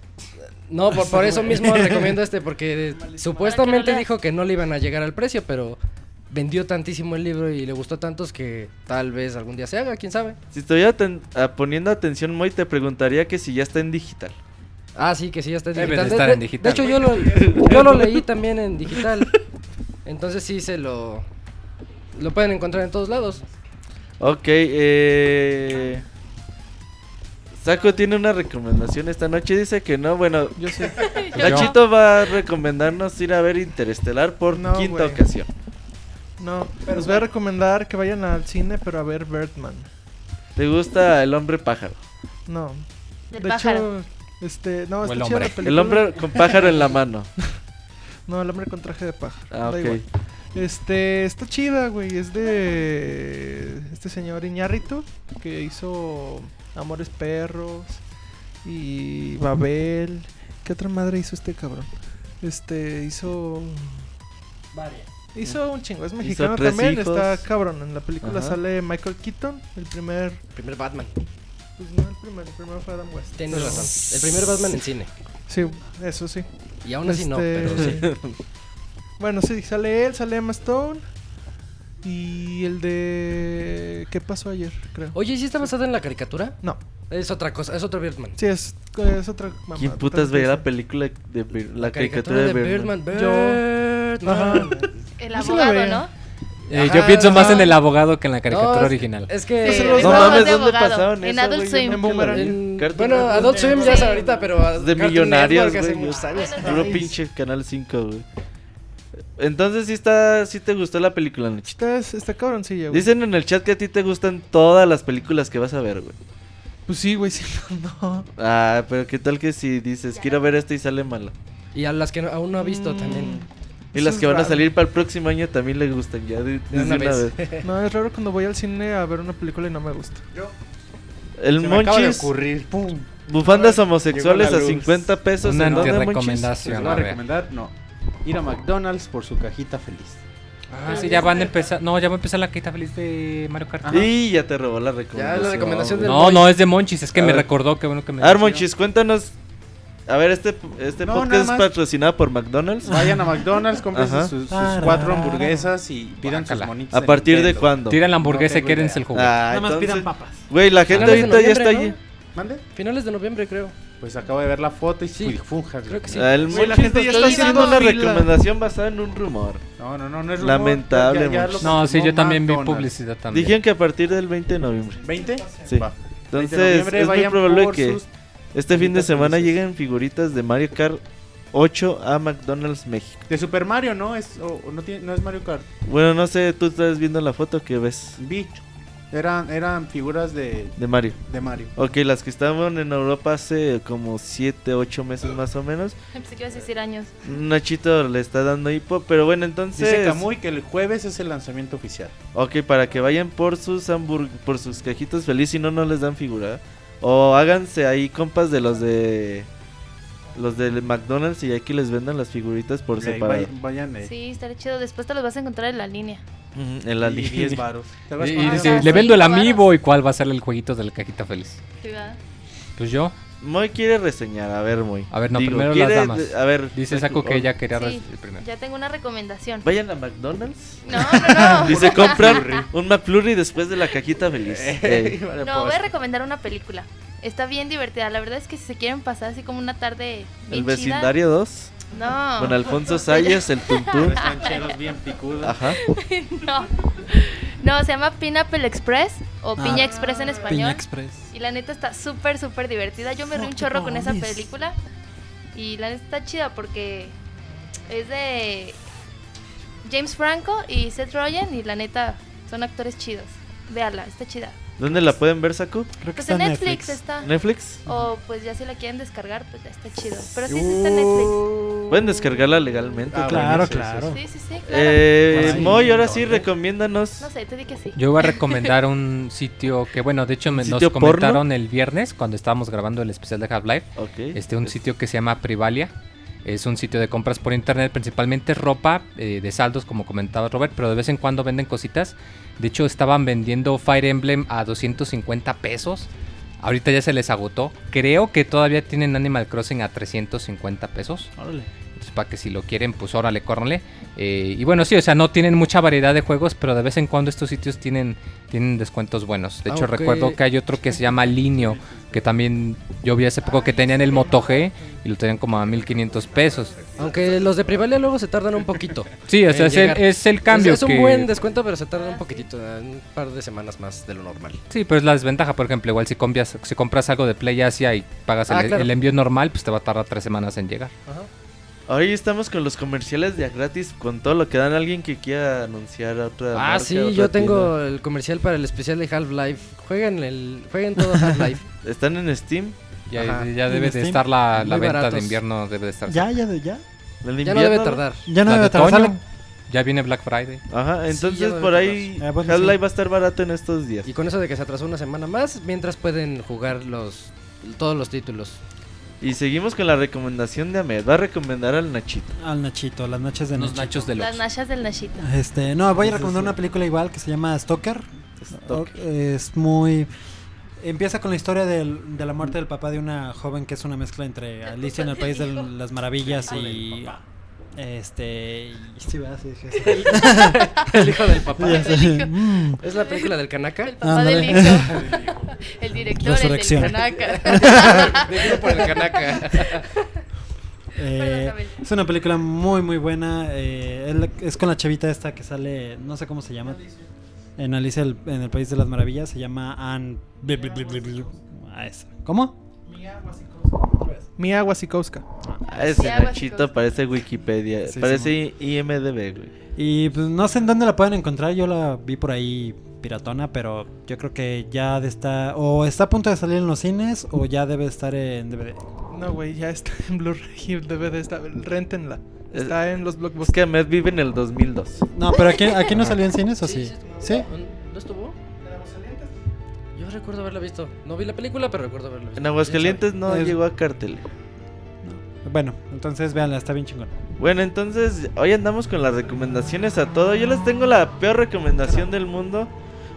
No, por, por eso mismo recomiendo este, porque supuestamente dijo que no le iban a llegar al precio, pero vendió tantísimo el libro y le gustó tantos que tal vez algún día se haga, quién sabe.
Si estuviera aten- ah, poniendo atención, Moy, te preguntaría que si ya está en digital.
Ah, sí, que sí, ya está en digital.
de estar en digital.
De hecho, yo lo, yo lo leí también en digital. Entonces sí se lo... Lo pueden encontrar en todos lados.
Ok, eh... Saco tiene una recomendación esta noche, dice que no, bueno,
Yo sé.
Nachito va a recomendarnos ir a ver Interestelar por
No,
quinta
güey.
ocasión.
No, les voy a recomendar que vayan al cine, pero a ver Birdman.
¿Te gusta el hombre pájaro?
No.
Del
de
pájaro.
hecho, este, no, está
el
chida
hombre.
la
El hombre con pájaro en la mano.
No, el hombre con traje de pájaro.
Ah,
da
ok.
igual. Este, está chida, güey. Es de este señor Iñárritu que hizo Amores Perros y Babel. ¿Qué otra madre hizo este cabrón? Este, hizo Hizo un chingo, es mexicano también,
Hijos.
está cabrón. En la película
Ajá.
sale Michael Keaton, el primer,
Primer Batman.
Pues no el primero, el primero fue Adam West.
Tienes
Pero-
razón. El primer Batman en cine.
Sí, eso sí.
Y aún así no,
Este,
pero sí.
Bueno, sí, sale él, sale Emma Stone. Y el de. ¿Qué pasó ayer? Creo.
Oye, ¿y si está basada en la caricatura?
No,
Es otra cosa, es otro Birdman.
sí, es, es otra. mamada,
¿Quién putas veía la película de la, caricatura de Birdman?
Yo-
Birdman.
Ajá.
El
sí
abogado. ¿no?
Eh,
Ajá,
yo pienso más en el abogado que en la caricatura
No,
original.
Es que...
Sí,
No mames,
de
¿dónde pasaban
En
eso,
Adult Swim.
En- bueno. Adult Swim ya es ahorita, pero... a-
De millonarios,
hace
güey.
muchos años.
Puro pinche Canal 5, güey. Entonces sí está, sí te gustó la película, Nachito.
Está, está cabroncilla, güey.
Dicen en el chat que a ti te gustan todas las películas que vas a ver, güey.
Pues sí, güey, sí, no.
Ah, pero qué tal que si dices, quiero ver esta y sale mala.
Y a las que no- aún no ha visto
Mm,
también.
Y
eso
las que van a salir para el próximo año también le gustan ya de,
una
una
vez.
vez.
No, es raro cuando voy al cine a ver una película y no me gusta.
El
Se me acaba de
Monchis,
ocurrir. ¡Pum!
bufandas homosexuales a
la luz.
50 pesos.
Una
¿En dónde, Monchis?
Antirrecomendación.
voy
a
recomendar, no. Ir a McDonald's por su cajita feliz.
Ah, sí, ya van a empezar. No, ya va a empezar la quita feliz de Mario Kart.
Ajá.
Y ya te robó la
Ya
recomendación.
la recomendación del
No, no, es de Monchis. Es que
A
me
ver.
recordó que bueno que me.
A ver, Monchis, cuéntanos. A ver, este, este
No,
podcast es patrocinado por McDonald's.
Vayan a McDonald's, compren sus, sus
Ah,
cuatro hamburguesas y pidan sus monitos.
¿A partir de cuándo?
Tiran la hamburguesa
No
y quédense el juguete.
Ah,
Nada más
entonces-
pidan papas.
Güey, la gente ahorita ya está
noviembre,
allí.
¿Mande?
Finales de noviembre, creo.
Pues acabo de ver la foto y
Sí,
funja.
creo que sí.
Ah, El
la gente ya
está haciendo una
fila.
recomendación basada en un rumor.
No, no, no, no es rumor,
Lamentable,
ya- ya
No, sí, yo también vi publicidad también.
Dijeron que a partir del 20 de noviembre.
¿20?
Sí.
Va. 20 de
Entonces, es muy probable que este fin de semana lleguen figuritas de Mario Kart 8 a McDonald's México.
De Super Mario, ¿no? Es, o- no, tiene, no es Mario Kart.
Bueno, no sé, tú estás viendo la foto que ves.
Vi. Eran, eran figuras de,
De Mario.
de Mario.
Ok, las que estaban en Europa hace como 7, 8 meses más o menos.
Pensé que ibas a decir años.
Nachito le está dando hipo, pero bueno, entonces...
Dice Kamui que el jueves es el lanzamiento oficial.
Ok, para que vayan por sus hambur por sus cajitas feliz, si no, no les dan figura. O háganse ahí compas de los de... Los del McDonald's y aquí les vendan las figuritas por separado.
vay- Vayan eh,
Sí, estaría chido. Después te los vas a encontrar en la línea.
En la
y 10
línea.
varos. ¿Te
Y, le vendo el amiibo y cuál va a ser el jueguito de la cajita feliz. Pues yo.
Moy quiere reseñar, a ver, Moy.
A ver, no,
Digo,
primero las damas.
A ver,
Dice
Saku
que ella quería
Sí,
primero.
ya tengo una recomendación.
Vayan a McDonald's.
No, no, no.
Dice, compran un McFlurry después de la cajita feliz.
Vale,
No, voy
pues.
a recomendar una película. Está bien divertida. La verdad es que si se quieren pasar así como una tarde
El
bien chida-
vecindario 2.
No.
Con Alfonso Sayas, el tuntún.
Los bien picudos.
Ajá.
no. No, se llama Pineapple Express o
Ah.
Piña Express en español.
Piña Express.
Y la neta está súper, súper divertida. Yo me reí un chorro con esa película. Y la neta está chida porque es de James Franco y Seth Rogen. Y la neta son actores chidos. Véala, está chida.
¿Dónde la pueden ver, Saku?
Creo que
Pues
está
en Netflix,
Netflix.
está.
¿Netflix?
O pues ya si la quieren descargar, pues ya está chido. Pero sí, sí está en Netflix.
Pueden descargarla legalmente.
Ah.
Claro, claro.
Sí, sí, sí, claro.
Eh,
Ay,
Moy, ahora sí, recomiéndanos.
No sé, tú di que sí.
Yo voy a recomendar un sitio que, bueno, de hecho me,
¿Un
nos
porno?
comentaron el viernes cuando estábamos grabando el especial de Half-Life.
Ok.
Este, un sitio que se llama Privalia. Es un sitio de compras por internet, principalmente ropa eh, de saldos, como comentaba Robert, pero de vez en cuando venden cositas. De hecho, estaban vendiendo Fire Emblem a 250 pesos. Ahorita ya se les agotó. Creo que todavía tienen Animal Crossing a 350 pesos.
Órale.
Para que si lo quieren, pues órale, córranle. Eh, y bueno, sí, o sea, no tienen mucha variedad de juegos, pero de vez en cuando estos sitios tienen, tienen descuentos buenos. De hecho,
Aunque-
recuerdo que hay otro que se llama Linio, que también yo vi hace poco que tenían el Moto G y lo tenían como a 1500 pesos.
Aunque los de Privalia luego se tardan un poquito.
Sí, o sea,
en
es el, es el cambio.
Es, es un buen descuento, pero se tarda un poquitito, un par de semanas más de lo normal.
Sí, pero es la desventaja, por ejemplo, igual si compras, si compras algo de Play Asia y pagas
Ah,
el,
claro.
el envío normal, pues te va a tardar tres semanas en llegar.
Hoy estamos con los comerciales de a gratis, con todo lo que dan. Alguien que quiera anunciar a otra.
Ah,
marca,
sí,
otra
yo tengo
tienda?
el comercial para el especial de Half-Life. Jueguen el jueguen todo Half-Life.
Están en Steam.
Ya, ya
¿En
debe de
Steam?
estar la, la venta de invierno, debe de estar.
Ya, ya, de- ya.
Ya no debe tardar.
Ya no
La
debe
de
tardar.
Ya viene Black Friday.
Ajá, entonces por ahí
Ah, bueno,
Half-Life
sí.
va a estar barato en estos días.
Y con eso de que se atrasó una semana más, mientras pueden jugar los todos los títulos.
Y seguimos con la recomendación de Ahmed. Va a recomendar al Nachito.
Al Nachito, las noches de
Unos
Nachito.
nachos de
Las
los.
nachas del Nachito.
Este, no, voy a recomendar una película igual que se llama Stalker.
Stalker.
Es muy. Empieza con la historia del- de la muerte del papá de una joven que es una mezcla entre Alicia en el País de las Maravillas y. Este. sí.
El hijo del papá.
Mm.
¿Es la película del Kanaka?
El papá del hijo. el director, el del Kanaka.
Dirigido por el Kanaka.
Eh, es una película muy muy buena. eh, es, la- es con la chavita esta que sale, no sé cómo se llama. En Alicia el- en el País de las Maravillas se llama Anne. bli, bli, bli, bli, bli. Ah.
Ah, ese Nachito parece Wikipedia.
Sí,
parece IMDB, güey.
Y pues no sé en dónde la pueden encontrar. Yo la vi por ahí piratona, pero yo creo que ya de estar o está a punto de salir en los cines o ya debe estar en DVD.
No, güey, ya está en Blu-ray y DVD. Está, réntenla.
Es-
Está en los
Es
blockbusters.
que Ahmed vive en el 2002.
No, pero aquí, aquí no salió en cines o sí. ¿Sí?
Recuerdo haberla visto. No vi la película, pero recuerdo haberla visto.
En Aguascalientes no
Es-
llegó a cartel.
Bueno, entonces véanla, está bien chingón.
Bueno, entonces hoy andamos con las recomendaciones a todo. Yo les tengo la peor recomendación del mundo.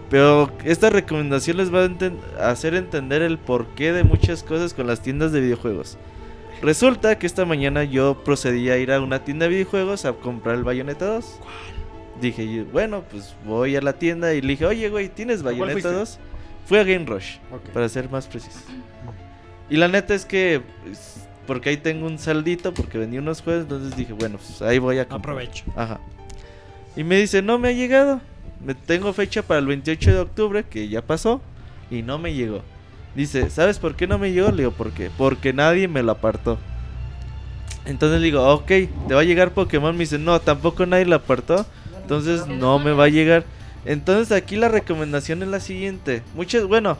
Pero esta recomendación les va a enten- a hacer entender el porqué de muchas cosas con las tiendas de videojuegos. Resulta que esta mañana yo procedí a ir a una tienda de videojuegos a comprar el Bayonetta 2. Dije, yo, bueno, pues voy a la tienda y le dije, oye, güey, ¿tienes
cuál
Bayonetta
fuiste?
2? Fui a Game Rush, para ser más preciso. Y la neta es que, pues, porque ahí tengo un saldito, porque vendí unos juegos, entonces dije, bueno, pues ahí voy a comprar.
Aprovecho.
Ajá. Y me dice, no me ha llegado. Me tengo fecha para el 28 de octubre, que ya pasó, y no me llegó. Dice, ¿sabes por qué no me llegó? Le digo, ¿por qué? Porque nadie me lo apartó. Entonces le digo, ok, ¿te va a llegar Pokémon? Me dice, no, tampoco nadie lo apartó. Entonces no me va a llegar. Entonces aquí la recomendación es la siguiente. Muchas, bueno,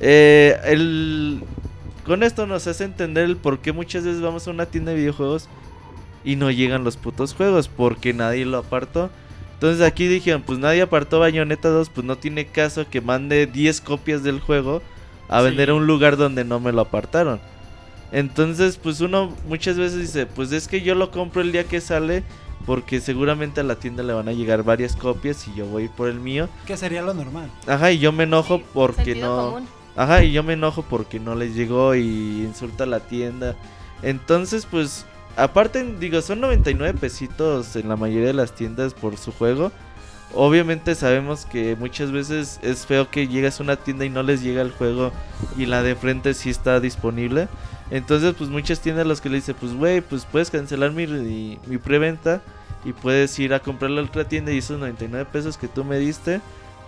eh, el, con esto nos hace entender el por qué muchas veces vamos a una tienda de videojuegos y no llegan los putos juegos porque nadie lo apartó. Entonces aquí dijeron, pues nadie apartó Bayonetta 2, pues no tiene caso que mande 10 copias del juego a
Sí.
vender a un lugar donde no me lo apartaron. Entonces, pues uno muchas veces dice, pues es que yo lo compro el día que sale porque seguramente a la tienda le van a llegar varias copias y yo voy a ir por el mío.
Que sería lo normal.
Ajá, y yo me enojo porque no...
común.
Ajá, y yo me enojo porque no les llegó y insulta a la tienda. Entonces, pues, aparte, digo, son 99 pesitos en la mayoría de las tiendas por su juego. Obviamente sabemos que muchas veces es feo que llegas a una tienda y no les llega el juego y la de frente sí está disponible. Entonces, pues muchas tiendas los que le dicen, pues, güey, pues puedes cancelar mi, mi, mi preventa y puedes ir a comprarla a otra tienda y esos 99 pesos que tú me diste,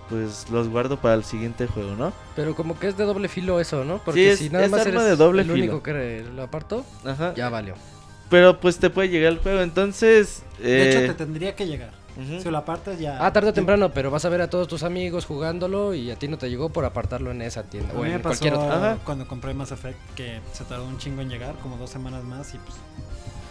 pues los guardo para el siguiente juego, ¿no?
Pero como que es de doble filo eso, ¿no? Porque
es-
si nada
es
más
arma
eres
de doble
el
filo.
único que lo apartó,
Ajá.
ya valió.
Pero pues te puede llegar el juego, entonces...
De hecho,
eh,
te tendría que llegar. Si lo apartas ya.
Ah, tarde o temprano, pero vas a ver a todos tus amigos jugándolo y a ti no te llegó por apartarlo en esa tienda
A
o
mí me
en
pasó
cualquier otra.
Ajá.
cuando compré Mass Effect que se tardó un chingo en llegar, como dos semanas más y pues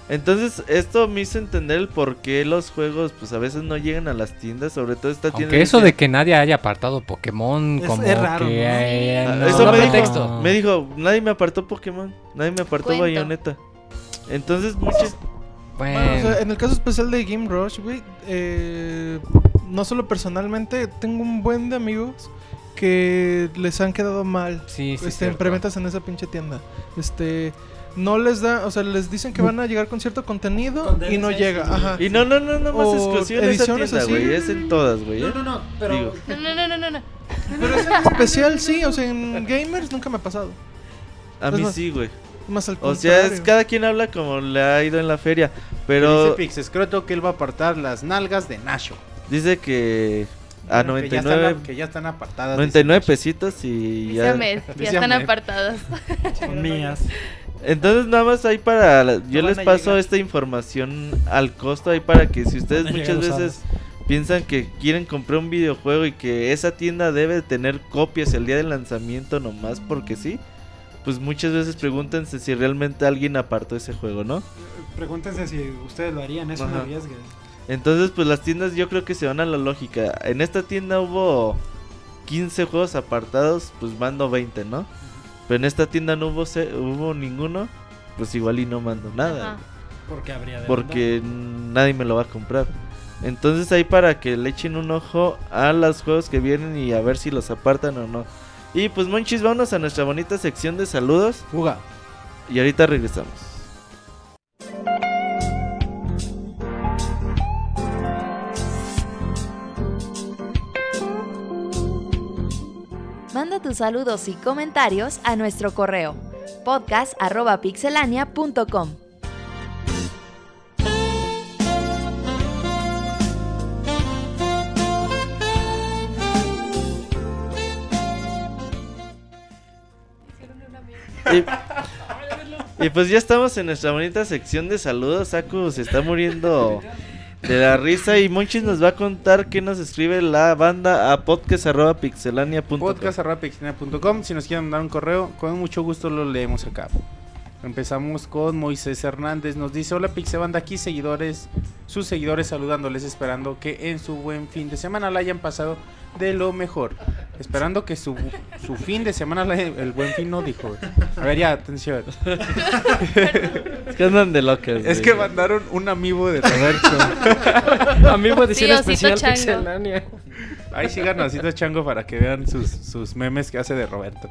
Entonces esto me hizo entender el por qué los juegos pues a veces no llegan a las tiendas, sobre todo esta tienda...
Aunque eso de que nadie haya apartado Pokémon
Es-
como
es raro,
que...
¿no?
eh, no,
eso
no
me, dijo, me dijo, nadie me apartó Pokémon, nadie me apartó
Cuento.
Bayonetta. Entonces muchas...
Bueno,
Bueno,
o sea, en el caso especial de Game Rush, güey, eh, no solo personalmente, tengo un buen de amigos que les han quedado mal
sí, sí,
este, en preventas en esa pinche tienda. Este, no les da, o sea, les dicen que van a llegar con cierto contenido
Con
y no llega. Ajá.
Y no, no, no, no más exclusión esa tienda,
así.
es en todas, güey. ¿eh?
No, no, no, pero
Digo.
No, no, no, no, no, no.
Pero es en especial sí, o sea, en gamers nunca me ha pasado.
A mí sí, güey.
Más al
O sea, es cada quien habla como le ha ido en la feria,
Pero... Dice Pix Escroto que él va a apartar las nalgas de Nacho.
dice que a
Bueno, que ya
99
están- Que ya están apartadas.
99
dice Nacho.
pesitos y ya.
Están apartadas.
son mías.
Entonces nada más ahí para la- yo les paso
llegar.
esta información al costo ahí para que si ustedes muchas veces piensan que quieren comprar un videojuego y que esa tienda debe tener copias el día del lanzamiento nomás porque sí, pues muchas veces pregúntense si realmente alguien apartó ese juego, ¿no?
Pregúntense si ustedes lo harían, eso no
Ajá.
arriesguen.
Entonces, pues las tiendas yo creo que se van a la lógica. En esta tienda hubo 15 juegos apartados, pues mando 20, ¿no? Pero en esta tienda no hubo, se- hubo ninguno, pues igual y no mando nada.
Ajá.
Porque habría de
porque nadie me lo va a comprar. Entonces ahí para que le echen un ojo a los juegos que vienen y a ver si los apartan o no. Y pues monchis, vámonos a nuestra bonita sección de saludos
Fuga.
y ahorita regresamos.
Manda tus saludos y comentarios a nuestro correo podcast@pixelania.com.
Y, pues ya estamos en nuestra bonita sección de saludos. Saku se está muriendo de la risa y Monchis nos va a contar qué nos escribe la banda a podcast.pixelania.com.
Podcast.pixelania.com. Si nos quieren mandar un correo, con mucho gusto lo leemos acá. Empezamos con Moisés Hernández. Nos dice: Hola Pixebanda, aquí seguidores, sus seguidores saludándoles, esperando que en su buen fin de semana la hayan pasado de lo mejor. Esperando que su, su fin de semana, el buen fin no dijo. A ver, ya, atención.
Es que andan de locas.
Es
güey.
que mandaron un amigo de Roberto.
Amigo de
Sí,
edición
Osito
especial
Chango.
Pixelania.
Ahí sigan a Osito Chango para que vean sus, sus memes que hace de Roberto.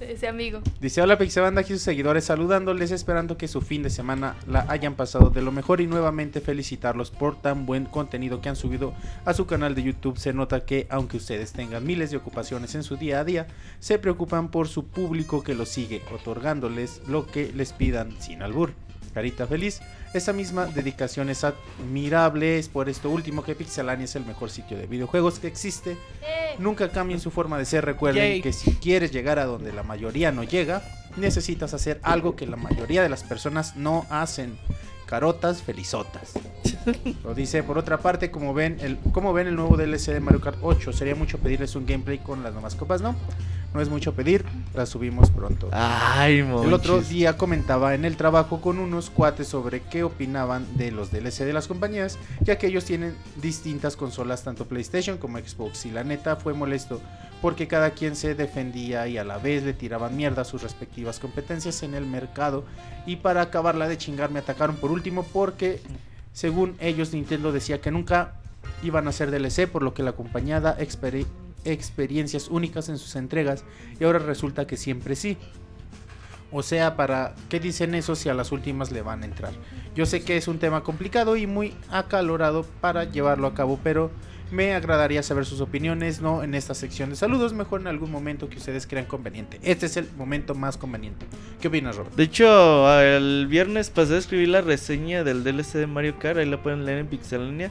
Ese amigo.
Dice, hola Pixebanda, aquí sus seguidores saludándoles, esperando que su fin de semana la hayan pasado de lo mejor y nuevamente felicitarlos por tan buen contenido que han subido a su canal de YouTube. Se nota que aunque ustedes tengan miles de ocupaciones en su día a día, se preocupan por su público que los sigue, otorgándoles lo que les pidan sin albur. Carita feliz, esa misma dedicación es admirable, es por esto último que Pixelania es el mejor sitio de videojuegos que existe
Eh,
Nunca cambien su forma de ser. Recuerden
Yay.
que si quieres llegar a donde la mayoría no llega, necesitas hacer algo que la mayoría de las personas no hacen. Carotas felizotas. Lo dice, por otra parte, como ven, el, como ven el nuevo DLC de Mario Kart 8, sería mucho pedirles un gameplay con las nuevas copas, ¿no? No es mucho pedir, las subimos pronto.
Ay,
El otro día comentaba en el trabajo con unos cuates sobre qué opinaban de los DLC de las compañías, ya que ellos tienen distintas consolas, tanto PlayStation como Xbox, y la neta fue molesto porque cada quien se defendía y a la vez le tiraban mierda a sus respectivas competencias en el mercado. Y para acabarla de chingar me atacaron por último porque, según ellos, Nintendo decía que nunca iban a hacer DLC, por lo que la compañía da experi- experiencias únicas en sus entregas y ahora resulta que siempre sí. O sea, ¿para qué dicen eso si a las últimas le van a entrar? Yo sé que es un tema complicado y muy acalorado para llevarlo a cabo, pero me agradaría saber sus opiniones, no en esta sección de saludos, mejor en algún momento que ustedes crean conveniente. Este es el momento más conveniente. ¿Qué opinas, Robert?
De hecho, el viernes pasé a escribir la reseña del DLC de Mario Kart, ahí la pueden leer en Pixelania.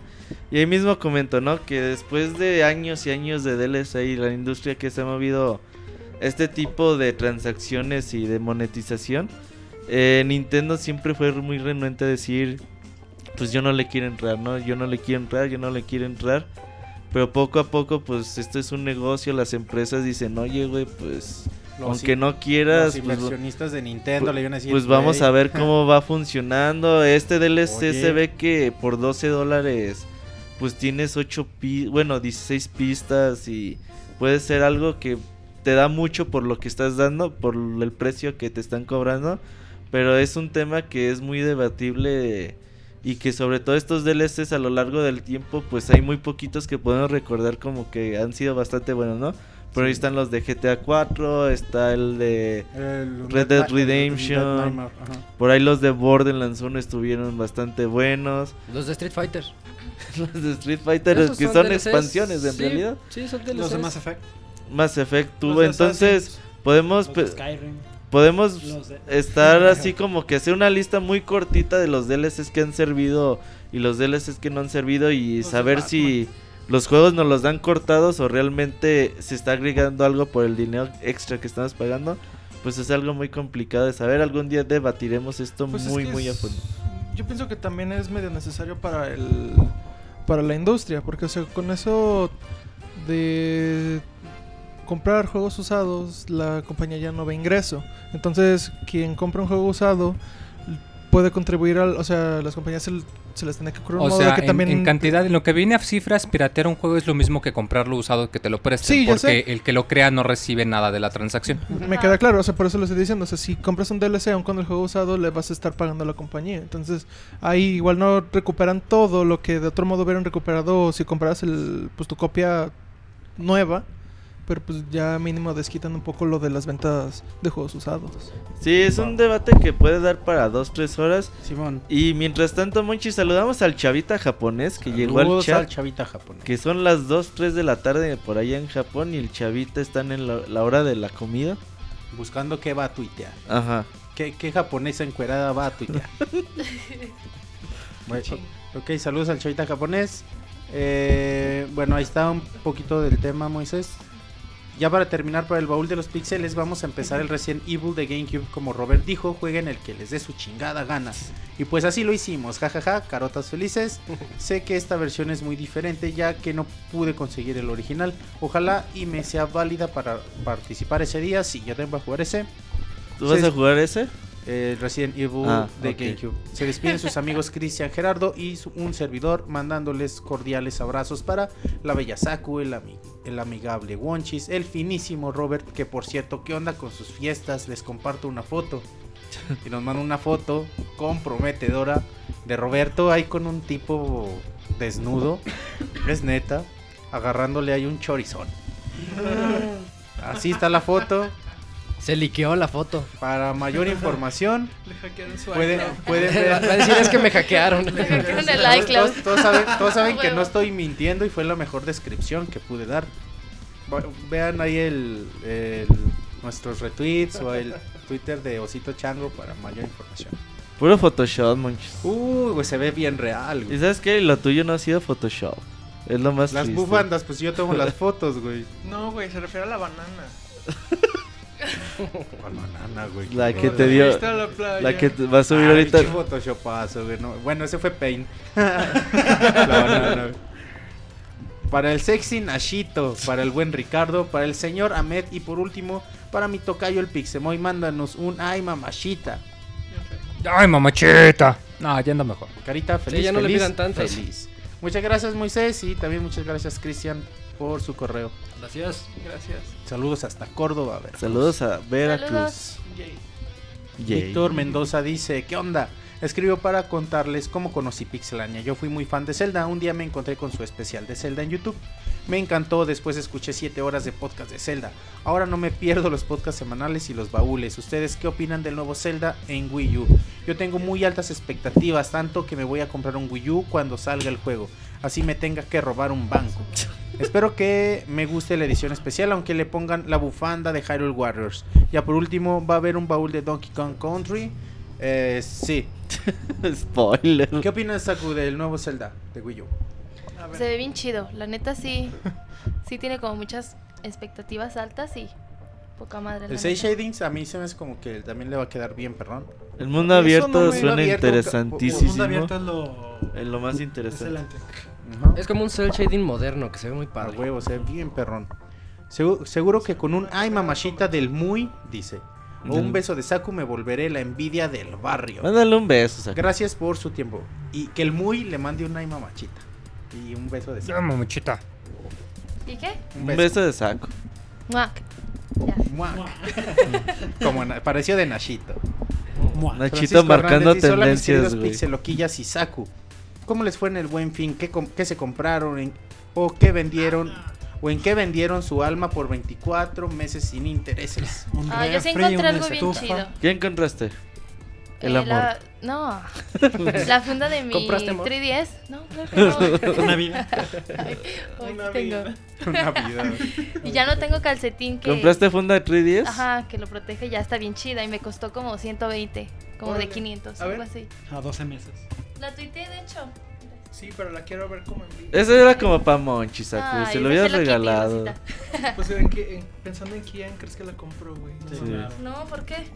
Y ahí mismo comento, ¿no? Que después de años y años de DLC y la industria que se ha movido este tipo de transacciones y de monetización, eh, Nintendo siempre fue muy renuente a decir, pues yo no le quiero entrar, ¿no? Yo no le quiero entrar, yo no le quiero entrar. Pero poco a poco, pues esto es un negocio, las empresas dicen, oye, güey, pues...
Los
aunque no quieras,
Los
pues,
inversionistas de Nintendo le iban a decir,
pues vamos a ver cómo va funcionando. Este DLC
Oye.
se ve que por 12 dólares pues tienes 8 pi bueno, 16 pistas y puede ser algo que te da mucho por lo que estás dando, por el precio que te están cobrando, pero es un tema que es muy debatible y que sobre todo estos DLCs a lo largo del tiempo pues hay muy poquitos que podemos recordar como que han sido bastante buenos, ¿no? Pero ahí están los de GTA 4, está el de
El
Red Dead
Red-
Redemption.
Red Nightmare, ajá.
por ahí los de Borderlands 1 estuvieron bastante buenos.
Los de Street Fighter.
Los de Street Fighter
Esos
que son
DLCs,
expansiones en
sí,
realidad.
Sí, son
Los de
DLCs.
Mass Effect.
Mass Effect tuvo. Entonces podemos
Skyrim.
Podemos estar así como que hacer una lista muy cortita de los DLCs que han servido y los DLCs que no han servido y saber si los juegos nos los dan cortados o realmente se está agregando algo por el dinero extra que estamos pagando. Pues es algo muy complicado de saber. Algún día debatiremos esto
Pues es
muy,
que
muy a
es-
fondo.
Yo pienso que también es medio necesario para el para la industria, porque o sea, con eso de comprar juegos usados, la compañía ya no ve ingreso. Entonces, quien compra un juego usado puede contribuir al, o sea, las compañías se, se les tiene que ocurrir un
O
modo de
sea,
que
en,
también
en cantidad, en lo que viene a cifras, piratear un juego es lo mismo que comprarlo usado que te lo presten.
Sí,
porque
sé.
el que lo crea no recibe nada de la transacción.
Me queda claro, o sea, por eso lo estoy diciendo. O sea, si compras un DLC aun con el juego usado, le vas a estar pagando a la compañía. Entonces, ahí igual no recuperan todo lo que de otro modo hubieran recuperado si compraras el, pues, tu copia nueva. Pero pues ya mínimo desquitan un poco lo de las ventas de juegos usados.
Sí, es un debate que puede dar para dos, tres horas.
Simón.
Y mientras tanto, Monchi, saludamos al chavita japonés que llegó al
Saludos
chat.
al chavita japonés.
Que son las 2, 3 de la tarde por allá en Japón y el chavita están en la, la hora de la comida.
Buscando qué va a tuitear.
Ajá.
¿Qué, qué japonesa encuerada va a tuitear? Bueno, ok, saludos al chavita japonés. Eh, bueno, ahí está un poquito del tema, Moisés. Ya para terminar, para el baúl de los píxeles, vamos a empezar el Resident Evil de GameCube. Como Robert dijo, jueguen el que les dé su chingada gana. Y pues así lo hicimos, jajaja, carotas felices. sé que esta versión es muy diferente ya que no pude conseguir el original. Ojalá y me sea válida para participar ese día. Si yo tengo a jugar ese.
¿Tú vas a jugar ese?
Resident Evil
Ah,
de. GameCube. Se despiden sus amigos Cristian Gerardo y su- un servidor mandándoles cordiales abrazos para la bella Saku, el, ami- el amigable Wonchis, el finísimo Robert, que por cierto, ¿qué onda con sus fiestas? Les comparto una foto. Y nos manda una foto comprometedora de Roberto ahí con un tipo desnudo, es neta, agarrándole ahí un chorizón. Así está la foto.
Se liqueó la foto.
Para mayor información,
Le hackearon su
pueden,
iCloud.
pueden
Va
ver.
a decir es que me hackearon.
Me hackearon el
Todos,
iCloud.
todos- todos saben, todos saben que no estoy mintiendo y fue la mejor descripción que pude dar. Vean ahí el, el- nuestros retweets o el Twitter de Osito Chango para mayor información.
Puro Photoshop, Monchis.
Uy, güey, se ve bien real,
¿Y
güey.
sabes qué? Lo tuyo no ha sido Photoshop. Es lo más
Las
triste.
bufandas, pues yo tomo las fotos, güey.
No, güey, se refiere a la banana.
¿Cuál banana, güey?
La que te dio.
Está la playa.
La que te va a subir
Ah,
ahorita.
pinche photoshopazo, güey, no. Bueno, ese fue Paint. La banana, güey. Para el sexy Nashito, para el buen Ricardo, para el señor Ahmed y por último, para mi tocayo el Pixemoy, mándanos un ay mamachita.
Ay, mamachita. No, ya anda mejor.
Carita feliz,
ya no le pidan tantas.
feliz. Muchas gracias Moisés y también muchas gracias Cristian por su correo.
Gracias.
Gracias.
Saludos hasta Córdoba, Veracruz.
Saludos a Veracruz.
Saludos.
Yay.
Yay.
Víctor Mendoza dice, ¿qué onda? Escribo para contarles cómo conocí Pixelania. Yo fui muy fan de Zelda, un día me encontré con su especial de Zelda en YouTube. Me encantó, después escuché 7 horas de podcast de Zelda. Ahora no me pierdo los podcasts semanales y los baúles. ¿Ustedes qué opinan del nuevo Zelda en Wii U? Yo tengo muy altas expectativas, tanto que me voy a comprar un Wii U cuando salga el juego. Así me tenga que robar un banco. Espero que me guste la edición especial, aunque le pongan la bufanda de Hyrule Warriors. Ya por último, va a haber un baúl de Donkey Kong Country. Eh, sí.
Spoiler.
¿Qué opinas, Saku, del nuevo Zelda de Wii U?
A.
Se ve bien chido. La neta sí. Sí tiene como muchas expectativas altas y poca madre.
El
la
6
neta.
Shadings a mí se me hace como que también le va a quedar bien, perdón.
El mundo abierto
no
suena
abierto,
El
interesantísimo.
mundo abierto es lo.
Es lo más interesante.
Es como un cel shading moderno que se ve muy
A
padre.
huevo, se ve bien, perrón. Segu- seguro que con un ay mamachita del muy, dice. O un beso de Saku me volveré la envidia del barrio.
Mándale un beso, Saku.
Gracias por su tiempo. Y que el muy le mande un ay mamachita. Y un beso de Saku.
mamachita.
¿Y qué?
Un beso de saco.
Muac.
Muac. Como na- pareció de Nashito.
Mua.
Nachito
Francisco
marcando
Hernández dice, "Hola, mis
tendencias, güey.
Pixeloquillas y Saku. ¿Cómo les fue en el buen fin? ¿Qué, com- qué se compraron? en- ¿O qué vendieron? ¿O en qué vendieron su alma por 24 meses sin intereses?
Un
Ah, yo sí encontré algo bien
estufa.
chido.
¿Qué encontraste? El
Eh,
amor.
la- No. La funda de mi
¿Compraste amor?
3DS. No, claro que no.
Una vida.
Ay, hoy
Una
tengo.
vida.
Una vida.
Y ya no tengo calcetín que.
¿Compraste funda de 3DS?
Ajá, que lo protege, ya está bien chida y me costó como 120, como
Órale.
de 500,
A
algo
ver.
así.
A 12 meses.
La tuiteé, de hecho.
Sí, pero la quiero ver como en vivo.
Ese era como pa' Monchi, Saku. Se lo
esa
hubieras regalado.
Pues en que, en- pensando en quién crees que la compró, güey. No
Sí.
mames.
No, ¿por qué?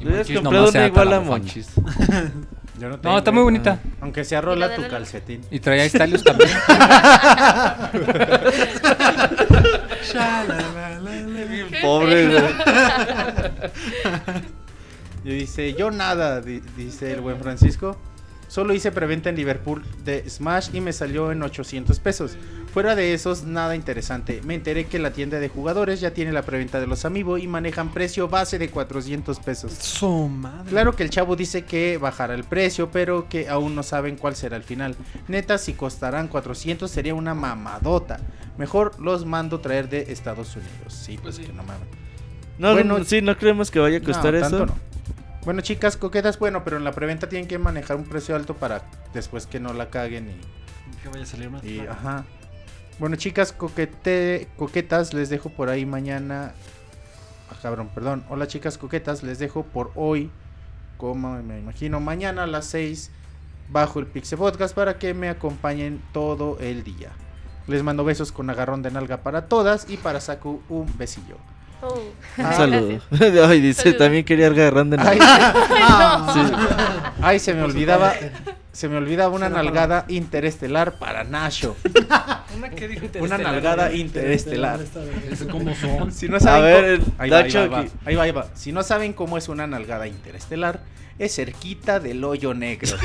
Le hubieras comprado una igual a. Monchis.
Yo no,
No, está muy bonita.
Aunque sea rola tu calcetín.
Y traía Stylus también.
Pobre, güey.
Y dice, yo nada, di- dice el buen Francisco. Solo hice preventa en Liverpool de Smash y me salió en 800 pesos. Fuera de esos, nada interesante. Me enteré que la tienda de jugadores ya tiene la preventa de los Amiibo y manejan precio base de 400 pesos.
Su madre.
Claro que el chavo dice que bajará el precio, pero que aún no saben cuál será el final. Neta, si costarán 400 sería una mamadota. Mejor los mando traer de Estados Unidos. Sí, pues,
Pues sí.
que no mames.
No,
Bueno,
no, sí, no creemos que vaya a costar
No,
eso.
no. Bueno, chicas, coquetas, bueno, pero en la preventa tienen que manejar un precio alto para después que no la caguen y,
Que vaya a salir más.
y- ajá. Bueno, chicas, coquete, coquetas, les dejo por ahí mañana. Ah, cabrón, perdón. Hola, chicas coquetas, les dejo por hoy, como me imagino, mañana a las 6 bajo el Pixel Podcast para que me acompañen todo el día. Les mando besos con agarrón de nalga para todas y para Saku un besillo.
Oh.
Un
Ah,
saludo. Ay, dice, también quería agarrar de
Ay. Ay, se me olvidaba. Se me olvidaba una nalgada interestelar para Nacho.
Una que dijo
Una nalgada interestelar.
Es como son.
Si no saben
A ver,
cómo- ahí, va, ahí,
Nacho,
va, ahí va, ahí va, ahí va. Si no saben cómo es una nalgada interestelar, es cerquita del hoyo negro.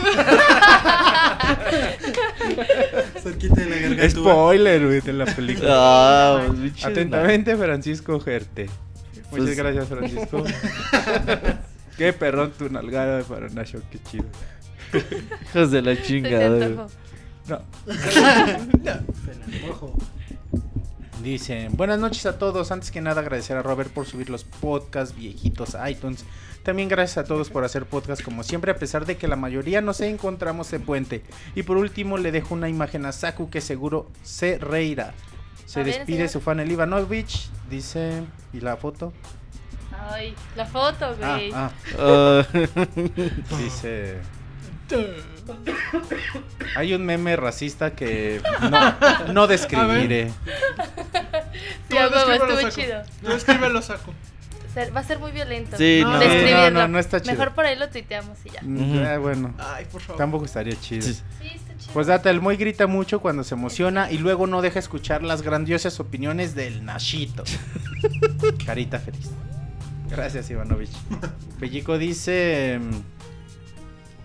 Cerquita de la garganta.
Spoiler, güey, de la película.
Ah, pues,
Atentamente, Francisco Gerte. Muchas
Pues-
gracias, Francisco. Qué perrón tu nalgada para Nacho, qué chido.
Hijos de la chingada.
No.
Se la antojo.
Dicen, buenas noches a todos. Antes que nada agradecer a Robert por subir los podcasts viejitos a iTunes. También gracias a todos por hacer podcast como siempre, a pesar de que la mayoría no se encontramos de puente. Y por último le dejo una imagen a Saku que seguro se reirá. Se
A ver,
despide
enséñame.
su fan el Ivanovich. Dice, ¿y la foto?
Ay, la foto,
Ah,
güey.
ah,
Ah,
dice... Hay un meme racista que no, no describiré.
sí, a huevo,
descríbelo,
estuvo
Saco.
chido.
Tú escríbelo, saco.
Ser- va a ser muy violento.
Sí,
no. No, no, no está chido.
Mejor por ahí lo tuiteamos y ya.
Mm, ah, bueno,
Ay, por favor.
tampoco estaría chido.
Sí.
Sí, está chido.
Pues data, el Moy grita mucho cuando se emociona y luego no deja escuchar las grandiosas opiniones del Nashito. Carita feliz. Gracias, Ivanovich. Pellico dice.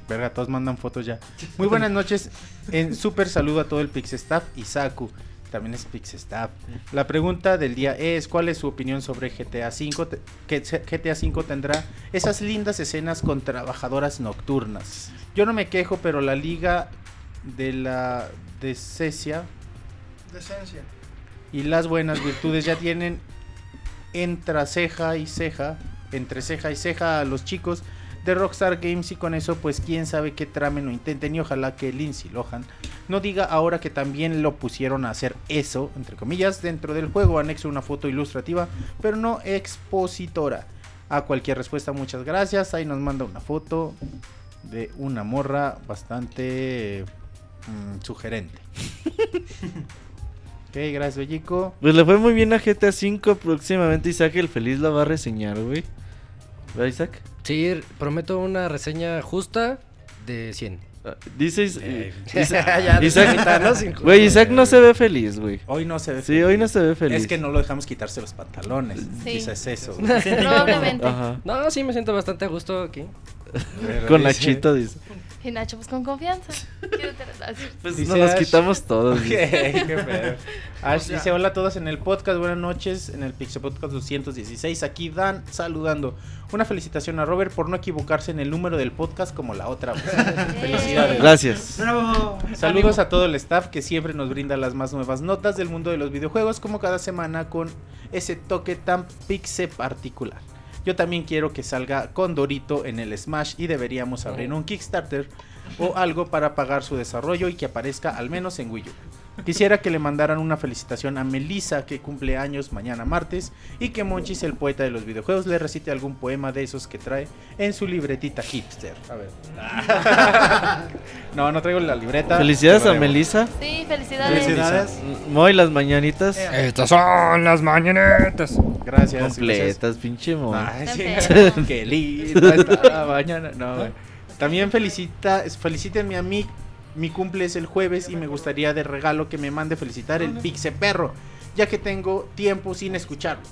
Verga, todos mandan fotos ya. Muy buenas noches. En súper saludo a todo el Pixestaff y Saku. También es Pixestaff. La pregunta del día es: ¿Cuál es su opinión sobre GTA V? Que GTA V tendrá esas lindas escenas con trabajadoras nocturnas. Yo no me quejo, pero la liga de la de Cecia
Decencia.
y las buenas virtudes ya tienen entre ceja y ceja, entre ceja y ceja a los chicos de Rockstar Games y con eso pues quién sabe qué tramen o intenten y ojalá que Lindsay Lohan no diga ahora que también lo pusieron a hacer eso, entre comillas, dentro del juego anexo una foto ilustrativa, pero no expositora. A cualquier respuesta, muchas gracias. Ahí nos manda una foto de una morra bastante mm, sugerente. ok, gracias, Bellico.
Pues le fue muy bien a GTA V. Próximamente Isaac el Feliz la va a reseñar, güey. ¿Verdad, Isaac?
Sí, prometo una reseña justa de 100.
Ah,
Eh, de
Isaac, güey, Isaac no se ve feliz, güey.
Hoy no se ve
Sí, hoy no se ve feliz.
Es que no lo dejamos quitarse los pantalones.
Sí.
Quizás eso.
Probablemente.
Ajá.
No, sí me siento bastante a gusto aquí.
Pero
Con
dice-
Nachito dice.
Y Nacho, pues con confianza.
Pues
Dice
nos los
Ash-
quitamos todos.
Ok,
dice.
qué feo. Ash dice hola a todos en el podcast, buenas noches en el Pixel Podcast 216. Aquí Dan saludando. Una felicitación a Robert por no equivocarse en el número del podcast como la otra vez. Felicidades.
Gracias.
¡Bravo!
Saludos a todo el staff que siempre nos brinda las más nuevas notas del mundo de los videojuegos, como cada semana con ese toque tan pixe particular. Yo también quiero que salga con Dorito en el Smash y deberíamos abrir un Kickstarter o algo para pagar su desarrollo y que aparezca al menos en Wii U. Quisiera que le mandaran una felicitación a Melissa que cumple años mañana martes y que Monchis, el poeta de los videojuegos, le recite algún poema de esos que trae en su libretita hipster. A ver. no, no traigo la libreta.
Felicidades a. Melissa.
Sí, felicidades.
Felicidades.
Moy, las mañanitas.
Estas son las mañanetas.
Gracias.
Completas, pinche Moy.
Ay, sí. Qué linda está mañana. No, güey. También felicita, felicítenme a mí. Mi cumple es el jueves y me gustaría de regalo que me mande felicitar el Pixe Perro, ya que tengo tiempo sin escucharlo.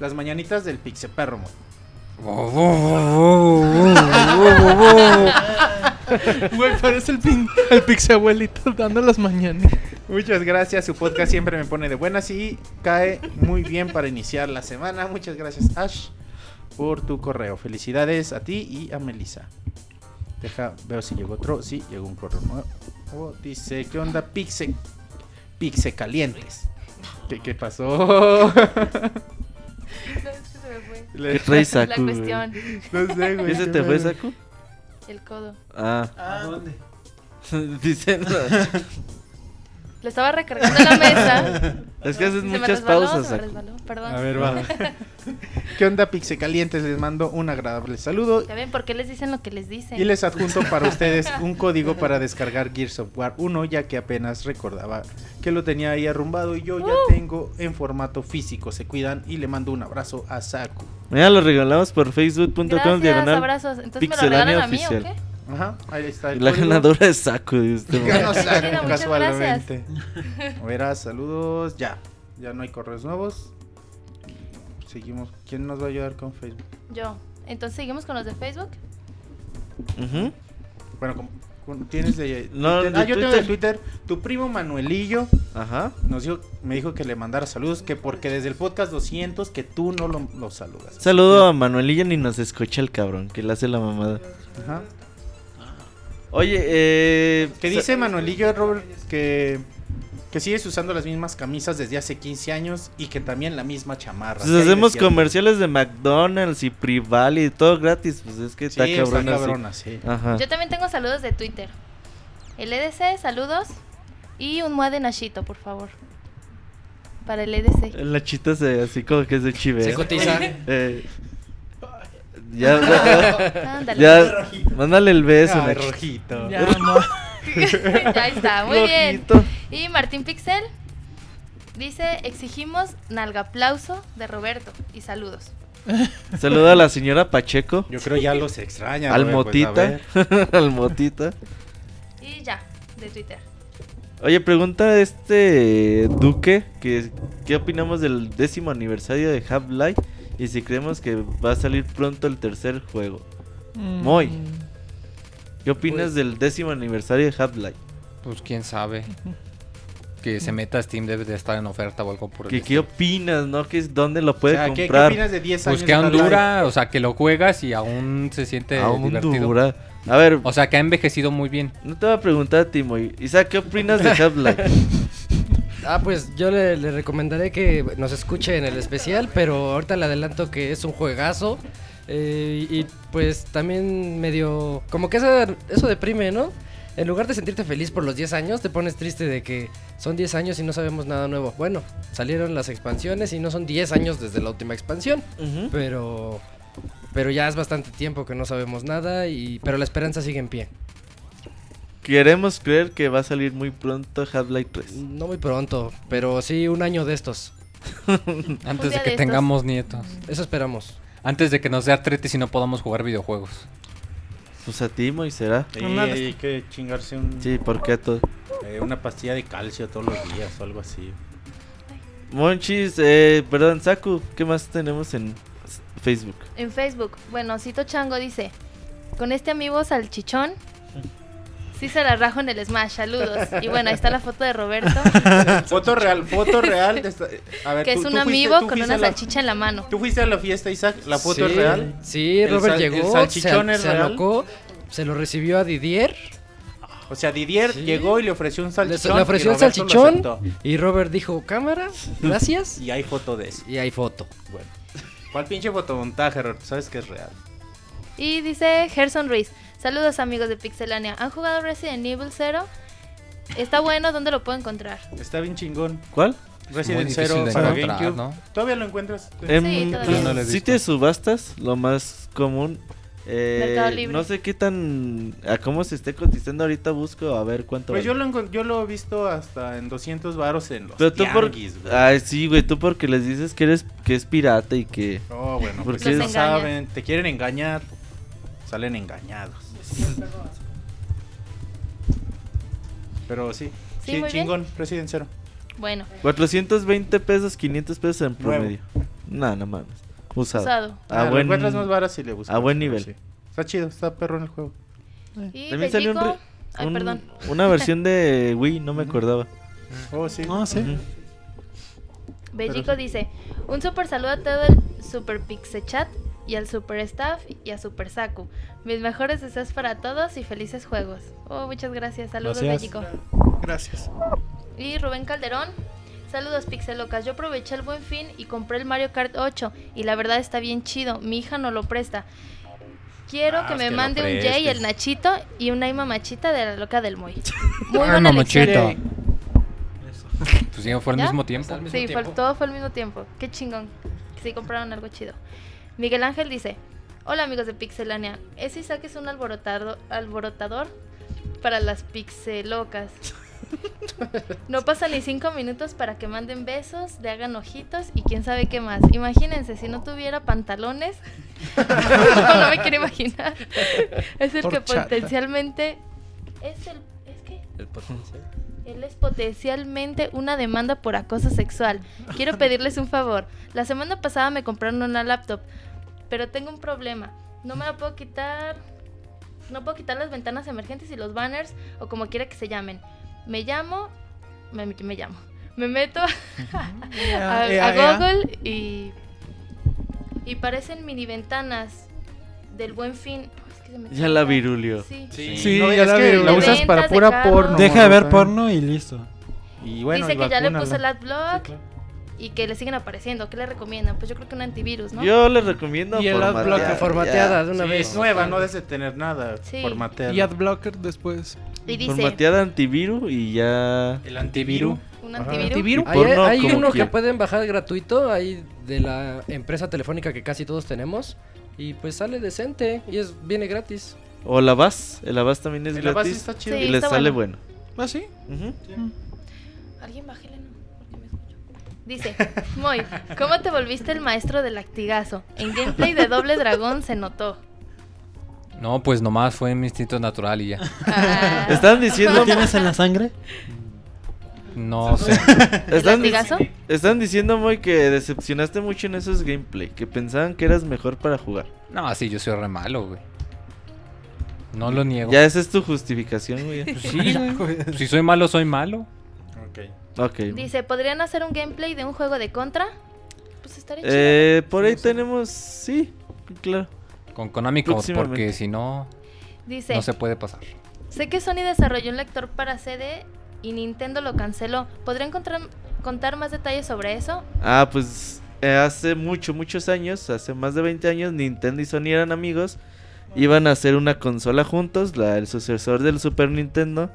Las mañanitas del Pixe Perro.
Güey, parece el, pin, el pixie abuelito dando las mañanas.
Muchas gracias, su podcast siempre me pone de buenas y cae muy bien para iniciar la semana. Muchas gracias, Ash, por tu correo. Felicidades a ti y a Melissa. Deja, veo si llegó otro. Sí, llegó un correo nuevo. Oh, dice, ¿qué onda, Pixe? Pixe calientes. ¿Qué, qué pasó?
No, es que se me fue.
Le-
¿Qué trae
La
Saku, güey?
cuestión.
No sé, güey.
¿Qué se
qué
te fue. Saku?
El codo.
Ah,
¿A dónde?
dicen.
Lo estaba recargando en la mesa.
Es que haces
Se me
muchas
resbaló,
pausas,
se me resbaló, Perdón.
A ver, va. ¿Qué onda, Pixe calientes? Les mando un agradable saludo.
Ya ven, ¿por qué les dicen lo que les dicen?
Y les adjunto para ustedes un código para descargar Gears of War 1, ya que apenas recordaba que lo tenía ahí arrumbado y yo ya tengo en formato físico. Se cuidan y le mando un abrazo a Saku.
Mira, lo regalamos por facebook.com
Gracias,
diagonal.
abrazos. Entonces me lo regalan a mí, ¿o
oficial.
qué?
Ajá, ahí está. El
la
código.
ganadora es Saku. este
Ganó. Saku, casualmente. Verás, saludos. Ya, ya no hay correos nuevos. Seguimos. ¿Quién nos va a ayudar con Facebook?
Yo. Entonces seguimos con los de Facebook.
Ujú.
Bueno, como- tienes de.
No,
Twitter?
de
ah, yo tengo de
Twitter.
Tu primo Manuelillo
Ajá.
nos dijo, me dijo que le mandara saludos, que porque desde el podcast 200 que tú no lo, lo saludas.
Saludo a Manuelilla ni nos escucha el cabrón que le hace la mamada.
Ajá.
Oye, eh.
Que dice Manuelillo, Robert, que, que sigues usando las mismas camisas desde hace 15 años y que también la misma chamarra.
Pues
¿Qué hay de
hacemos
cierto?
comerciales de McDonald's y Prival y todo gratis. Pues es que
Sí,
está
está
cabrón así.
cabrona, sí.
Ajá.
Yo también tengo saludos de Twitter. El EDC, saludos. Y un mua de Nashito, por favor. Para el EDC.
La chita se así como que es de chivera.
Se cotiza.
Eh, ya, ya,
Ándale.
ya, mándale el beso.
Ay, rojito.
Ya, no.
Ya está, muy bien. Y Martín Pixel dice, exigimos nalgaplauso de Roberto y saludos.
Saluda a la señora Pacheco.
Yo creo ya los extraña.
Al
pues,
al Motita.
Y ya, de Twitter.
Oye, pregunta este Duque que qué opinamos del décimo aniversario de Half-Life y si creemos que va a salir pronto el tercer juego.
Mm.
Moy, ¿qué opinas
Pues-
del décimo aniversario de Half-Life?
Pues quién sabe. Que se meta a Steam debe de estar en oferta o algo por el
¿Qué, ¿Qué opinas, no? ¿Qué es, ¿Dónde lo puede
O sea, ¿qué, qué
comprar?
opinas de 10
Pues
años
que
de
aún dura, o sea, que lo juegas y aún se siente
Aún
divertido.
dura. A ver,
O sea, que ha envejecido muy bien.
no te voy a preguntar a ti, Moy. Isaac, ¿qué opinas de Half-Life?
Ah, pues yo le, le recomendaré que nos escuche en el especial, pero ahorita le adelanto que es un juegazo. eh, y pues también medio... Como que eso, eso deprime, ¿no? En lugar de sentirte feliz por los 10 años, te pones triste de que son 10 años y no sabemos nada nuevo. Bueno, salieron las expansiones y no son 10 años desde la última expansión, pero... Pero ya es bastante tiempo que no sabemos nada, y pero la esperanza sigue en pie.
Queremos creer que va a salir muy pronto Half-Life 3.
No muy pronto, pero sí un año de estos.
Antes de que
de
tengamos nietos.
Eso esperamos.
Antes de que nos dé artritis y no podamos jugar videojuegos.
Pues a ti, Moy, será.
Sí, hay que chingarse un,
Sí, ¿por qué a todo?
eh, una pastilla de calcio todos los días o algo así.
Monchis, eh, perdón, Saku, ¿qué más tenemos en Facebook?
En Facebook, bueno, Cito Chango dice, con este amigo salchichón, sí se la rajo en el Smash, saludos. Y bueno, ahí está la foto de Roberto,
Foto real, foto real. de esta- a ver,
que
tú-
es un
fuiste-
amigo con una
la-
salchicha en la mano.
¿Tú fuiste a la fiesta, Isaac? ¿La foto
Sí,
es real?
Sí,
¿El
Robert
sal- el
llegó,
salchichón
se,
es
se
real?
alocó, se lo recibió a Didier,
O sea, Didier
Sí.
llegó y le ofreció un salchichón.
le ofreció un salchichón y Robert dijo, cámara, gracias,
Y hay foto de eso.
y hay foto.
Bueno. ¿Cuál pinche fotomontaje, Roberto? Sabes que es real.
Y dice Gerson Ruiz, saludos amigos de Pixelania, ¿han jugado Resident Evil 0? Está bueno, ¿dónde lo puedo encontrar?
Está bien chingón.
¿Cuál?
Resident Zero para GameCube.
¿no?
¿Todavía lo encuentras?
Em,
todavía.
pues,
No lo
sí te subastas, lo más común. Eh,
Mercado Libre.
No sé qué tan. A cómo se esté cotizando ahorita, busco a ver cuánto.
Pues
vale.
yo lo, yo lo he visto hasta en 200 varos en los
Pero tú por.
güey.
Ay, sí, güey, tú porque les dices que eres que es pirata y que.
Oh, bueno,
¿Por
porque
qué?
no saben, te quieren engañar, salen engañados. Pero sí,
Sí,
sí,
muy bien.
chingón, Resident Zero.
Bueno,
420 pesos, 500 pesos en promedio. Nada, no mames. Usado.
usado.
A
Ah,
buen,
encuentras más varas si le buscas.
a buen nivel.
sí. Está chido, está perro en el juego.
Y
También salió un
ay,
un-
perdón.
Una versión de Wii, no me acordaba.
Oh, sí.
Ujú.
Bellico dice, un super saludo a todo el Super Pixechat y al Super Staff y a Super Saku. Mis mejores deseos para todos y felices juegos. Oh, muchas gracias. Saludos,
Gracias.
Bellico.
Gracias.
Y Rubén Calderón. Saludos Pixelocas, yo aproveché el buen fin y compré el Mario Kart 8 y la verdad está bien chido, mi hija no lo presta. Quiero
Ah,
que me
que
mande un Jay, el Nachito y una Ima Machita de la loca del Moy. Muy
Ay,
buena elección.
mamachita. Pues sí, fue al mismo tiempo.
Al mismo
Sí, fue- todo fue al mismo tiempo. Qué chingón. Sí compraron algo chido. Miguel Ángel dice: Hola amigos de Pixelania. Ese Isaac es un alborotado, alborotador para las pixelocas. No pasa ni cinco minutos para que manden besos, le hagan ojitos y quién sabe qué más. Imagínense, si no tuviera pantalones, no, no me quiero imaginar. Es el que potencialmente es el es que
El potencial.
él es potencialmente una demanda por acoso sexual. Quiero pedirles un favor. La semana pasada me compraron una laptop, pero tengo un problema. No me la puedo quitar. No puedo quitar las ventanas emergentes y los banners o como quiera que se llamen. Me llamo. Me, me llamo. Me meto a, a. Google y. Y parecen mini ventanas del buen fin. Es que se me
Ya la virulio.
Sí.
Sí,
No,
ya
es
la
que la usas para pura porno.
Deja de ver porno y listo.
Y bueno,
Dice
y
que ya le puso el adblock
Sí, claro.
Y que le siguen apareciendo. ¿Qué le recomiendan? Pues yo creo que un antivirus, ¿no?
Yo les recomiendo
Y el
formatear,
adblocker.
Formateada de una
Sí,
vez.
es nueva, no debes de tener nada.
Sí.
Formateada.
Y Adblocker después.
Y dice,
Formateada antivirus y ya.
El antivirus.
un antivirus.
Hay,
Porno
hay uno que pueden bajar gratuito, ahí de la empresa telefónica que casi todos tenemos. Y pues sale decente y es viene gratis.
O la VAS. El Avast también es
El Avast
gratis.
está chido.
Sí,
y les sale
bueno.
bueno.
¿Ah, sí?
Alguien bájele, ¿no? Porque me escucho. Dice, Moy, ¿cómo te volviste el maestro del lactigazo? En gameplay de Doble Dragón se notó.
No, pues nomás fue mi instinto natural y ya.
Ah,
Están diciendo.
¿Lo tienes en la sangre?
No sé.
¿El
Están, dic- están diciendo muy que decepcionaste mucho en esos gameplay, que pensaban que eras mejor para jugar.
No, sí, yo soy re malo, güey. No lo niego.
Ya esa es tu justificación, güey.
Pues sí, güey. Si soy malo, soy malo.
Dice, ¿podrían hacer un gameplay de un juego de contra? Pues estaría chido.
Eh, por ahí tenemos, sí, claro.
Con Konami,
Próximamente.
porque si no,
Dice,
no se puede pasar.
sé que Sony desarrolló un lector para CD y Nintendo lo canceló. ¿Podrían contar, contar más detalles sobre eso?
Ah, pues eh, hace mucho, muchos años, hace más de 20 años, Nintendo y Sony eran amigos. Iban a hacer una consola juntos, la, el sucesor del Super Nintendo.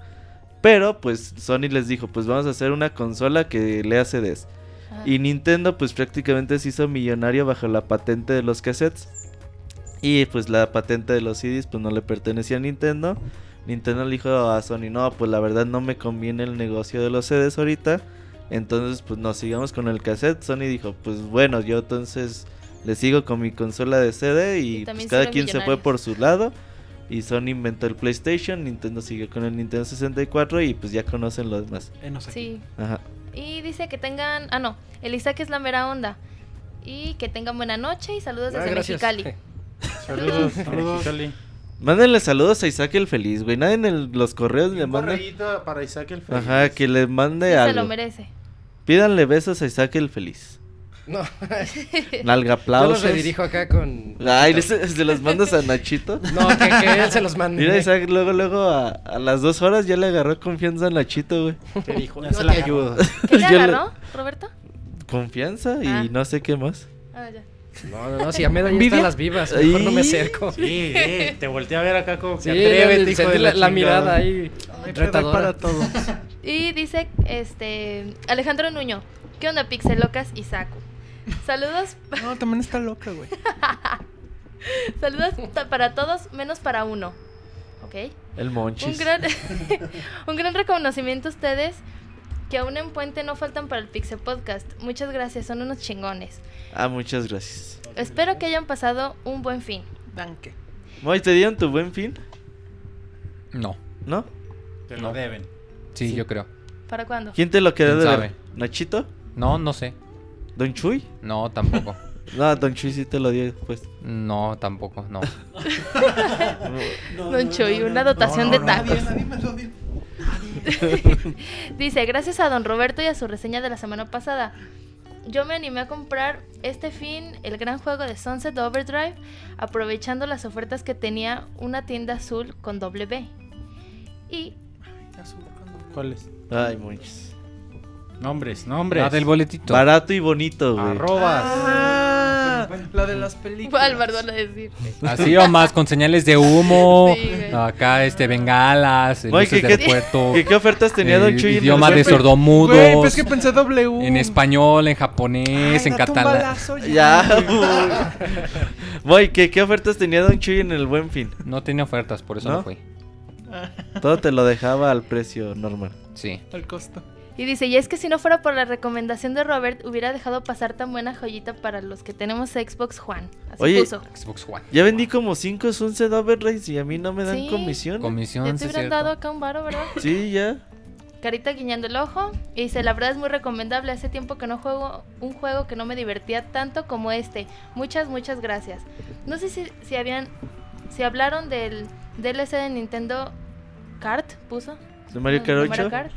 Pero pues Sony les dijo, pues vamos a hacer una consola que lea CDs.
Ah,
Y Nintendo pues prácticamente se hizo millonario bajo la patente de los cassettes. Y pues la patente de los CDs pues no le pertenecía a Nintendo. Nintendo le dijo a Sony, no, pues la verdad no me conviene el negocio de los CDs ahorita. Entonces pues nos sigamos con el cassette. Sony dijo, pues bueno, yo entonces le sigo con mi consola de CD y,
Y
pues, cada quien se fue por su lado. Y Sony inventó el PlayStation, Nintendo siguió con el Nintendo 64 y pues ya conocen lo demás.
Enos aquí.
Sí.
Ajá.
Y dice que tengan... Ah, no. El Isaac es la mera onda. Y que tengan buena noche y saludos
Ah,
desde
gracias.
Mexicali.
Saludos.
Saludos.
Mexicali.
Mándenle saludos a Isaac el Feliz, güey. Nadie en el- los correos le
Un
manda.
para Isaac el Feliz.
Ajá, que le mande
Se
algo.
lo merece.
Pídanle besos a Isaac el Feliz.
No,
Nalga
yo
aplausos.
los redirijo acá con...
Ay, ¿se, se los mandas a Nachito?
No, que, que él se los mande.
Mira, Isaac, luego, luego, a, a las dos horas ya le agarró confianza a Nachito, güey.
¿Qué dijo?
Ya
No
se
te
la
ayudo.
¿Qué le
Yo
agarró, Roberto?
Confianza y
Ah.
no sé qué más.
Ah, ya.
No, no, no, si a ahí
¿Envidia?
están las vivas, mejor no me acerco. Sí,
Sí, eh, te volteé a ver acá como que
le-
atrévete, hijo de
la,
la,
mirada ahí
dar
retadora.
para todos.
Y dice, este... Alejandro Nuño. ¿Qué onda, Pixelocas y Saku? Saludos...
No, también está loca, güey.
Saludos para todos, menos para uno. ¿Ok?
El Monchis.
Un gran, un gran reconocimiento a ustedes que aún en Puente no faltan para el Pixel Podcast. Muchas gracias, son unos chingones.
Ah, muchas gracias.
Espero que hayan pasado un buen fin.
Danke.
Moy, ¿te dieron tu buen fin?
No.
¿No?
Te lo deben.
Sí, yo creo.
¿Para cuándo?
¿Quién te lo quedó
¿Quién
de
sabe?
ver? ¿Nachito?
No, no sé.
¿Don Chuy?
No, tampoco.
No, Don Chuy sí te lo dio pues.
No, tampoco, no.
Don Chuy, una dotación de tacos. Dice, gracias a don Roberto y a su reseña de la semana pasada. Yo me animé a comprar este fin el gran juego de Sunset Overdrive, aprovechando las ofertas que tenía una tienda azul con doble B. Y
¿Cuál es?
Ay, Monchis.
Nombres, nombres.
La del boletito.
Barato y bonito, güey.
Arrobas.
Ah, la de las películas.
¿cuál Bardón a decir?
Así o más, con señales de humo.
Sí,
acá, este, bengalas, luces
¿qué,
del
qué-
puerto.
qué- qué ofertas tenía
eh,
Don Chuy en el
idioma de sordomudos.
Güey, pues que pensé W.
En español, en japonés,
Ay,
en catalán.
balazo
Ya, güey. ¿qué, ¿qué ofertas tenía Don Chuy en el buen fin?
No tenía ofertas, por eso
¿No?
no, fui.
Todo te lo dejaba al precio normal.
Sí.
Al costo.
Y dice, y es que si no fuera por la recomendación de Robert, hubiera dejado pasar tan buena joyita para los que tenemos Xbox One. Así
Oye,
puso.
Xbox One.
Ya vendí como 5 Sunset Overdrive y a mí no me dan
Sí.
comisión.
Comisión,
Ya
sí
te
es
hubieran
cierto.
dado acá un varo, ¿verdad?
Sí, ya.
Carita guiñando el ojo. Y dice, la verdad es muy recomendable. Hace tiempo que no juego un juego que no me divertía tanto como este. Muchas, muchas gracias. No sé si, si habían... Si hablaron del DLC de Nintendo Kart, puso.
¿De Mario
¿De
Kart 8?
Mario Kart?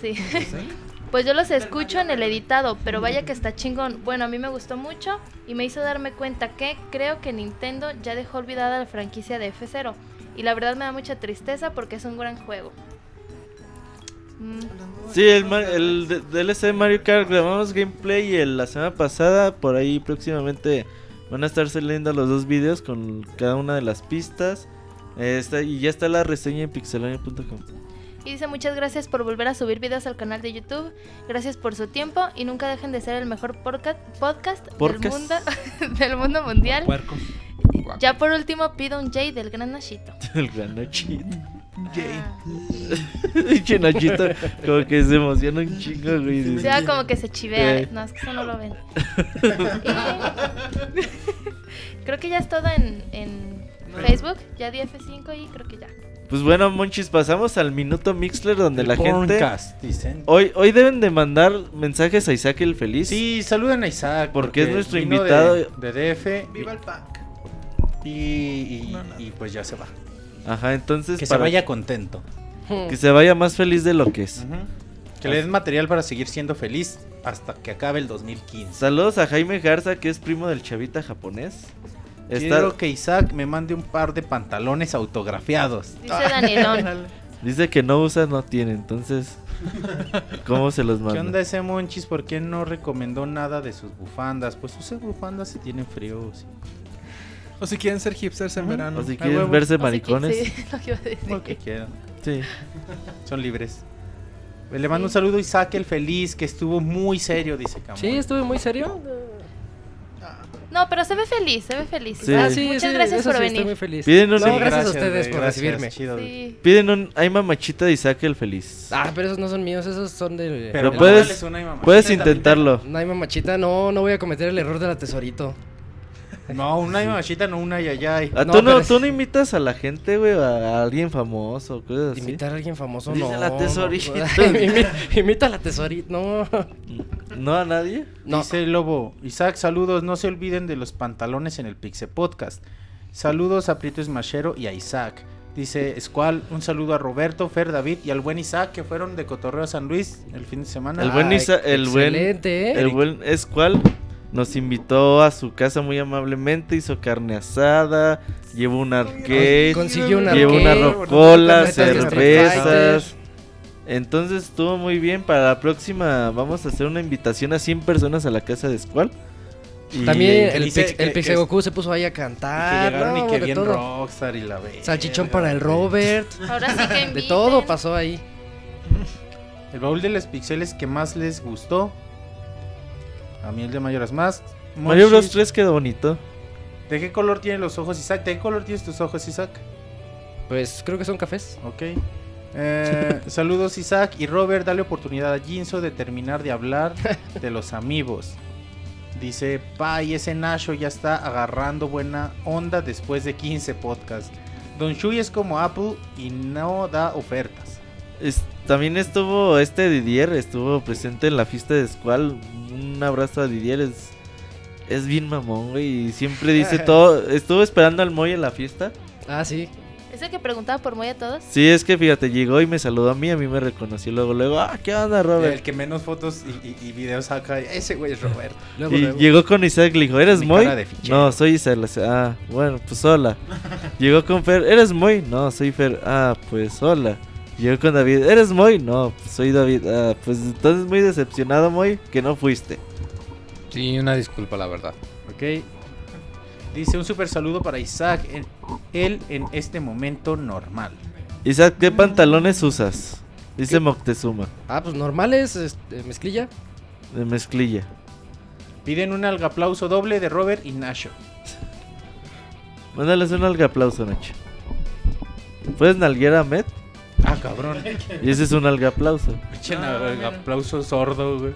Sí. Pues yo los escucho en el editado, pero vaya que está chingón. Bueno, a mí me gustó mucho y me hizo darme cuenta que creo que Nintendo ya dejó olvidada la franquicia de F0. Y la verdad me da mucha tristeza porque es un gran juego. Mm,
Sí, el, Mar- el de- DLC Mario Kart grabamos gameplay y el- la semana pasada, por ahí próximamente van a estar saliendo los dos videos con cada una de las pistas. Eh, está- y ya está la reseña en pixelania.com.
Y dice muchas gracias por volver a subir videos al canal de YouTube. Gracias por su tiempo y nunca dejen de ser el mejor porca- podcast del
Podcast.
mundo, del mundo mundial.
Puerco.
Ya por último pido un J del gran Nashito.
El gran Nachito.
Jane.
Pinche Nachito, como que se emociona un chingo, güey.
O sea, como que se chivea.
Eh.
No, es que eso no lo ven. Y- creo que ya es todo en, en Facebook. Ya di F5 y creo que ya.
Pues bueno, Monchis, pasamos al minuto Mixler donde la gente...
Porncast, dicen.
Hoy, hoy deben de mandar mensajes a Isaac el Feliz.
Sí, saluden a Isaac.
Porque es nuestro
vino
invitado.
De, de DF.
Viva el pack.
Y, y-
No, nada.
y pues ya se va.
Ajá, entonces...
Que se vaya contento.
Que se vaya más feliz de lo que es.
Que le den material para seguir siendo feliz hasta que acabe el 2015.
Saludos a Jaime Garza, que es primo del chavita japonés. Está-
Quiero que Isaac me mande un par de pantalones autografiados.
Dice Danielón.
Dice que no usa, no tiene, entonces... ¿Cómo se los
¿Qué
manda?
onda ese Monchis? ¿Por qué no recomendó nada de sus bufandas? Pues use bufandas si tienen frío. sí.
O si quieren ser hipsters en verano.
O si
Ay,
quieren verse
si
maricones.
sí, lo que iba a decir.
Lo que quieran.
Sí.
Son libres. Le mando un saludo a Isaac el feliz, que estuvo muy serio, dice Camuy.
Sí, estuve muy serio.
No, pero se ve feliz, se ve feliz.
Sí.
Ah, sí,
Muchas
sí,
gracias por
sí,
venir.
Estoy muy feliz.
Piden un-
no,
Sí,
gracias, a ustedes por
gracias,
recibirme.
chido.
Sí.
Piden un... Hay mamachita de Isaac el Feliz.
Ah, pero esos no son míos, esos son de...
Pero puedes- Puedes intentarlo.
No hay mamachita, no, no voy a cometer el error de la tesorito.
No, una y mamachita, no una yayay.
Ah,
No,
¿tú, no, tú no invitas a la gente, güey, a, alguien famoso, cosas así.
Imitar a alguien famoso,
Dice
no.
la
no.
tesorito.
Imi- Imita a la tesorita, no.
¿No a nadie?
No.
Dice el Lobo, Isaac, saludos, no se olviden de los pantalones en el Pixe Podcast. Saludos a Prieto Smashero y a Isaac. Dice Squall, un saludo a Roberto, Fer, David y al buen Isaac que fueron de Cotorreo a San Luis el fin de semana.
El buen
Ay,
Isa- el buen-
excelente, ¿eh?
El buen Escual nos invitó a su casa muy amablemente, hizo carne asada, llevó un arcade,
Consiguió una
llevó una rocola, cervezas. Entonces estuvo muy bien. Para la próxima vamos a hacer una invitación a 100 personas a la casa de Squall. Y-
También el,
dice
Pix,
que-
el
que-
Pixie Goku se puso ahí a
Y que
cantar.
llegaron
no,
y que bien
todo.
Rockstar y la verga,
Salchichón para el. Robert.
Ahora sí que
De todo pasó ahí.
El baúl de los pixeles que más les gustó. A mí el de Mayoras más.
Mario Bros
Monchis,
3 quedó bonito.
¿De qué color tienen los ojos, Isaac? ¿De qué color tienes tus ojos, Isaac?
Pues creo que son cafés.
Ok. Eh, saludos Isaac y Robert, dale oportunidad a Jinso de terminar de hablar de los amigos. Dice, pa, y ese Nacho ya está agarrando buena onda después de 15 podcasts. Don Shui es como Apple y no da ofertas.
Es- también estuvo este Didier, estuvo presente en la fiesta de Squall. Un abrazo a Didier, es, es bien mamón, güey. Y siempre dice todo. Estuvo esperando al Moy en la fiesta.
Ah, sí.
¿Es el que preguntaba por muy a todos?
Sí, es que fíjate, llegó y me saludó a mí, a mí me reconoció luego, luego, ah, ¿qué onda,
El
Robert?
que menos fotos y, y- y videos saca, ese güey es Robert.
Luego,
Y
luego.
llegó con Isaac, le dijo, ¿eres
Mi
Moy? No, soy Isaac. Ah, bueno, pues hola. llegó con Fer, ¿eres Moy? No, soy Fer. Ah, pues hola. Llegó con David, ¿eres Moy? No, pues soy David. Ah, pues entonces muy decepcionado, Moy, que no fuiste.
Sí, una disculpa, la verdad.
Ok. Dice un super saludo para Isaac, en- él en este momento normal.
Isaac, ¿qué pantalones usas? Dice Moctezuma,
Ah, pues normales, este, mezclilla.
de mezclilla.
Piden un aplauso doble de Robert y Nacho.
Mándales un alga aplauso, Nacho. ¿Puedes nalguear a Met?
Cabrón.
Y ese es un alga aplauso.
Pinche
Ah,
aplauso sordo, güey.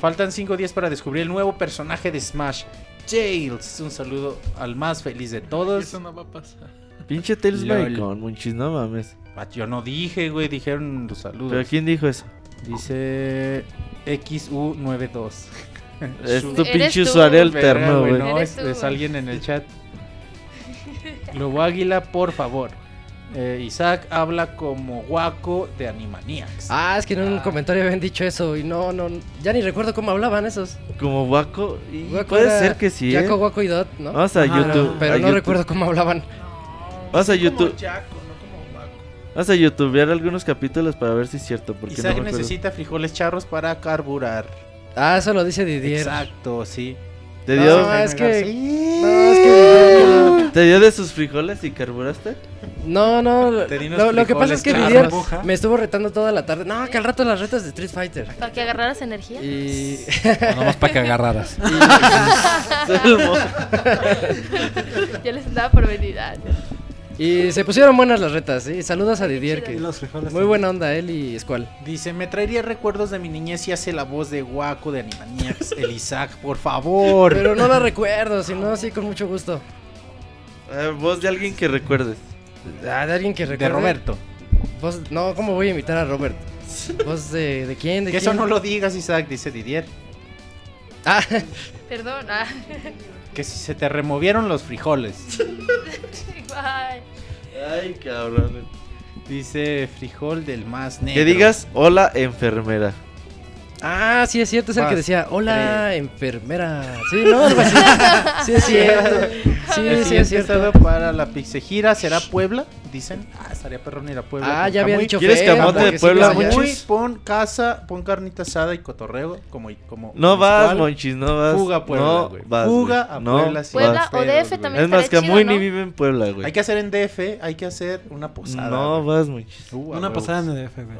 Faltan 5 días para descubrir el nuevo personaje de Smash, Jails. Un saludo al más feliz de todos.
Eso no va a pasar.
Pinche Tails
Lol.
maricón, monchis, no mames.
Ah, Yo no dije, güey, dijeron los saludos.
¿Pero quién dijo eso?
Dice XU92.
Es tu pinche usuario alterno, güey.
No, es, es alguien en el chat. Lobo Águila, por favor. Eh, Isaac habla como guaco de Animaniacs.
Ah, es que en un comentario habían dicho eso y no, no, ya ni recuerdo cómo hablaban esos.
Como Waco. y
Guaco
puede ser que sí. ¿eh?
Jaco, Guaco y Dot, ¿no?
Vamos a
Ajá,
YouTube.
Pero
a
no
YouTube.
recuerdo cómo hablaban.
Vamos a
Como
YouTube.
Jaco, no como.
Vamos a youtubear algunos capítulos para ver si es cierto. Porque no
Isaac necesita frijoles charros para carburar.
Ah, eso lo dice Didier.
Exacto, sí.
¿Te
No,
dio,
es que-
Sí.
No, es que
¿Te dio de sus frijoles y carburaste?
No, no. Lo, lo que pasa es que me estuvo retando toda la tarde. No, que al rato las retas de Street Fighter.
Para que agarraras energía.
Y.
No, nomás para que agarraras.
Yo les daba por venir.
Y se pusieron buenas las retas, sí. Saludos a Didier, que
Y los frijoles
muy buena onda él y Squall.
Dice, me traería recuerdos de mi niñez y hace la voz de Waco de Animaniacs, el Isaac, por favor.
Pero no la recuerdo, si no, sí, con mucho gusto.
Eh, voz de alguien que recuerdes.
Ah, de alguien que
de
recuerde.
Roberto.
Voz- no, ¿cómo voy a imitar a Robert? ¿Voz de, de quién? ¿De
Que eso no lo digas, Isaac, dice Didier.
Ah,
Perdón. Ah.
Que si se te removieron los frijoles.
Ay.
Ay, cabrón.
Dice frijol del más negro.
Que digas, hola, enfermera.
Ah, sí es cierto, es el que decía, hola, enfermera. Sí, no, algo así. Sí es cierto. Sí,
El
sí es cierto.
para la pixegira será Puebla, dicen. Ah, estaría perrón ir a Puebla.
Ah, ya había
Camuy.
dicho
¿Quieres camote de
sí
Puebla,
allá.
Monchis?
Pon casa, pon carnita asada y cotorreo, como, como
No vas. Monchis, no vas.
Fuga a Puebla,
no
güey.
vas,
Fuga a
no
Puebla, sí.
Puebla
vas.
o DF
güey.
también
Es más, Camuy
chido,
ni
¿no?
vive en Puebla, güey.
Hay que hacer en DF, hay que hacer una posada.
No
güey.
vas, Monchis.
Uh,
Una pasada en DF, güey.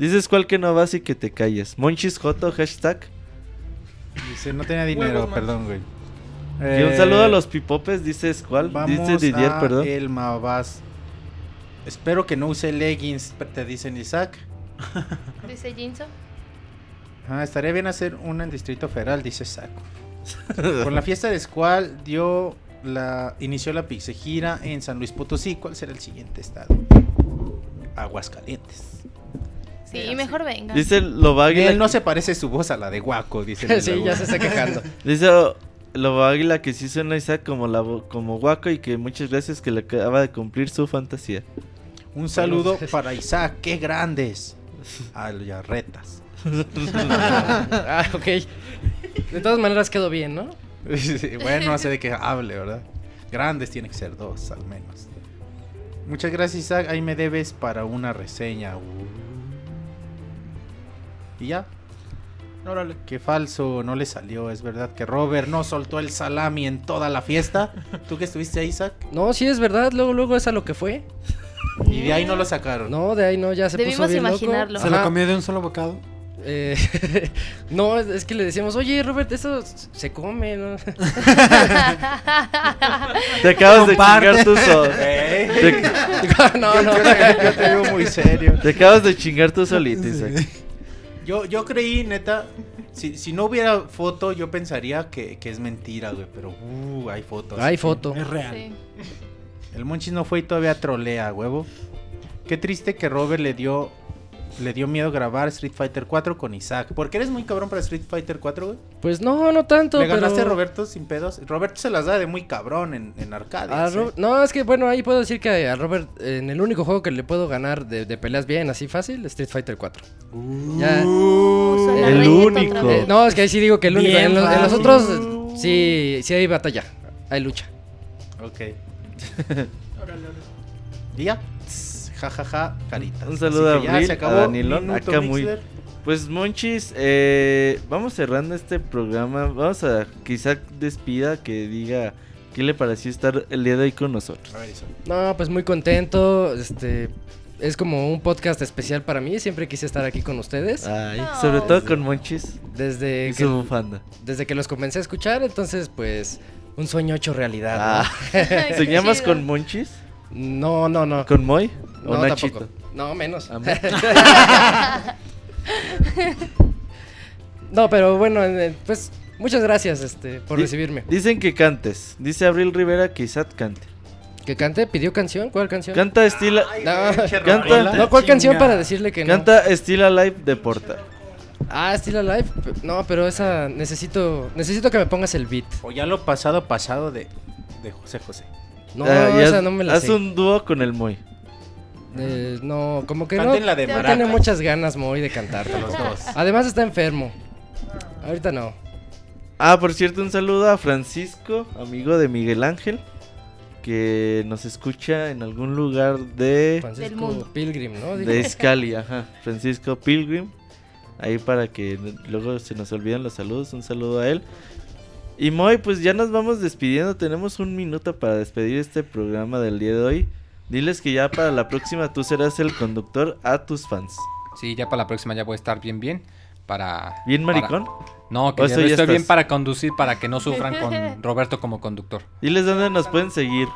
Dices cuál que no vas y que te calles. Monchis Joto, hashtag.
Dice, no tenía dinero,
Huevos,
perdón, güey.
Y un
Eh,
saludo a los pipopes, dices cuál.
Vamos
Dice Didier,
a
perdón.
el Mavas. Espero que no use leggings, te dicen Isaac.
Dice Jinso.
Ah, estaría bien hacer una en Distrito Federal, dice Saco. Con la fiesta de Squall dio la inició la pixegira en San Luis Potosí. ¿Cuál será el siguiente estado? Aguascalientes.
Sí, mejor venga.
Dice Lobaguila.
Él no se parece su voz a la de Guaco, dice.
Sí, ya se está quejando.
Dice Lobaguila que sí suena a Isaac como, la, como guaco y que muchas gracias que le acaba de cumplir su fantasía.
Un saludo para Isaac, qué grandes. Allarretas.
Ah, ok. De todas maneras quedó bien, ¿no?
Sí, bueno, no sé de qué hable, ¿verdad? Grandes tiene que ser dos, al menos. Muchas gracias, Isaac. Ahí me debes para una reseña. Uh. Y ya.
Órale.
Qué falso, no le salió. Es verdad que Robert no soltó el salami en toda la fiesta. ¿Tú que estuviste ahí, Isaac?
No, sí es verdad, luego, luego es a lo que fue.
Y de ahí no lo sacaron.
No, de ahí no, ya se puso
Debimos
bien loco.
imaginarlo.
¿Se lo comió de un solo bocado?
Eh, no, es- es que le decíamos, oye, Robert, eso se come, ¿no?
Te acabas de chingar.
¿Eh?
Te,
no, no.
Yo, te- yo te veo muy serio.
te acabas de chingar tú solito, Isaac.
Yo, yo creí, neta, si, si no hubiera foto, yo pensaría que, que es mentira, güey. Pero, uh, hay fotos.
Hay foto.
Es real.
Sí.
El Monchis no fue y todavía trolea, huevo. Qué triste que Robert le dio le dio miedo grabar Street Fighter 4 con Isaac. Porque eres muy cabrón para Street Fighter 4, güey.
Pues no, no tanto,
Le ganaste
pero...
a Roberto sin pedos. Roberto se las da de muy cabrón en, en arcade.
Ro- No, es que bueno, ahí puedo decir que a Robert, en el único juego que le puedo ganar de, de peleas bien, así fácil, Street Fighter 4. Ya.
Uh, suena
el único.
Eh, no, es que ahí sí digo que el único.
Bien
En los, en los
fácil.
otros, eh, sí, sí hay batalla, hay lucha.
Ok. ¿Y Tss, Ja, ja, ja, caritas.
Un saludo
Así que
a
ya
Abril,
se
a
acabó.
Danilón, acá muy-. Pues Monchis, eh, vamos cerrando este programa. Vamos a Isaac despida, que diga qué le pareció estar el día de hoy con nosotros.
A ver, eso.
No, pues muy contento. Este es como un podcast especial para mí. Siempre quise estar aquí con ustedes.
Ay,
No.
sobre todo con Monchis
Desde
y
que,
su bufanda.
desde que los comencé a escuchar, entonces pues un sueño hecho realidad.
Ah,
Qué
¿Soñamos con Monchis?
¿No? no, no.
¿Con Moy? ¿O
No,
Nachito?
tampoco. No, menos.
Ah,
no, pero bueno, eh, pues muchas gracias este, por
Di-
recibirme.
Dicen que cantes. Dice Abril Rivera que Isaac cante.
¿Que cante? ¿Pidió canción? ¿Cuál canción?
Canta estilo.
No,
Canta.
no, ¿cuál canción para decirle que no?
Canta Still Alive de Porta.
Ah, Still Alive. No, pero esa necesito necesito que me pongas el beat.
O ya lo pasado, pasado de, de José José.
No,
Ah,
esa
haz-
no me la
Haz
sé.
un dúo con el Moy.
Eh, no, como que no.
La de
no tiene muchas ganas muy de cantar
Los dos.
Además está enfermo. Ahorita no.
Ah, por cierto, un saludo a Francisco, amigo de Miguel Ángel, que nos escucha en algún lugar de,
Francisco
mundo.
Pilgrim, ¿no?
De Scali, ajá. Francisco Pilgrim. Ahí para que luego se nos olviden los saludos, un saludo a él. Y Moy, pues ya nos vamos despidiendo. Tenemos un minuto para despedir este programa del día de hoy. Diles que ya para la próxima tú serás el conductor a tus fans.
Sí, ya para la próxima ya voy a estar bien, bien. Para.
¿Bien
para-
maricón?
No, que
¿O
ya estoy bien para conducir, para que no sufran con Roberto como conductor.
Diles dónde nos pueden seguir.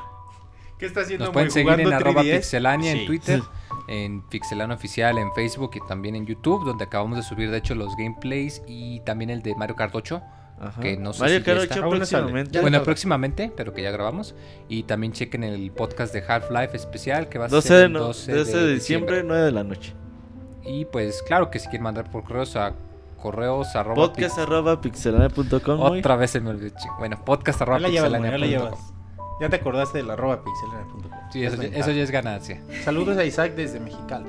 ¿Qué está haciendo
Nos pueden seguir en arroba
3DS?
pixelania
Sí.
en Twitter, en pixelania oficial en Facebook y también en YouTube, donde acabamos de subir de hecho los gameplays y también el de Mario Kart 8.
Ajá.
Que no sé
Mario
si ya
Kart
está.
8
Aún no sale.
próximamente.
Bueno, próximamente, pero que ya grabamos. Y también chequen el podcast de Half-Life especial que va a
12
ser
de,
el
no-
12
12 de diciembre, 9 de la noche.
Y pues claro que si quieren mandar por correos a correos arroba
Podcast arroba pixelania.com.
Otra vez se me olvidó. Bueno, podcast
Ya
arroba
la
pixelania.com.
Ya te acordaste del arroba pixelania.com.
Sí, eso, ya- eso ya es ganancia.
Saludos a Isaac desde Mexicali.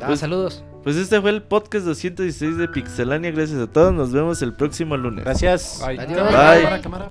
Ah,
Pues-
saludos.
Pues este fue el podcast 216 de Pixelania. Gracias a todos. Nos vemos el próximo lunes.
Gracias.
Bye.
Adiós.
Bye.
Cámara,